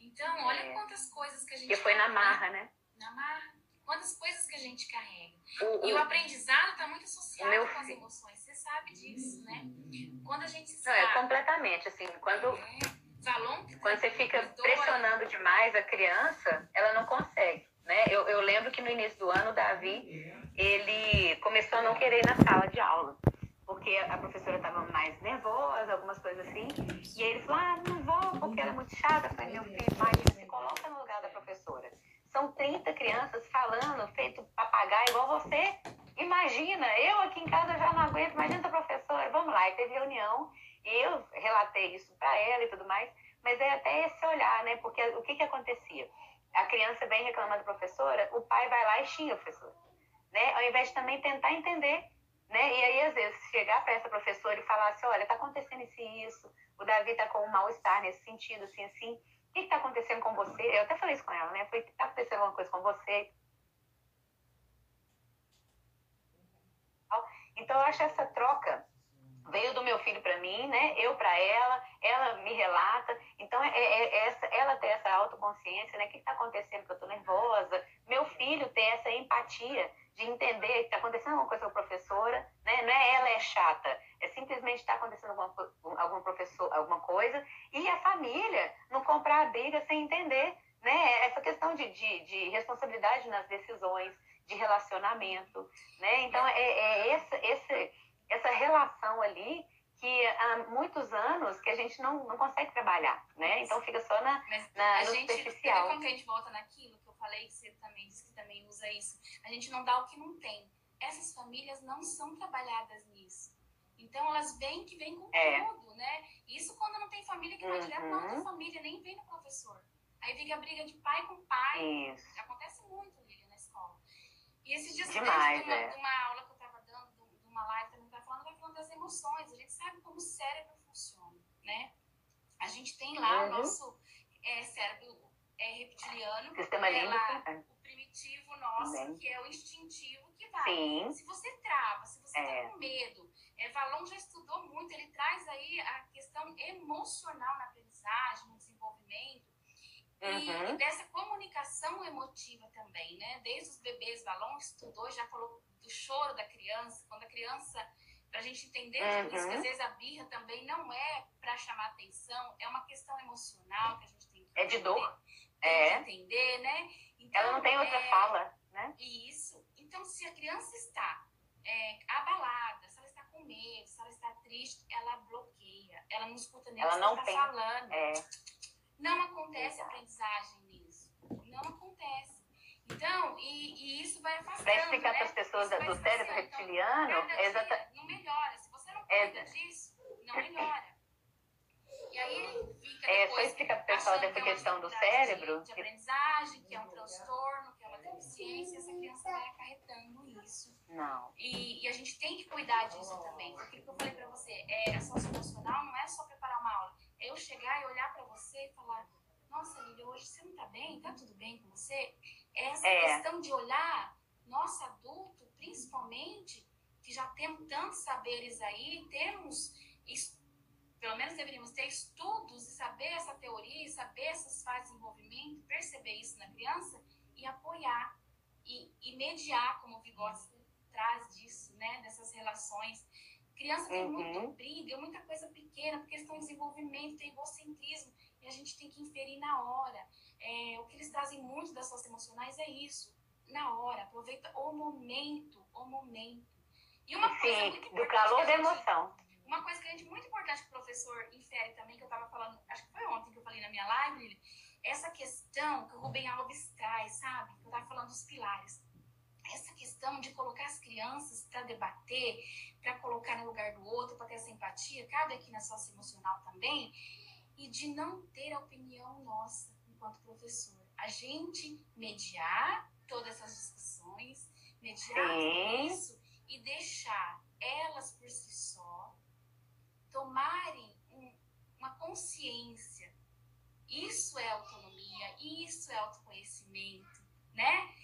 S3: Então, olha
S1: É.
S3: quantas coisas que a gente
S1: Porque foi na
S3: carrega,
S1: marra, né?
S3: Na marra. Quantas coisas que a gente carrega.
S1: O-
S3: E o aprendizado está muito associado
S1: meu
S3: com as emoções. Você sabe disso, né? Quando a gente
S1: Não,
S3: sabe.
S1: é completamente, assim, quando,
S3: é, Valon,
S1: quando você fica pressionando demais a criança, ela não consegue, né? Eu, eu lembro que no início do ano, o Davi, ele começou a não querer ir na sala de aula, porque a professora estava mais nervosa, algumas coisas assim, e ele falou, ah, não vou, porque ela é muito chata. Eu falei, meu filho, mas se coloca no lugar da professora. São 30 crianças falando, feito papagaio igual você. Imagina, eu aqui em casa já não aguento, imagina essa professora. Vamos lá, e teve reunião, e eu relatei isso para ela e tudo mais, mas é até esse olhar, né? Porque o que que acontecia? A criança vem reclamando da professora, o pai vai lá e xinga a professora, né? Ao invés de também tentar entender, né? E aí, às vezes, chegar para essa professora e falar assim, olha, tá acontecendo isso e isso, o Davi tá com um mal-estar nesse sentido, assim, assim, que está acontecendo com você? Eu até falei isso com ela, né? Que está acontecendo alguma coisa com você? Então, eu acho essa troca veio do meu filho para mim, né? Eu para ela, ela me relata. Então, é, é- é essa, ela ter essa autoconsciência, né? O que está acontecendo? Que eu estou nervosa. Meu filho ter essa empatia de entender que está acontecendo alguma coisa com a professora, né? Não é ela é chata, é simplesmente está acontecendo alguma, professor, alguma coisa. E a família não comprar a briga sem entender, né? Essa questão de, de, de responsabilidade nas decisões, de relacionamento, né? Então, é, é essa, esse, essa relação ali que há muitos anos que a gente não, não consegue trabalhar, né? Então, fica só na,
S3: Mas
S1: na,
S3: a
S1: no
S3: gente,
S1: superficial.
S3: como que a gente volta naquilo falei, que você também disse que também usa isso? A gente não dá o que não tem. Essas famílias não são trabalhadas nisso. Então elas vêm que vêm com
S1: É.
S3: tudo, né? Isso quando não tem família que vai
S1: Uhum.
S3: direto na outra família, nem vem no professor. Aí fica a briga de pai com pai.
S1: Isso.
S3: Acontece muito, Lilian, na escola. E esses dias
S1: Demais,
S3: de uma,
S1: é.
S3: de uma aula que eu estava dando, de- uma live também, tá falando, vai falando das emoções. A gente sabe como o cérebro funciona, né? A gente tem lá o
S1: Uhum.
S3: nosso é, cérebro é, reptiliano,
S1: Sistema
S3: é lá
S1: límbico.
S3: o primitivo nosso,
S1: Também.
S3: que é o instintivo que vai.
S1: Sim.
S3: Se você trava, se você
S1: É.
S3: tá com medo, é, Valon já estudou muito, ele traz aí a questão emocional na aprendizagem, no desenvolvimento, e,
S1: Uhum.
S3: e dessa comunicação emotiva também, né? Desde os bebês, Valon estudou, já falou do choro da criança, quando a criança, pra gente entender tudo isso,
S1: Uhum.
S3: que às vezes a birra também não é para chamar atenção, é uma questão emocional que a gente tem que
S1: É de dor. É.
S3: que entender, né? Então,
S1: Ela não tem outra
S3: é,
S1: fala, né?
S3: isso. Então, se a criança está é, abalada, se ela está com medo, se ela está triste, ela bloqueia. Ela não escuta nem o
S1: Ela
S3: que
S1: não
S3: você está falando.
S1: É.
S3: Não acontece
S1: Exato.
S3: aprendizagem nisso. Não acontece. Então, e, e isso vai afastando.
S1: Para explicar
S3: né?
S1: para as pessoas do cérebro.
S3: Então,
S1: reptiliano, é exata,
S3: não melhora. Se você não cuida disso, não melhora. Aí fica
S1: é, só explicar para o pessoal dessa
S3: que é
S1: questão do cérebro,
S3: De, de
S1: que
S3: aprendizagem, que é um transtorno, que é uma deficiência, essa criança vai acarretando isso.
S1: não.
S3: E, e a gente tem que cuidar disso também. Porque o que eu falei pra você, é, a socioemocional não é só preparar uma aula. É eu chegar e olhar pra você e falar, nossa, Lília, hoje você não tá bem? Tá tudo bem com você? Essa
S1: É.
S3: questão de olhar, nosso adulto, principalmente, que já temos tantos saberes aí, temos, pelo menos deveríamos ter estudos e saber essa teoria, e saber essas fases de desenvolvimento, perceber isso na criança e apoiar e, e mediar, como o Vygotsky traz disso, né, dessas relações. Criança tem
S1: Uhum.
S3: muita briga, muita coisa pequena, porque eles estão em desenvolvimento, tem egocentrismo, e a gente tem que inferir na hora. É, o que eles trazem muito das suas emocionais é isso, na hora, aproveita o momento, o momento. E uma coisa
S1: Sim,
S3: muito
S1: do
S3: importante
S1: calor
S3: que a
S1: da emoção.
S3: Uma coisa que a gente muito importante que o professor infere também, que eu estava falando, acho que foi ontem que eu falei na minha live, Lili, essa questão que o Rubem Alves traz, sabe? Que eu estava falando dos pilares. Essa questão de colocar as crianças para debater, para colocar no lugar do outro, para ter essa empatia, cabe aqui na sócio emocional também, e de não ter a opinião nossa enquanto professor. A gente mediar todas essas discussões, mediar
S1: Sim.
S3: tudo isso e deixar elas por si só tomarem um- uma consciência. Isso é autonomia, isso é autoconhecimento, né?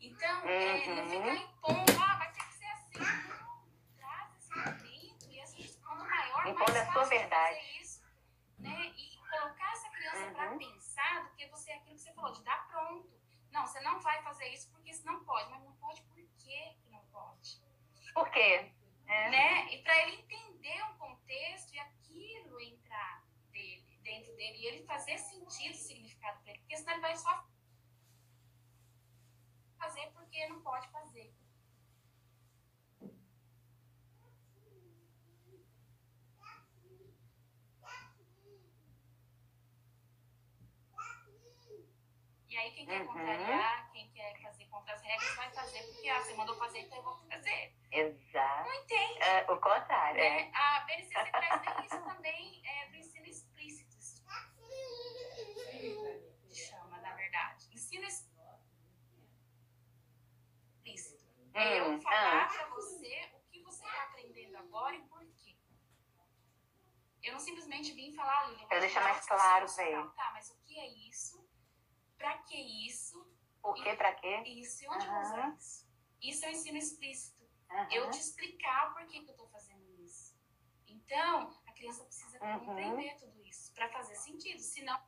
S3: Então, é, não
S1: Uhum.
S3: ficar impondo, ah, vai ter que ser assim. Não, traz esse momento e assim, quanto maior,
S1: Impondo
S3: mais
S1: a sua verdade.
S3: isso, né? E colocar essa criança para
S1: Uhum.
S3: pensar do que você, aquilo que você falou, de dar pronto. Não, você não vai fazer isso porque isso não pode, mas não pode por quê que não pode?
S1: Por quê? É.
S3: né? E para ele entender um contexto e aquilo entrar dele, dentro dele, e ele fazer sentido, significado para ele, porque senão ele vai só fazer porque não pode fazer. E aí quem quer
S1: Uhum.
S3: contrariar, quem quer fazer contra as regras, vai fazer porque ah, você mandou fazer, então eu vou fazer.
S1: Exato.
S3: Não entende.
S1: É, o contrário, é.
S3: A BNCC traz bem isso também é, do ensino explícito. Chama, na verdade. Ensino explícito. É eu
S1: Hum,
S3: falar
S1: ah.
S3: para você o que você está aprendendo agora e por quê. Eu não simplesmente vim falar, Lili,
S1: Pra deixar mais claro
S3: discussão. Tá, mas o que é isso? Pra que isso?
S1: Por quê, pra quê?
S3: Isso e onde eu vou usar isso? Isso é o ensino explícito
S1: Aham.
S3: eu te explicar por que, que eu tô fazendo isso. Então, a criança precisa
S1: Uhum.
S3: compreender tudo isso para fazer sentido. Senão,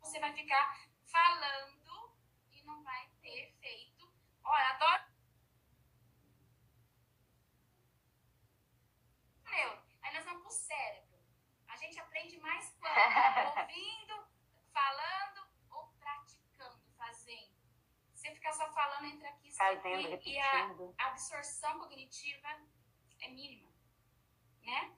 S3: você vai ficar falando e não vai ter feito. Olha, adoro. Meu, aí nós vamos pro cérebro. A gente aprende mais quando? Ouvindo, falando ou praticando, fazendo. Você ficar só falando entre aqui e
S1: Fazendo,
S3: aqui, e a, absorção cognitiva é mínima, né?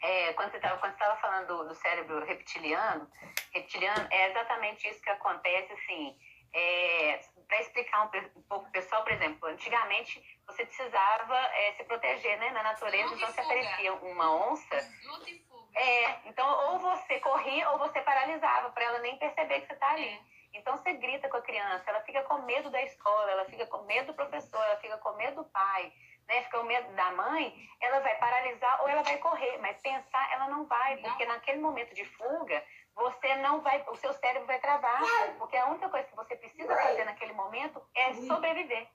S1: É, quando você estava falando do, do cérebro reptiliano, reptiliano é exatamente isso que acontece, assim, é, para explicar um, um pouco pessoal, por exemplo, antigamente você precisava é, se proteger, né, na natureza, então se aparecia uma onça,
S3: Luta e fuga.
S1: é, então ou você corria ou você paralisava para ela nem perceber que você está ali.
S3: É.
S1: Então você grita com a criança, ela fica com medo da escola, ela fica com medo do professor, ela fica com medo do pai, né? Fica com medo da mãe, ela vai paralisar ou ela vai correr, mas pensar ela não vai, porque naquele momento de fuga, você não vai, o seu cérebro vai travar, porque a única coisa que você precisa fazer naquele momento é sobreviver.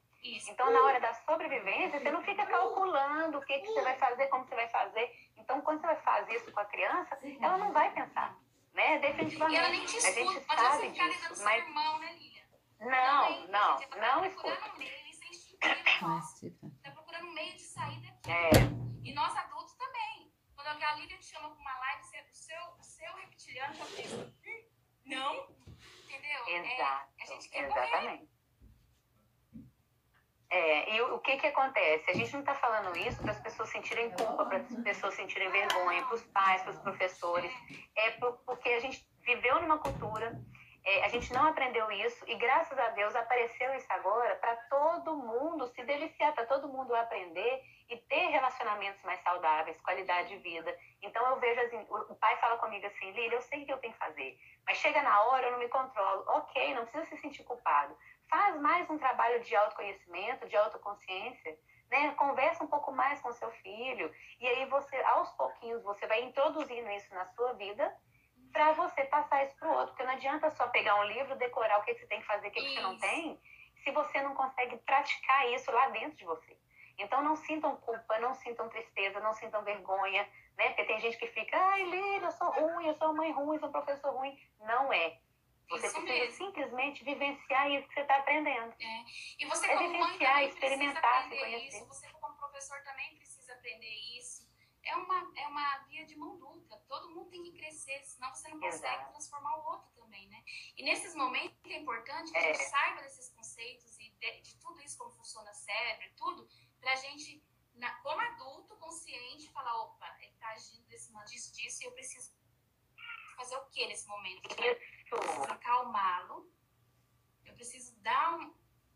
S1: Então, na hora da sobrevivência, você não fica calculando o que, que você vai fazer, como você vai fazer. Então, quando você vai fazer isso com a criança, ela não vai pensar, né?
S3: E
S1: Definitivamente.
S3: ela nem te
S1: a gente
S3: escuta. Não adianta você
S1: sabe
S3: ficar ligando
S1: disso,
S3: seu
S1: mas
S3: irmão, né, Lilia?
S1: não, não,
S3: gente,
S1: não
S3: tá
S1: escuta.
S3: procurando um meio, isso é instintivo.
S6: Mas, tipo,
S3: Tá procurando um meio de sair daqui.
S1: É,
S3: E nós adultos também. Quando a Lívia te chama para uma live, você- o seu, o seu reptiliano já pensa, "Hum, não, entendeu? É,
S1: exato.
S3: a gente quer morrer.
S1: É, e o, o que que acontece? A gente não está falando isso para as pessoas sentirem culpa, para as pessoas sentirem vergonha, para os pais, para os professores. É por- porque a gente viveu numa cultura, é, a gente não aprendeu isso e graças a Deus apareceu isso agora para todo mundo se deliciar, para todo mundo aprender e ter relacionamentos mais saudáveis, qualidade de vida. Então eu vejo assim, o, o pai fala comigo assim, Lília, eu sei o que eu tenho que fazer, mas chega na hora eu não me controlo. Ok, não precisa se sentir culpado. Faz mais um trabalho de autoconhecimento, de autoconsciência, né? Conversa um pouco mais com seu filho e aí você, aos pouquinhos, você vai introduzindo isso na sua vida para você passar isso para o outro. Porque não adianta só pegar um livro, decorar o que que você tem que fazer, o que, que você não tem, se você não consegue praticar isso lá dentro de você. Então não sintam culpa, não sintam tristeza, não sintam vergonha, né? Porque tem gente que fica, ai, Lília, eu sou ruim, eu sou uma mãe ruim, eu sou professor ruim. Não é. Você
S3: Isso
S1: precisa
S3: mesmo.
S1: simplesmente vivenciar isso que você está aprendendo.
S3: E você,
S1: É
S3: como
S1: vivenciar, experimentar, se conhecer.
S3: isso. Você, como professor, também precisa aprender isso. É uma, é uma via de mão dupla. Todo mundo tem que crescer, senão você não consegue
S1: Exato.
S3: transformar o outro também, né? E nesses momentos é importante que a
S1: É.
S3: gente saiba desses conceitos e de, de tudo isso, como funciona o cérebro e tudo, para pra gente, na, como adulto consciente, falar, opa, ele tá agindo desse modo, disso, disso, e eu preciso fazer o que nesse momento? Eu preciso acalmá-lo, eu preciso dar um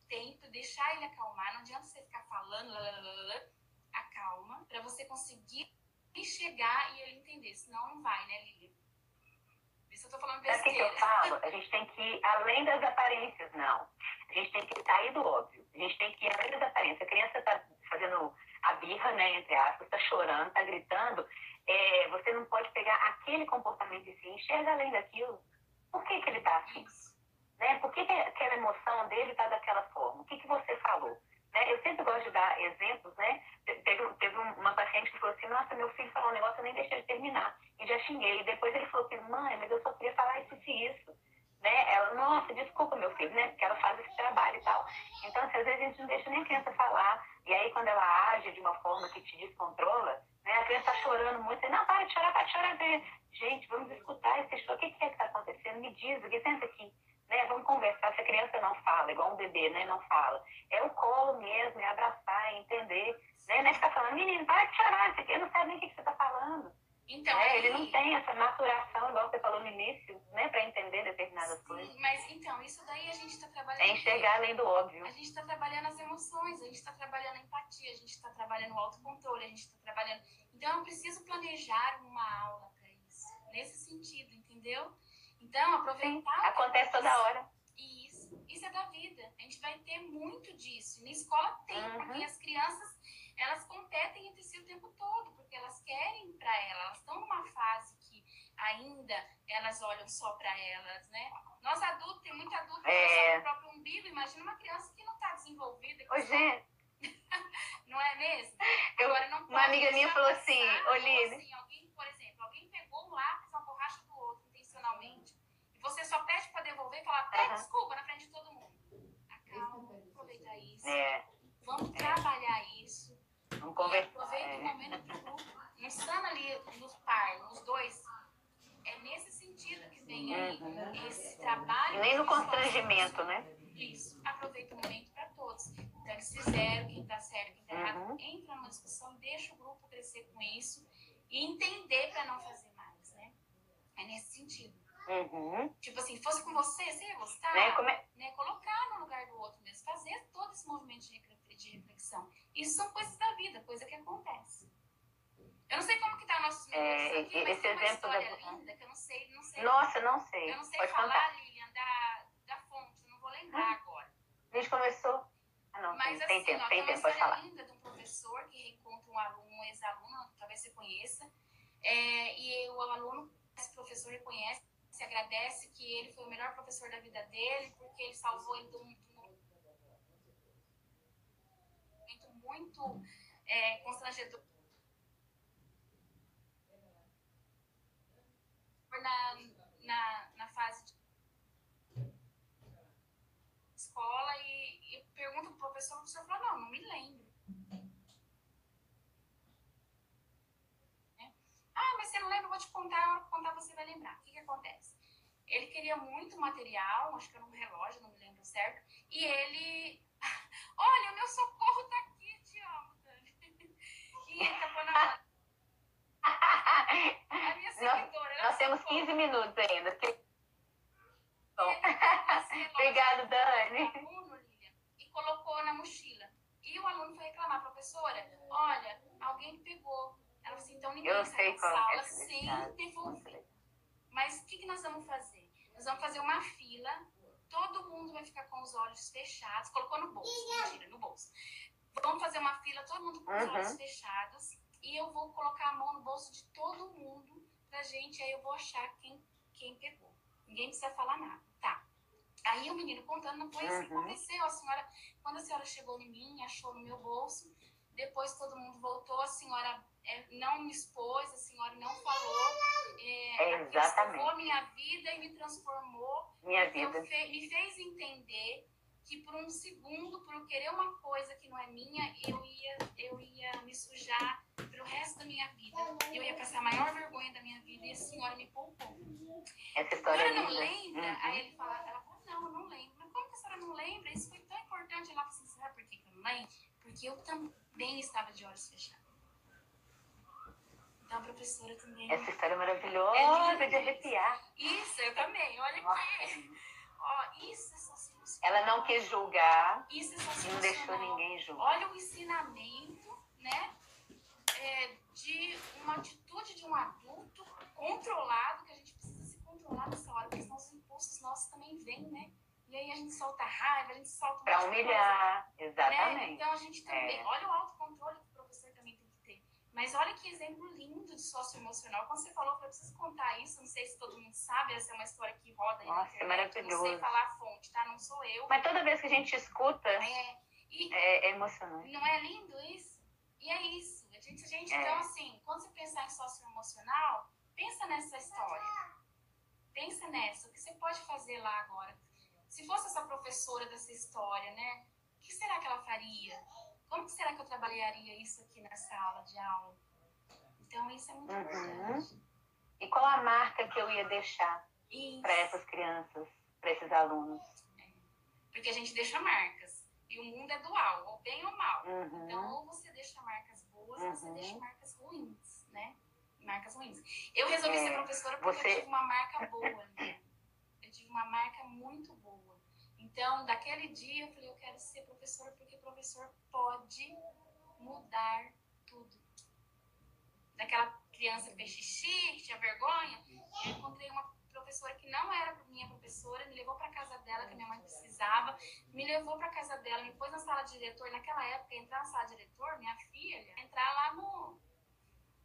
S3: tempo, deixar ele acalmar, não adianta você ficar falando, lalalala, acalma, para você conseguir chegar e ele entender, senão não vai, né, Lili? Isso eu tô falando
S1: Sabe o que
S3: besteira.
S1: eu falo? A gente tem que ir além das aparências, não. A gente tem que sair do óbvio. A gente tem que ir além das aparências. A criança está fazendo a birra, né, entre aspas, está chorando, está gritando. É, você não pode pegar aquele comportamento em si, enxerga além daquilo. Por que, que ele está assim? Né? Por que, que aquela emoção dele está daquela forma? O que, que você falou? Né? Eu sempre gosto de dar exemplos, né? Te- Teve, teve um- uma paciente que falou assim, nossa, meu filho falou um negócio, eu nem deixei ele terminar. E já xinguei. E depois ele falou assim, mãe, mas eu só queria falar isso e isso. Né? Ela, nossa, desculpa, meu filho, né? Porque ela faz esse trabalho e tal. Então, assim, às vezes a gente não deixa nem a criança falar. E aí, quando ela age de uma forma que te descontrola, né? A criança tá chorando muito. Não, para de chorar, para de chorar. Gente, vamos escutar esse choro. O que, que é que tá acontecendo? Me diz, aqui, senta aqui. Né? Vamos conversar. Se a criança não fala, igual um bebê, né? Não fala. É o colo mesmo, é abraçar, é entender. Né? Não é ficar falando, menino, para de chorar, você não sabe nem o que, que você tá falando.
S3: Então,
S1: É, ele não tem essa maturação, igual você falou no início, né? Para entender determinadas coisas.
S3: Sim, mas então, isso daí a gente está trabalhando.
S1: É enxergar além do óbvio.
S3: A gente está trabalhando as emoções, a gente está trabalhando a empatia, a gente está trabalhando o autocontrole, a gente está trabalhando. Então, eu preciso planejar uma aula para isso, nesse sentido, entendeu? Então, aproveitar.
S1: Acontece toda hora.
S3: Isso, isso é da vida. A gente vai ter muito disso. Na escola tem,
S1: Uhum.
S3: porque as crianças elas competem entre si o tempo todo, porque elas querem para elas, elas estão numa fase que ainda elas olham só para elas, né? Nós adultos, tem muito adulto que
S1: É.
S3: olha pro próprio umbigo, imagina uma criança que não está desenvolvida, que
S1: Ô,
S3: só-
S1: gente,
S3: não é mesmo?
S1: eu-
S3: Agora, não
S1: uma amiga minha falou assim, Oline.
S3: assim, alguém, por exemplo, alguém pegou um lápis, uma borracha do outro intencionalmente, e você só pede para devolver e falar, pede desculpa na frente de todo mundo. Acalma, aproveita isso.
S1: é,
S3: Vamos trabalhar isso.
S1: Vamos conversar.
S3: Aproveita o
S1: É.
S3: momento do grupo. Estando ali nos par, nos dois. É nesse sentido que vem aí
S1: Uhum.
S3: esse trabalho.
S1: Nem no constrangimento, né?
S3: Isso. Aproveita o momento para todos. Então, eles fizeram, quem tá certo, quem tá errado.
S1: Uhum.
S3: Entra numa discussão, deixa o grupo crescer com isso e entender para não fazer mais, né? É nesse sentido.
S1: Uhum.
S3: Tipo assim, fosse com você, você ia gostar?
S1: Né? Como é-
S3: né, colocar no lugar do outro mesmo, fazer todo esse movimento de refle- de reflexão. Isso são coisas da vida, coisa que acontece. Eu não sei como que tá nossos
S1: É,
S3: aqui, mas tem uma história
S1: da-
S3: linda que eu não sei, não sei,
S1: Nossa, não sei.
S3: eu não sei
S1: Pode
S3: falar,
S1: contar.
S3: Lilian, da, da fonte, não vou lembrar agora.
S1: A gente começou. Ah, não,
S3: Mas
S1: tem, tem
S3: assim,
S1: tempo,
S3: ó,
S1: tem
S3: tem uma
S1: tempo, pode
S3: história linda de um professor que reencontra um aluno, um ex-aluno, talvez você conheça, é, e o aluno, esse professor reconhece, se agradece que ele foi o melhor professor da vida dele, porque ele salvou ele de um, de um momento muito é, constrangedor na, na, na fase de escola e, e pergunta pro professor, o professor falou, não, não me lembro. Né? Ah, mas você não lembra, eu vou te contar, eu contar você vai lembrar. O que que acontece? Ele queria muito material, acho que era um relógio, não me lembro certo, e ele... Olha, o meu socorro tá aqui. E ele tá pondo a... Minha seguidora, ela
S1: Nós temos
S3: socorro.
S1: 15 minutos ainda. Que- Bom. Obrigado, Dani.
S3: aluno, Lilian, e colocou na mochila. E o aluno foi reclamar, professora, olha, alguém pegou. Ela falou assim, então ninguém
S1: Eu
S3: sai da
S1: é
S3: sala
S1: esse
S3: sem devolver. Mas o que, que nós vamos fazer? Nós vamos fazer uma fila, todo mundo vai ficar com os olhos fechados, colocou no bolso, mentira, no bolso. Vamos fazer uma fila, todo mundo com os
S1: Uhum.
S3: olhos fechados, e eu vou colocar a mão no bolso de todo mundo pra gente, aí eu vou achar quem, quem pegou. Ninguém precisa falar nada, tá? Aí o menino contando, não foi assim
S1: Uhum.
S3: aconteceu. A senhora, quando a senhora chegou em mim, achou no meu bolso, depois todo mundo voltou, a senhora é, não me expôs, a senhora não falou. É,
S1: É, exatamente.
S3: a minha vida e me transformou.
S1: Minha
S3: Então,
S1: vida.
S3: fe- me fez entender que por um segundo, por eu querer uma coisa que não é minha, eu ia, eu ia me sujar pelo resto da minha vida. Eu ia passar a maior vergonha da minha vida e a senhora me poupou.
S1: Essa
S3: A
S1: história é
S3: senhora não lembra?
S1: Uhum.
S3: Aí ele fala, ela fala, não, eu não lembro. Mas como que a senhora não lembra? Isso foi tão importante. Ela fala assim, sabe por que eu não lembro? Porque eu também estava de olhos fechados. Então, a professora também.
S1: Essa história é maravilhosa, é de arrepiar.
S3: Isso, eu também. Olha aqui. Ó, isso é.
S1: Ela não quis julgar
S3: Isso é
S1: e não deixou ninguém julgar.
S3: Olha o ensinamento, né? é, de uma atitude de um adulto controlado, que a gente precisa se controlar nessa hora, porque senão os impulsos nossos também vêm, né? E aí a gente solta raiva, a gente solta.
S1: Pra
S3: de coisa.
S1: humilhar,
S3: né?
S1: exatamente.
S3: Então a gente também,
S1: É.
S3: olha o autocontrole que o professor também tem que ter. Mas olha que exemplo lindo de socioemocional. Quando você falou, eu preciso contar isso, não sei se todo mundo sabe, essa é uma história que roda aí na
S1: Nossa,
S3: internet. eu Não sei
S1: maravilhoso.
S3: falar a fonte, tá? Não sou eu.
S1: Mas toda vez que a gente escuta,
S3: É, e
S1: é, é emocionante.
S3: não é lindo isso? E é isso. A gente, a gente
S1: É.
S3: então, assim, quando você pensar em socioemocional, pensa nessa história. Pensa nessa. O que você pode fazer lá agora? Se fosse essa professora dessa história, né? O que será que ela faria? Como que será que eu trabalharia isso aqui na sala de aula? Então, isso é muito
S1: Uhum.
S3: importante.
S1: E qual a marca que eu ia deixar para essas crianças, para esses alunos?
S3: Porque a gente deixa marcas. E o mundo é dual, ou bem ou mal. Então,
S1: Uhum.
S3: ou você deixa marcas boas, ou você
S1: Uhum.
S3: deixa marcas ruins, né? Marcas ruins. Eu resolvi
S1: É,
S3: ser professora porque
S1: você-
S3: eu tive uma marca boa, né? Eu tive uma marca muito boa. Então, daquele dia, eu falei, eu quero ser professora porque professor pode mudar tudo. Daquela criança que fez xixi, que tinha vergonha, eu encontrei uma professora que não era minha professora, me levou para casa dela, que a minha mãe precisava, me levou para casa dela, me pôs na sala de diretor. Naquela época, entrar na sala de diretor, minha filha, entrar lá no,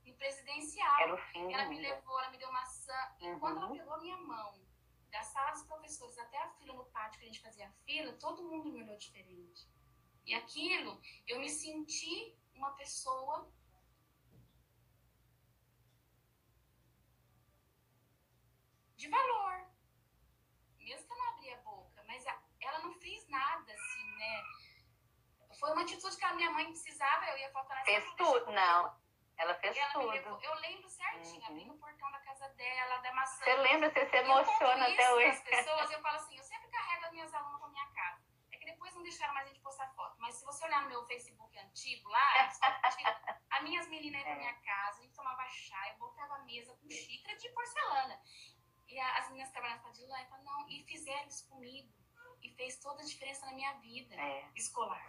S3: no presidencial.
S1: Era o fim
S3: Ela me levou, ela me deu maçã. E quando ela
S1: Uhum.
S3: pegou minha mão, da sala dos professores até a fila no pátio que a gente fazia fila, todo mundo me olhou diferente. E aquilo, eu me senti uma pessoa de valor. Mesmo que eu não abria a boca, mas a- ela não fez nada assim, né? Foi uma atitude que a minha mãe precisava, eu ia faltar na
S1: Fez
S3: escola, deixa eu
S1: tudo, não. Ela fez
S3: ela
S1: tudo.
S3: levou, eu lembro certinho,
S1: Uhum.
S3: abri no portão da casa dela, da maçã.
S1: Você lembra, você se
S3: E
S1: emociona até hoje.
S3: pras pessoas, eu falo assim, eu sempre carrego as minhas alunas pra minha casa. É que depois não deixaram mais a gente postar foto. Mas se você olhar no meu Facebook antigo lá, as as minhas meninas iam pra
S1: É.
S3: minha casa, a gente tomava chá, eu botava a mesa com xícara de porcelana. E a- as meninas trabalhavam com a Dilane, falavam, não, e fizeram isso comigo. E fez toda a diferença na minha vida
S1: É.
S3: escolar.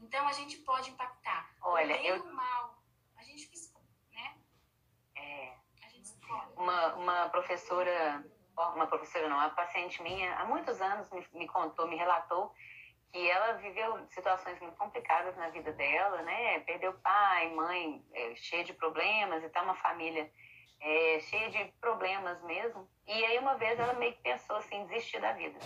S3: Então a gente pode impactar.
S1: Olha,
S3: o bem
S1: eu-
S3: o mal. Gente que escolhe, né?
S1: É.
S3: A gente escolhe.
S1: Uma, uma professora, uma professora não, uma paciente minha, há muitos anos me, me contou, me relatou que ela viveu situações muito complicadas na vida dela, né? Perdeu pai, mãe, é, cheia de problemas e tal, uma família é, cheia de problemas mesmo. E aí uma vez ela meio que pensou assim, desistir da vida.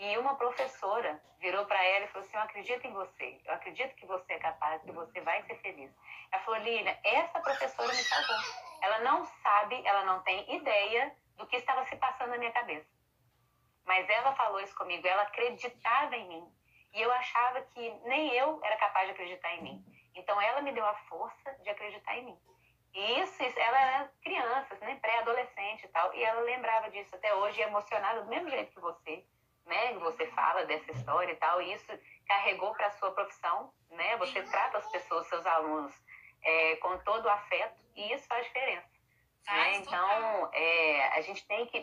S1: E uma professora virou para ela e falou assim: Eu acredito em você, eu acredito que você é capaz, que você vai ser feliz. Ela falou: Lília, essa professora me salvou. Ela não sabe, ela não tem ideia do que estava se passando na minha cabeça. Mas ela falou isso comigo, ela acreditava em mim. E eu achava que nem eu era capaz de acreditar em mim. Então ela me deu a força de acreditar em mim. E isso, isso ela era criança, né, pré-adolescente e tal, e ela lembrava disso até hoje, emocionada do mesmo jeito que você, né, você fala dessa história e tal, e isso carregou para a sua profissão, né, você trata as pessoas, seus alunos, é, com todo o afeto, e isso faz diferença. Né?
S3: Faz.
S1: Então, é, a gente tem que.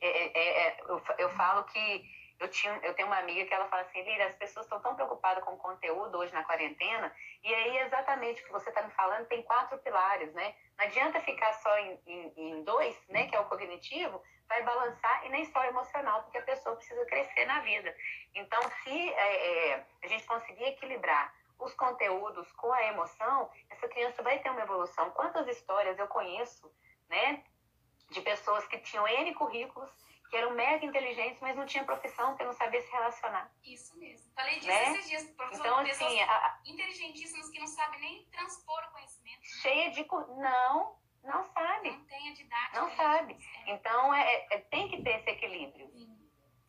S1: é, é, é, eu, eu falo que eu, tinha, eu tenho uma amiga que ela fala assim: Lira, as pessoas estão tão preocupadas com o conteúdo hoje na quarentena, e aí exatamente o que você está me falando tem quatro pilares, né? Não adianta ficar só em, em, em dois, né, que é o cognitivo, vai balançar e nem só emocional, porque a pessoa precisa crescer na vida. Então, se é, é, a gente conseguir equilibrar os conteúdos com a emoção, essa criança vai ter uma evolução. Quantas histórias eu conheço, né, de pessoas que tinham N currículos, que eram mega inteligentes, mas não tinham profissão, porque não sabia se relacionar.
S3: Isso mesmo. Falei disso
S1: Né?
S3: esses dias, professor.
S1: Então,
S3: pessoas
S1: assim, a-
S3: inteligentíssimas que não sabem nem transpor o conhecimento. né?
S1: cheia de. Não, não sabe.
S3: Não tem a didática.
S1: Não
S3: né?
S1: sabe.
S3: É,
S1: Então, é, é- tem que ter esse equilíbrio.
S3: sim.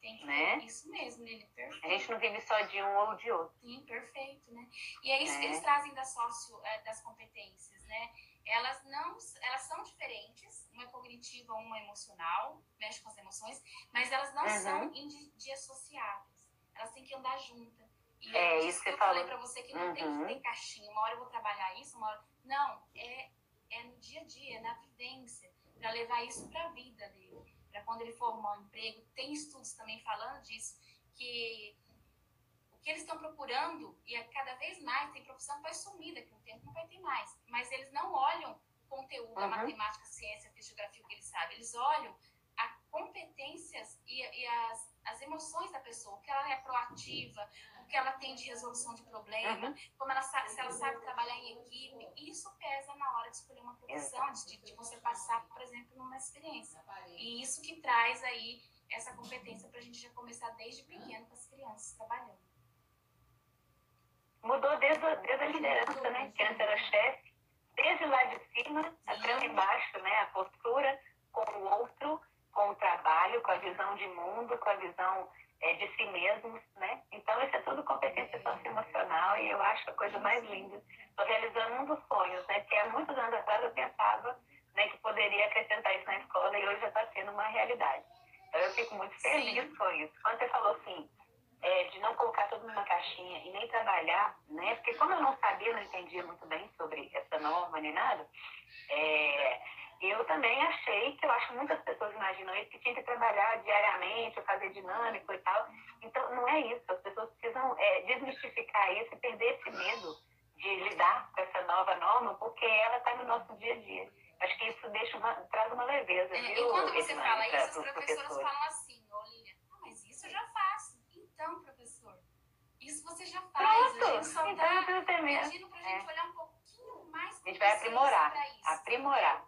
S3: Tem que
S1: Né?
S3: Isso mesmo, Lili. Perfeito.
S1: A gente não vive só de um ou de outro.
S3: Sim, perfeito, né? E é isso que
S1: É.
S3: eles trazem da sócio, é, das competências, né? Elas não, elas são diferentes, uma é cognitiva, uma é emocional, mexe com as emoções, mas elas não
S1: Uhum.
S3: são indissociáveis. Elas têm que andar juntas. E
S1: É,
S3: isso
S1: isso
S3: que eu falei pra você que não tem que
S1: Uhum.
S3: ter caixinha. Uma hora eu vou trabalhar isso, uma hora. Não, é, é no dia a dia, é na vivência, para levar isso pra vida dele. Para quando ele formar um emprego. Tem estudos também falando disso, que que eles estão procurando, e é cada vez mais, tem profissão que vai sumir daqui a um tempo, não vai ter mais. Mas eles não olham o conteúdo, a
S1: Uhum.
S3: matemática, a ciência, a fisiografia, o que eles sabem. Eles olham as competências e, e as, as emoções da pessoa, o que ela é proativa, o que ela tem de resolução de problema,
S1: Uhum.
S3: como ela sabe, se ela sabe trabalhar em equipe. Isso pesa na hora de escolher uma profissão, de, de você passar, por exemplo, numa experiência. E isso que traz aí essa competência para a gente já começar desde pequeno com as crianças trabalhando.
S1: Mudou desde, a- desde a liderança, né? Que antes era chefe, desde lá de cima até lá embaixo, né? A postura com o outro, com o trabalho, com a visão de mundo, com a visão é, de si mesmos, né? Então, isso é tudo competência socioemocional e eu acho a coisa mais linda. Estou realizando um dos sonhos, né? Porque há muitos anos atrás eu pensava né, que poderia acrescentar isso na escola e hoje já está sendo uma realidade. Então, eu fico muito feliz com isso. Quando você falou assim, é, de não colocar tudo numa caixinha e nem trabalhar, né? Porque como eu não sabia, não entendia muito bem sobre essa norma nem nada, é, eu também achei que eu acho que muitas pessoas imaginam isso, que tinha que trabalhar diariamente, ou fazer dinâmico e tal. Então, não é isso. As pessoas precisam é, desmistificar isso e perder esse medo de lidar com essa nova norma, porque ela está no nosso dia a dia. Acho que isso deixa uma, traz uma leveza,
S3: É,
S1: viu,
S3: e quando você fala isso, as professoras falam assim, ô Lilian, ah, mas isso eu já faço. Então, professor, isso você já faz. a gente
S1: Pronto,
S3: só
S1: então não
S3: tá
S1: medo.
S3: pedindo pra gente olhar um pouquinho mais
S1: A gente vai aprimorar,
S3: isso.
S1: aprimorar.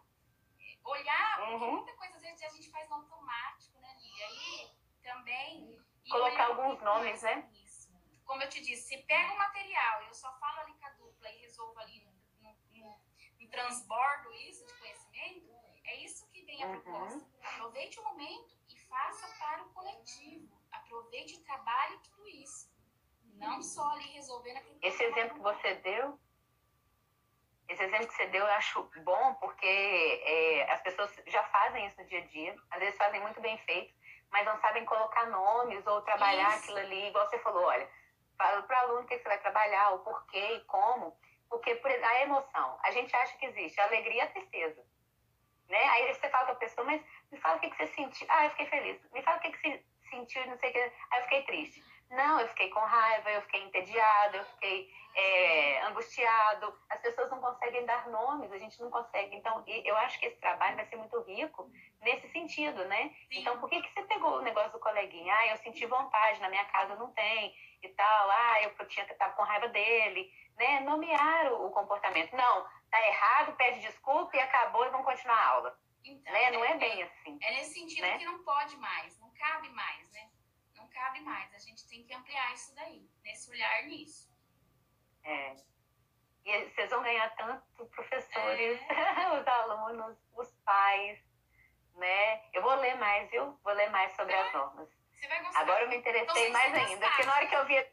S3: Olhar, porque
S1: Uhum.
S3: muita coisa às vezes a gente faz no automático, né, Lili? Aí também. e
S1: Colocar
S3: um
S1: alguns nomes, né?
S3: isso. Como eu te disse, se pega o material e eu só falo ali com a dupla e resolvo ali no, no, no- transbordo isso de conhecimento, é isso que vem a
S1: Uhum.
S3: proposta. Aproveite o momento e faça para o coletivo. Aproveite e trabalhe tudo isso. Não só ali resolvendo aquele
S1: Esse exemplo que você deu, esse exemplo que você deu, eu acho bom, porque é, as pessoas já fazem isso no dia a dia, às vezes fazem muito bem feito, mas não sabem colocar nomes ou trabalhar
S3: Isso.
S1: aquilo ali, igual você falou, olha, fala para o aluno o que você vai trabalhar, o porquê e como, porque por a emoção, a gente acha que existe a alegria e a tristeza. Né? Aí você fala com a pessoa, mas me fala o que, que você sentiu. Ah, eu fiquei feliz. Me fala o que, que você sentiu, não sei o que. Ah, eu fiquei triste. Não, eu fiquei com raiva, eu fiquei entediado, eu fiquei é, angustiado. As pessoas não conseguem dar nomes, a gente não consegue. Então, eu acho que esse trabalho vai ser muito rico nesse sentido, né?
S3: Sim.
S1: Então, por que, que você pegou o negócio do coleguinha? Ah, eu senti vontade, na minha casa não tem e tal. Ah, eu tinha que estar com raiva dele, né? Nomear o, o comportamento. Não, tá errado, pede desculpa e acabou e vamos continuar a aula.
S3: Então,
S1: Né? Não é bem assim.
S3: É nesse sentido
S1: né?
S3: que não pode mais, cabe mais, né? Não cabe mais. A gente tem que ampliar isso daí, nesse olhar nisso.
S1: É. E vocês vão ganhar tanto professores,
S3: É.
S1: os alunos, os pais, né? Eu vou ler mais, viu? Vou ler mais sobre as normas.
S3: Você vai gostar.
S1: Agora eu me
S3: Então,
S1: interessei
S3: se
S1: mais ainda, porque na hora que eu vi.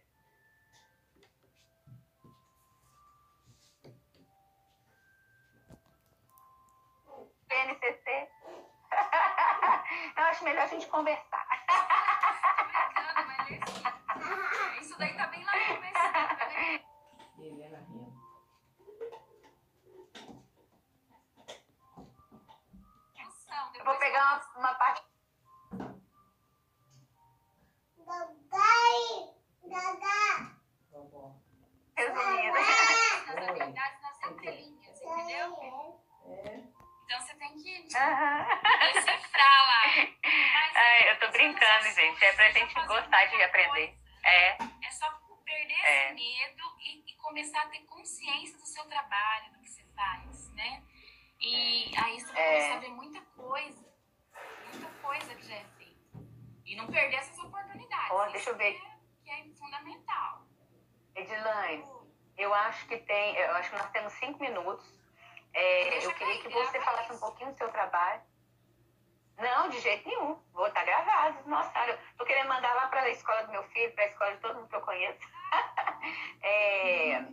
S1: PNCC. Eu acho melhor a gente conversar.
S3: Tô brincando, mas. Isso daí tá bem lá no começo. Atenção,
S1: Eu vou pegar uma, uma parte.
S7: Vovó.
S1: resumida.
S3: as habilidades nas entrelinhas, entendeu?
S7: É.
S3: Então você tem que decifrar lá. Mas,
S1: Ai, eu tô brincando, gente. É pra gente gostar de aprender.
S3: coisa.
S1: É,
S3: É só perder
S1: É.
S3: esse medo e, e começar a ter consciência do seu trabalho, do que você faz, né? E aí você vai
S1: É.
S3: começar a ver muita coisa, muita coisa que já é feita. E não perder essas oportunidades. Isso
S1: deixa eu ver.
S3: Que é, que é fundamental.
S1: Edilane, eu acho que tem, eu acho que nós temos cinco minutos. É, eu queria que você falasse um pouquinho do seu trabalho. Não, de jeito nenhum. Vou estar gravado. Nossa, eu tô querendo mandar lá para a escola do meu filho, para a escola de todo mundo que eu conheço. É,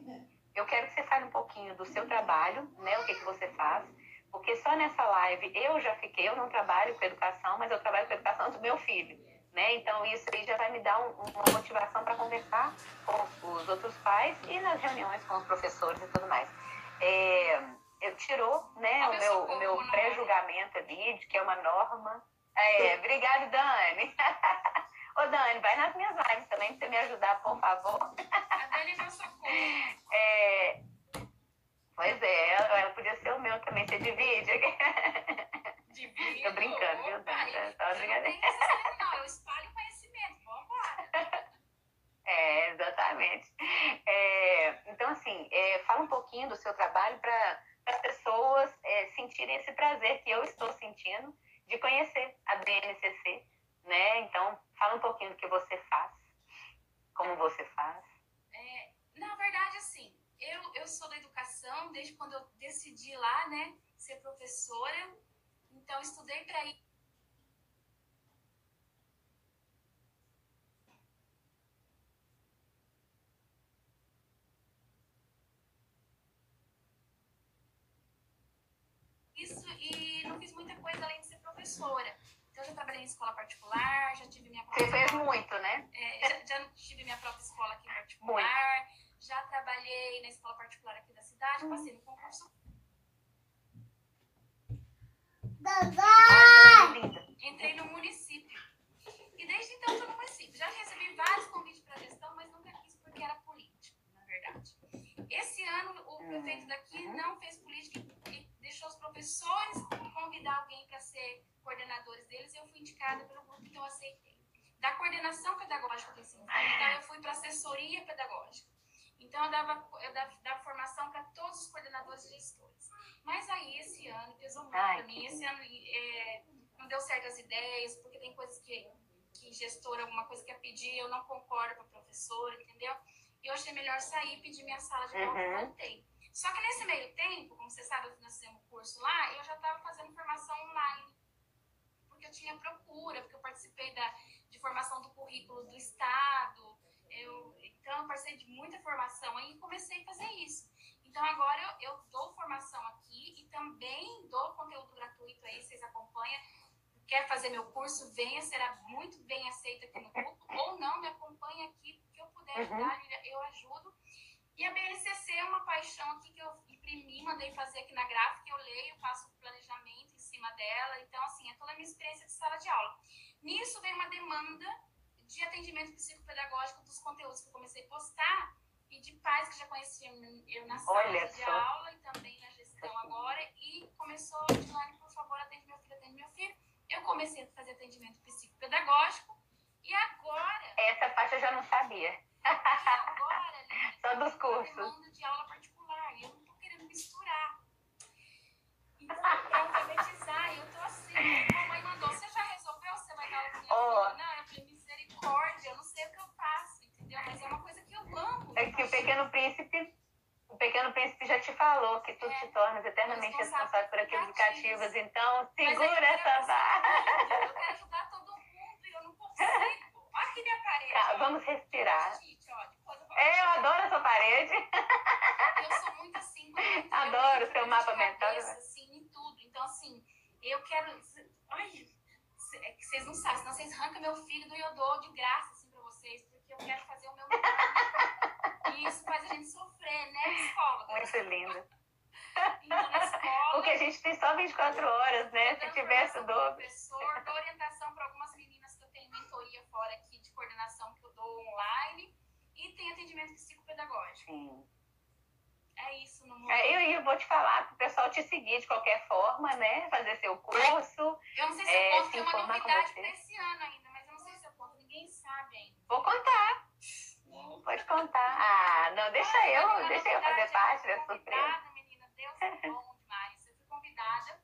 S1: eu quero que você fale um pouquinho do seu trabalho, né? O que, que você faz. Porque só nessa live eu já fiquei, eu não trabalho com educação, mas eu trabalho com educação do meu filho. Né? Então isso aí já vai me dar um- uma motivação para conversar com os outros pais e nas reuniões com os professores e tudo mais. É, eu tirou né, o meu, o meu pré-julgamento ali, de que é uma norma. É, obrigada, Dani. Ô, Dani, vai nas minhas lives também pra você me ajudar, por favor.
S3: A Dani não socorro.
S1: É, pois é, ela, ela podia ser o meu também, você divide.
S3: Divino.
S1: Tô brincando, viu, Dani?
S3: eu-
S1: Só brincadeira.
S3: Não, eu espalho conhecimento. Vambora.
S1: É, exatamente. É, então, assim, é, fala um pouquinho do seu trabalho para as pessoas é, sentirem esse prazer que eu estou sentindo de conhecer a BNCC, né? Então, fala um pouquinho do que você faz, como você faz.
S3: É, na verdade, assim, eu, eu sou da educação desde quando eu decidi lá, né, ser professora. Então, estudei para ir. Isso, e não fiz muita coisa além de ser professora. Então, eu já trabalhei em escola particular, já tive minha
S1: Você
S3: própria
S1: fez muito, né?
S3: é, já, já tive minha própria escola aqui particular, já trabalhei na escola particular aqui da cidade, passei no concurso,
S1: linda.
S3: entrei no município. E desde então estou no município. Já recebi vários convites para gestão, mas nunca quis porque era político, na verdade. Esse ano o prefeito daqui não fez política deixou os professores convidar alguém para ser coordenadores deles e eu fui indicada pelo grupo, então eu aceitei. Da coordenação pedagógica do ensino fundamental, eu fui para assessoria pedagógica. Então, eu dava, eu dava, dava formação para todos os coordenadores e gestores. Mas aí, esse ano, pesou muito para mim.
S1: que
S3: Esse ano é, não deu certas ideias, porque tem coisas que, que gestor, alguma coisa quer pedir, eu não concordo com a professora, entendeu? E eu achei melhor sair e pedir minha sala de volta e
S1: Uhum.
S3: voltei. Só que nesse meio tempo, como você sabe, eu financei um curso lá, eu já estava fazendo formação online. Porque eu tinha procura, porque eu participei da, de formação do currículo do Estado. Eu, então, eu participei de muita formação aí e comecei a fazer isso. Então, agora eu, eu dou formação aqui e também dou conteúdo gratuito aí, vocês acompanham. Quer fazer meu curso, venha, será muito bem aceito aqui no grupo. Ou não, me acompanhe aqui, que eu puder ajudar, eu ajudo. E a BNCC é uma paixão aqui que eu imprimi, mandei fazer aqui na gráfica, eu leio, faço planejamento em cima dela. Então, assim, é toda a minha experiência de sala de aula. Nisso veio uma demanda de atendimento psicopedagógico dos conteúdos que eu comecei a postar e de pais que já conheciam eu na sala
S1: Olha
S3: de
S1: só.
S3: aula e também na gestão agora. E começou, Dilane, por favor, atende meu filho, atende meu filho. Eu comecei a fazer atendimento psicopedagógico e agora
S1: Essa parte eu já não sabia.
S3: Agora, Lili,
S1: Só dos
S3: eu
S1: cursos.
S3: de aula particular. Eu não tô querendo misturar. Então, pra alfabetizar, eu tô assim. Mamãe mandou, você já resolveu? Você vai dar aula
S1: Ó.
S3: filha? Não, eu falei, misericórdia, eu não sei o que eu faço, entendeu? Mas é uma coisa que eu amo.
S1: É que o Pequeno Príncipe, o Pequeno Príncipe já te falou que tu
S3: É.
S1: te tornas eternamente
S3: Responsável
S1: por aqueles cativos. Então,
S3: é que eu
S1: segura
S3: quero
S1: essa barra.
S3: Eu quero ajudar todo mundo e eu não consigo. Olha aqui minha parede.
S1: Tá, vamos respirar.
S3: Gente, ó, depois eu vou-
S1: É, eu adoro essa parede.
S3: Eu sou muito assim. quando eu entro,
S1: Adoro
S3: eu entro
S1: seu
S3: de
S1: mapa mental, né?
S3: assim, em tudo. Então, assim, eu quero... Ai, é que vocês não sabem, senão vocês arrancam meu filho do Iodô de graça, assim, pra vocês, porque eu quero fazer o meu. E isso faz a gente sofrer, né, psicóloga?
S1: Muito.
S3: Então, na escola...
S1: Porque a gente tem só 24 horas, né?
S3: eu
S1: Se
S3: dou
S1: tivesse o dobro.
S3: professor, dou orientação para algumas meninas que eu tenho mentoria fora aqui de coordenação que eu dou online e tem atendimento psicopedagógico.
S1: Sim.
S3: É isso no mundo.
S1: É, eu, eu vou te falar para o pessoal te seguir de qualquer forma, né? Fazer seu curso.
S3: Eu não sei se
S1: é,
S3: eu conto, tem uma novidade para esse ano ainda, mas eu não sei se eu conto, ninguém sabe ainda.
S1: Vou contar. Pode contar. Ah, não, deixa
S3: Ai,
S1: eu,
S3: menina,
S1: deixa eu fazer parte
S3: eu
S1: dessa surpresa.
S3: convidada, menina, Deus é bom demais. Eu fui convidada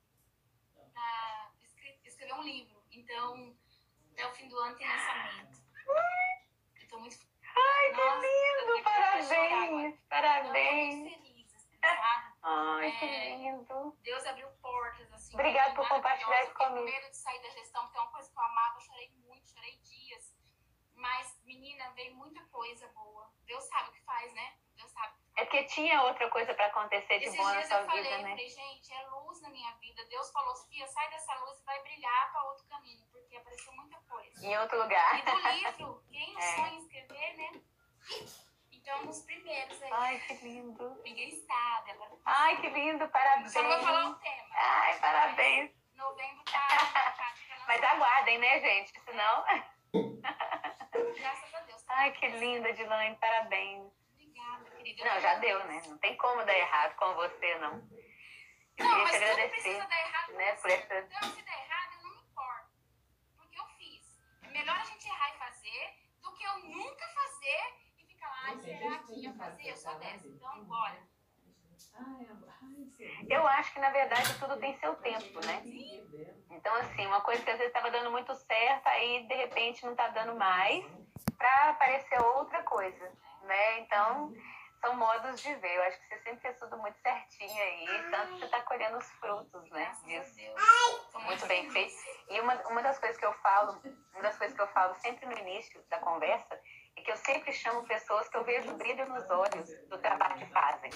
S3: para escrever um livro. Então, até o fim do ano tem lançamento. Eu tô muito
S1: Ai, que
S3: Nossa, eu
S1: lindo! Parabéns!
S3: Eu
S1: Parabéns! Ai, que
S3: É.
S1: lindo!
S3: Deus abriu portas, assim.
S1: Obrigada por compartilhar isso
S3: Eu
S1: comigo.
S3: medo de sair da gestão, porque é uma coisa que eu amava, eu chorei muito, chorei dias. Mas, menina, veio muita coisa boa. Deus sabe o que faz, né? Deus sabe.
S1: É porque tinha outra coisa para acontecer de
S3: Esses
S1: bom na sua
S3: eu falei,
S1: vida,
S3: eu
S1: né?
S3: falei, gente, é luz na minha vida. Deus falou, Sofia, sai dessa luz e vai brilhar para outro caminho, porque apareceu muita coisa.
S1: Em outro lugar.
S3: E do livro, quem
S1: É.
S3: sonha em escrever, né? Então, os primeiros aí.
S1: Ai, que lindo.
S3: Ninguém sabe. Agora...
S1: Ai, que lindo, parabéns.
S3: Só não vou falar o tema.
S1: Ai, parabéns.
S3: Novembro tá. tá, tá
S1: Mas aguardem, né, gente? Senão.
S3: Graças a Deus. Tá
S1: Ai, que linda, Dilane, parabéns.
S3: Obrigada, querida.
S1: Não, já deu, né? Não tem como dar errado com você, não. Eu
S3: Não, mas
S1: agradecer.
S3: precisa dar errado
S1: né, por essa-
S3: Então, se der errado, eu não me importo. Porque eu fiz. É melhor a gente errar e fazer do que eu nunca fazer ai, será que ia fazer? Dessa. Então, bora.
S1: Eu acho que, na verdade, tudo tem seu tempo, né? Então, assim, uma coisa que às vezes estava dando muito certo, aí, de repente, não está dando mais, para aparecer outra coisa, né? Então, são modos de ver. Eu acho que você sempre fez tudo muito certinho aí, tanto que você está colhendo os frutos, né? Disso.
S3: Tô
S1: Muito bem feito. E uma, uma das coisas que eu falo, uma das coisas que eu falo sempre no início da conversa, que eu sempre chamo pessoas que eu vejo brilho nos olhos do trabalho que fazem.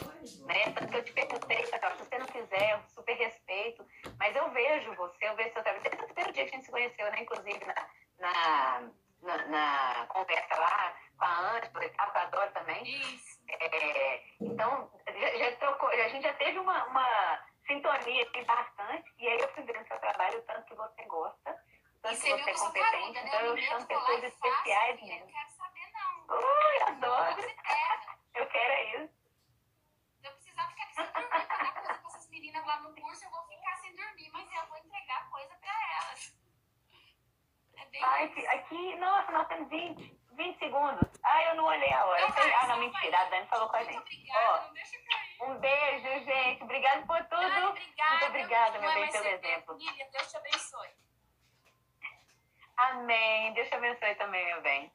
S1: Né? Tanto que eu te perguntei, se você não quiser, eu super respeito, mas eu vejo você, eu vejo seu trabalho. Desde o primeiro dia que a gente se conheceu, né? Inclusive na, na, na, na conversa lá com a Ângela e tal, que eu adoro também. É, então, já, já trocou, a gente já teve uma, uma sintonia aqui bastante, e aí eu fui vendo seu trabalho, o tanto que você gosta, o tanto que
S3: você
S1: é competente,
S3: né?
S1: então eu chamo pessoas especiais
S3: Eu
S1: mesmo.
S3: quero saber.
S1: Ui,
S3: Não,
S1: adoro!
S3: pega.
S1: Eu quero é isso.
S3: Eu precisar ficar sem dormir pra dar coisa pra essas meninas lá no curso, eu vou ficar sem dormir, mas eu vou entregar coisa pra elas. É bem
S1: Ai, que- aqui, nossa, nós temos 20, 20 segundos. Ai, eu não olhei a hora.
S3: Vai,
S1: ah, não, mentira, a Dani falou com a
S3: Muito
S1: gente.
S3: obrigada, não deixa cair.
S1: Um beijo, gente. Obrigada por
S3: Ai,
S1: tudo.
S3: obrigada.
S1: Muito obrigada, meu
S3: Não é
S1: bem, pelo exemplo.
S3: Lilian, Deus te abençoe.
S1: Amém. Deus te abençoe também, meu bem.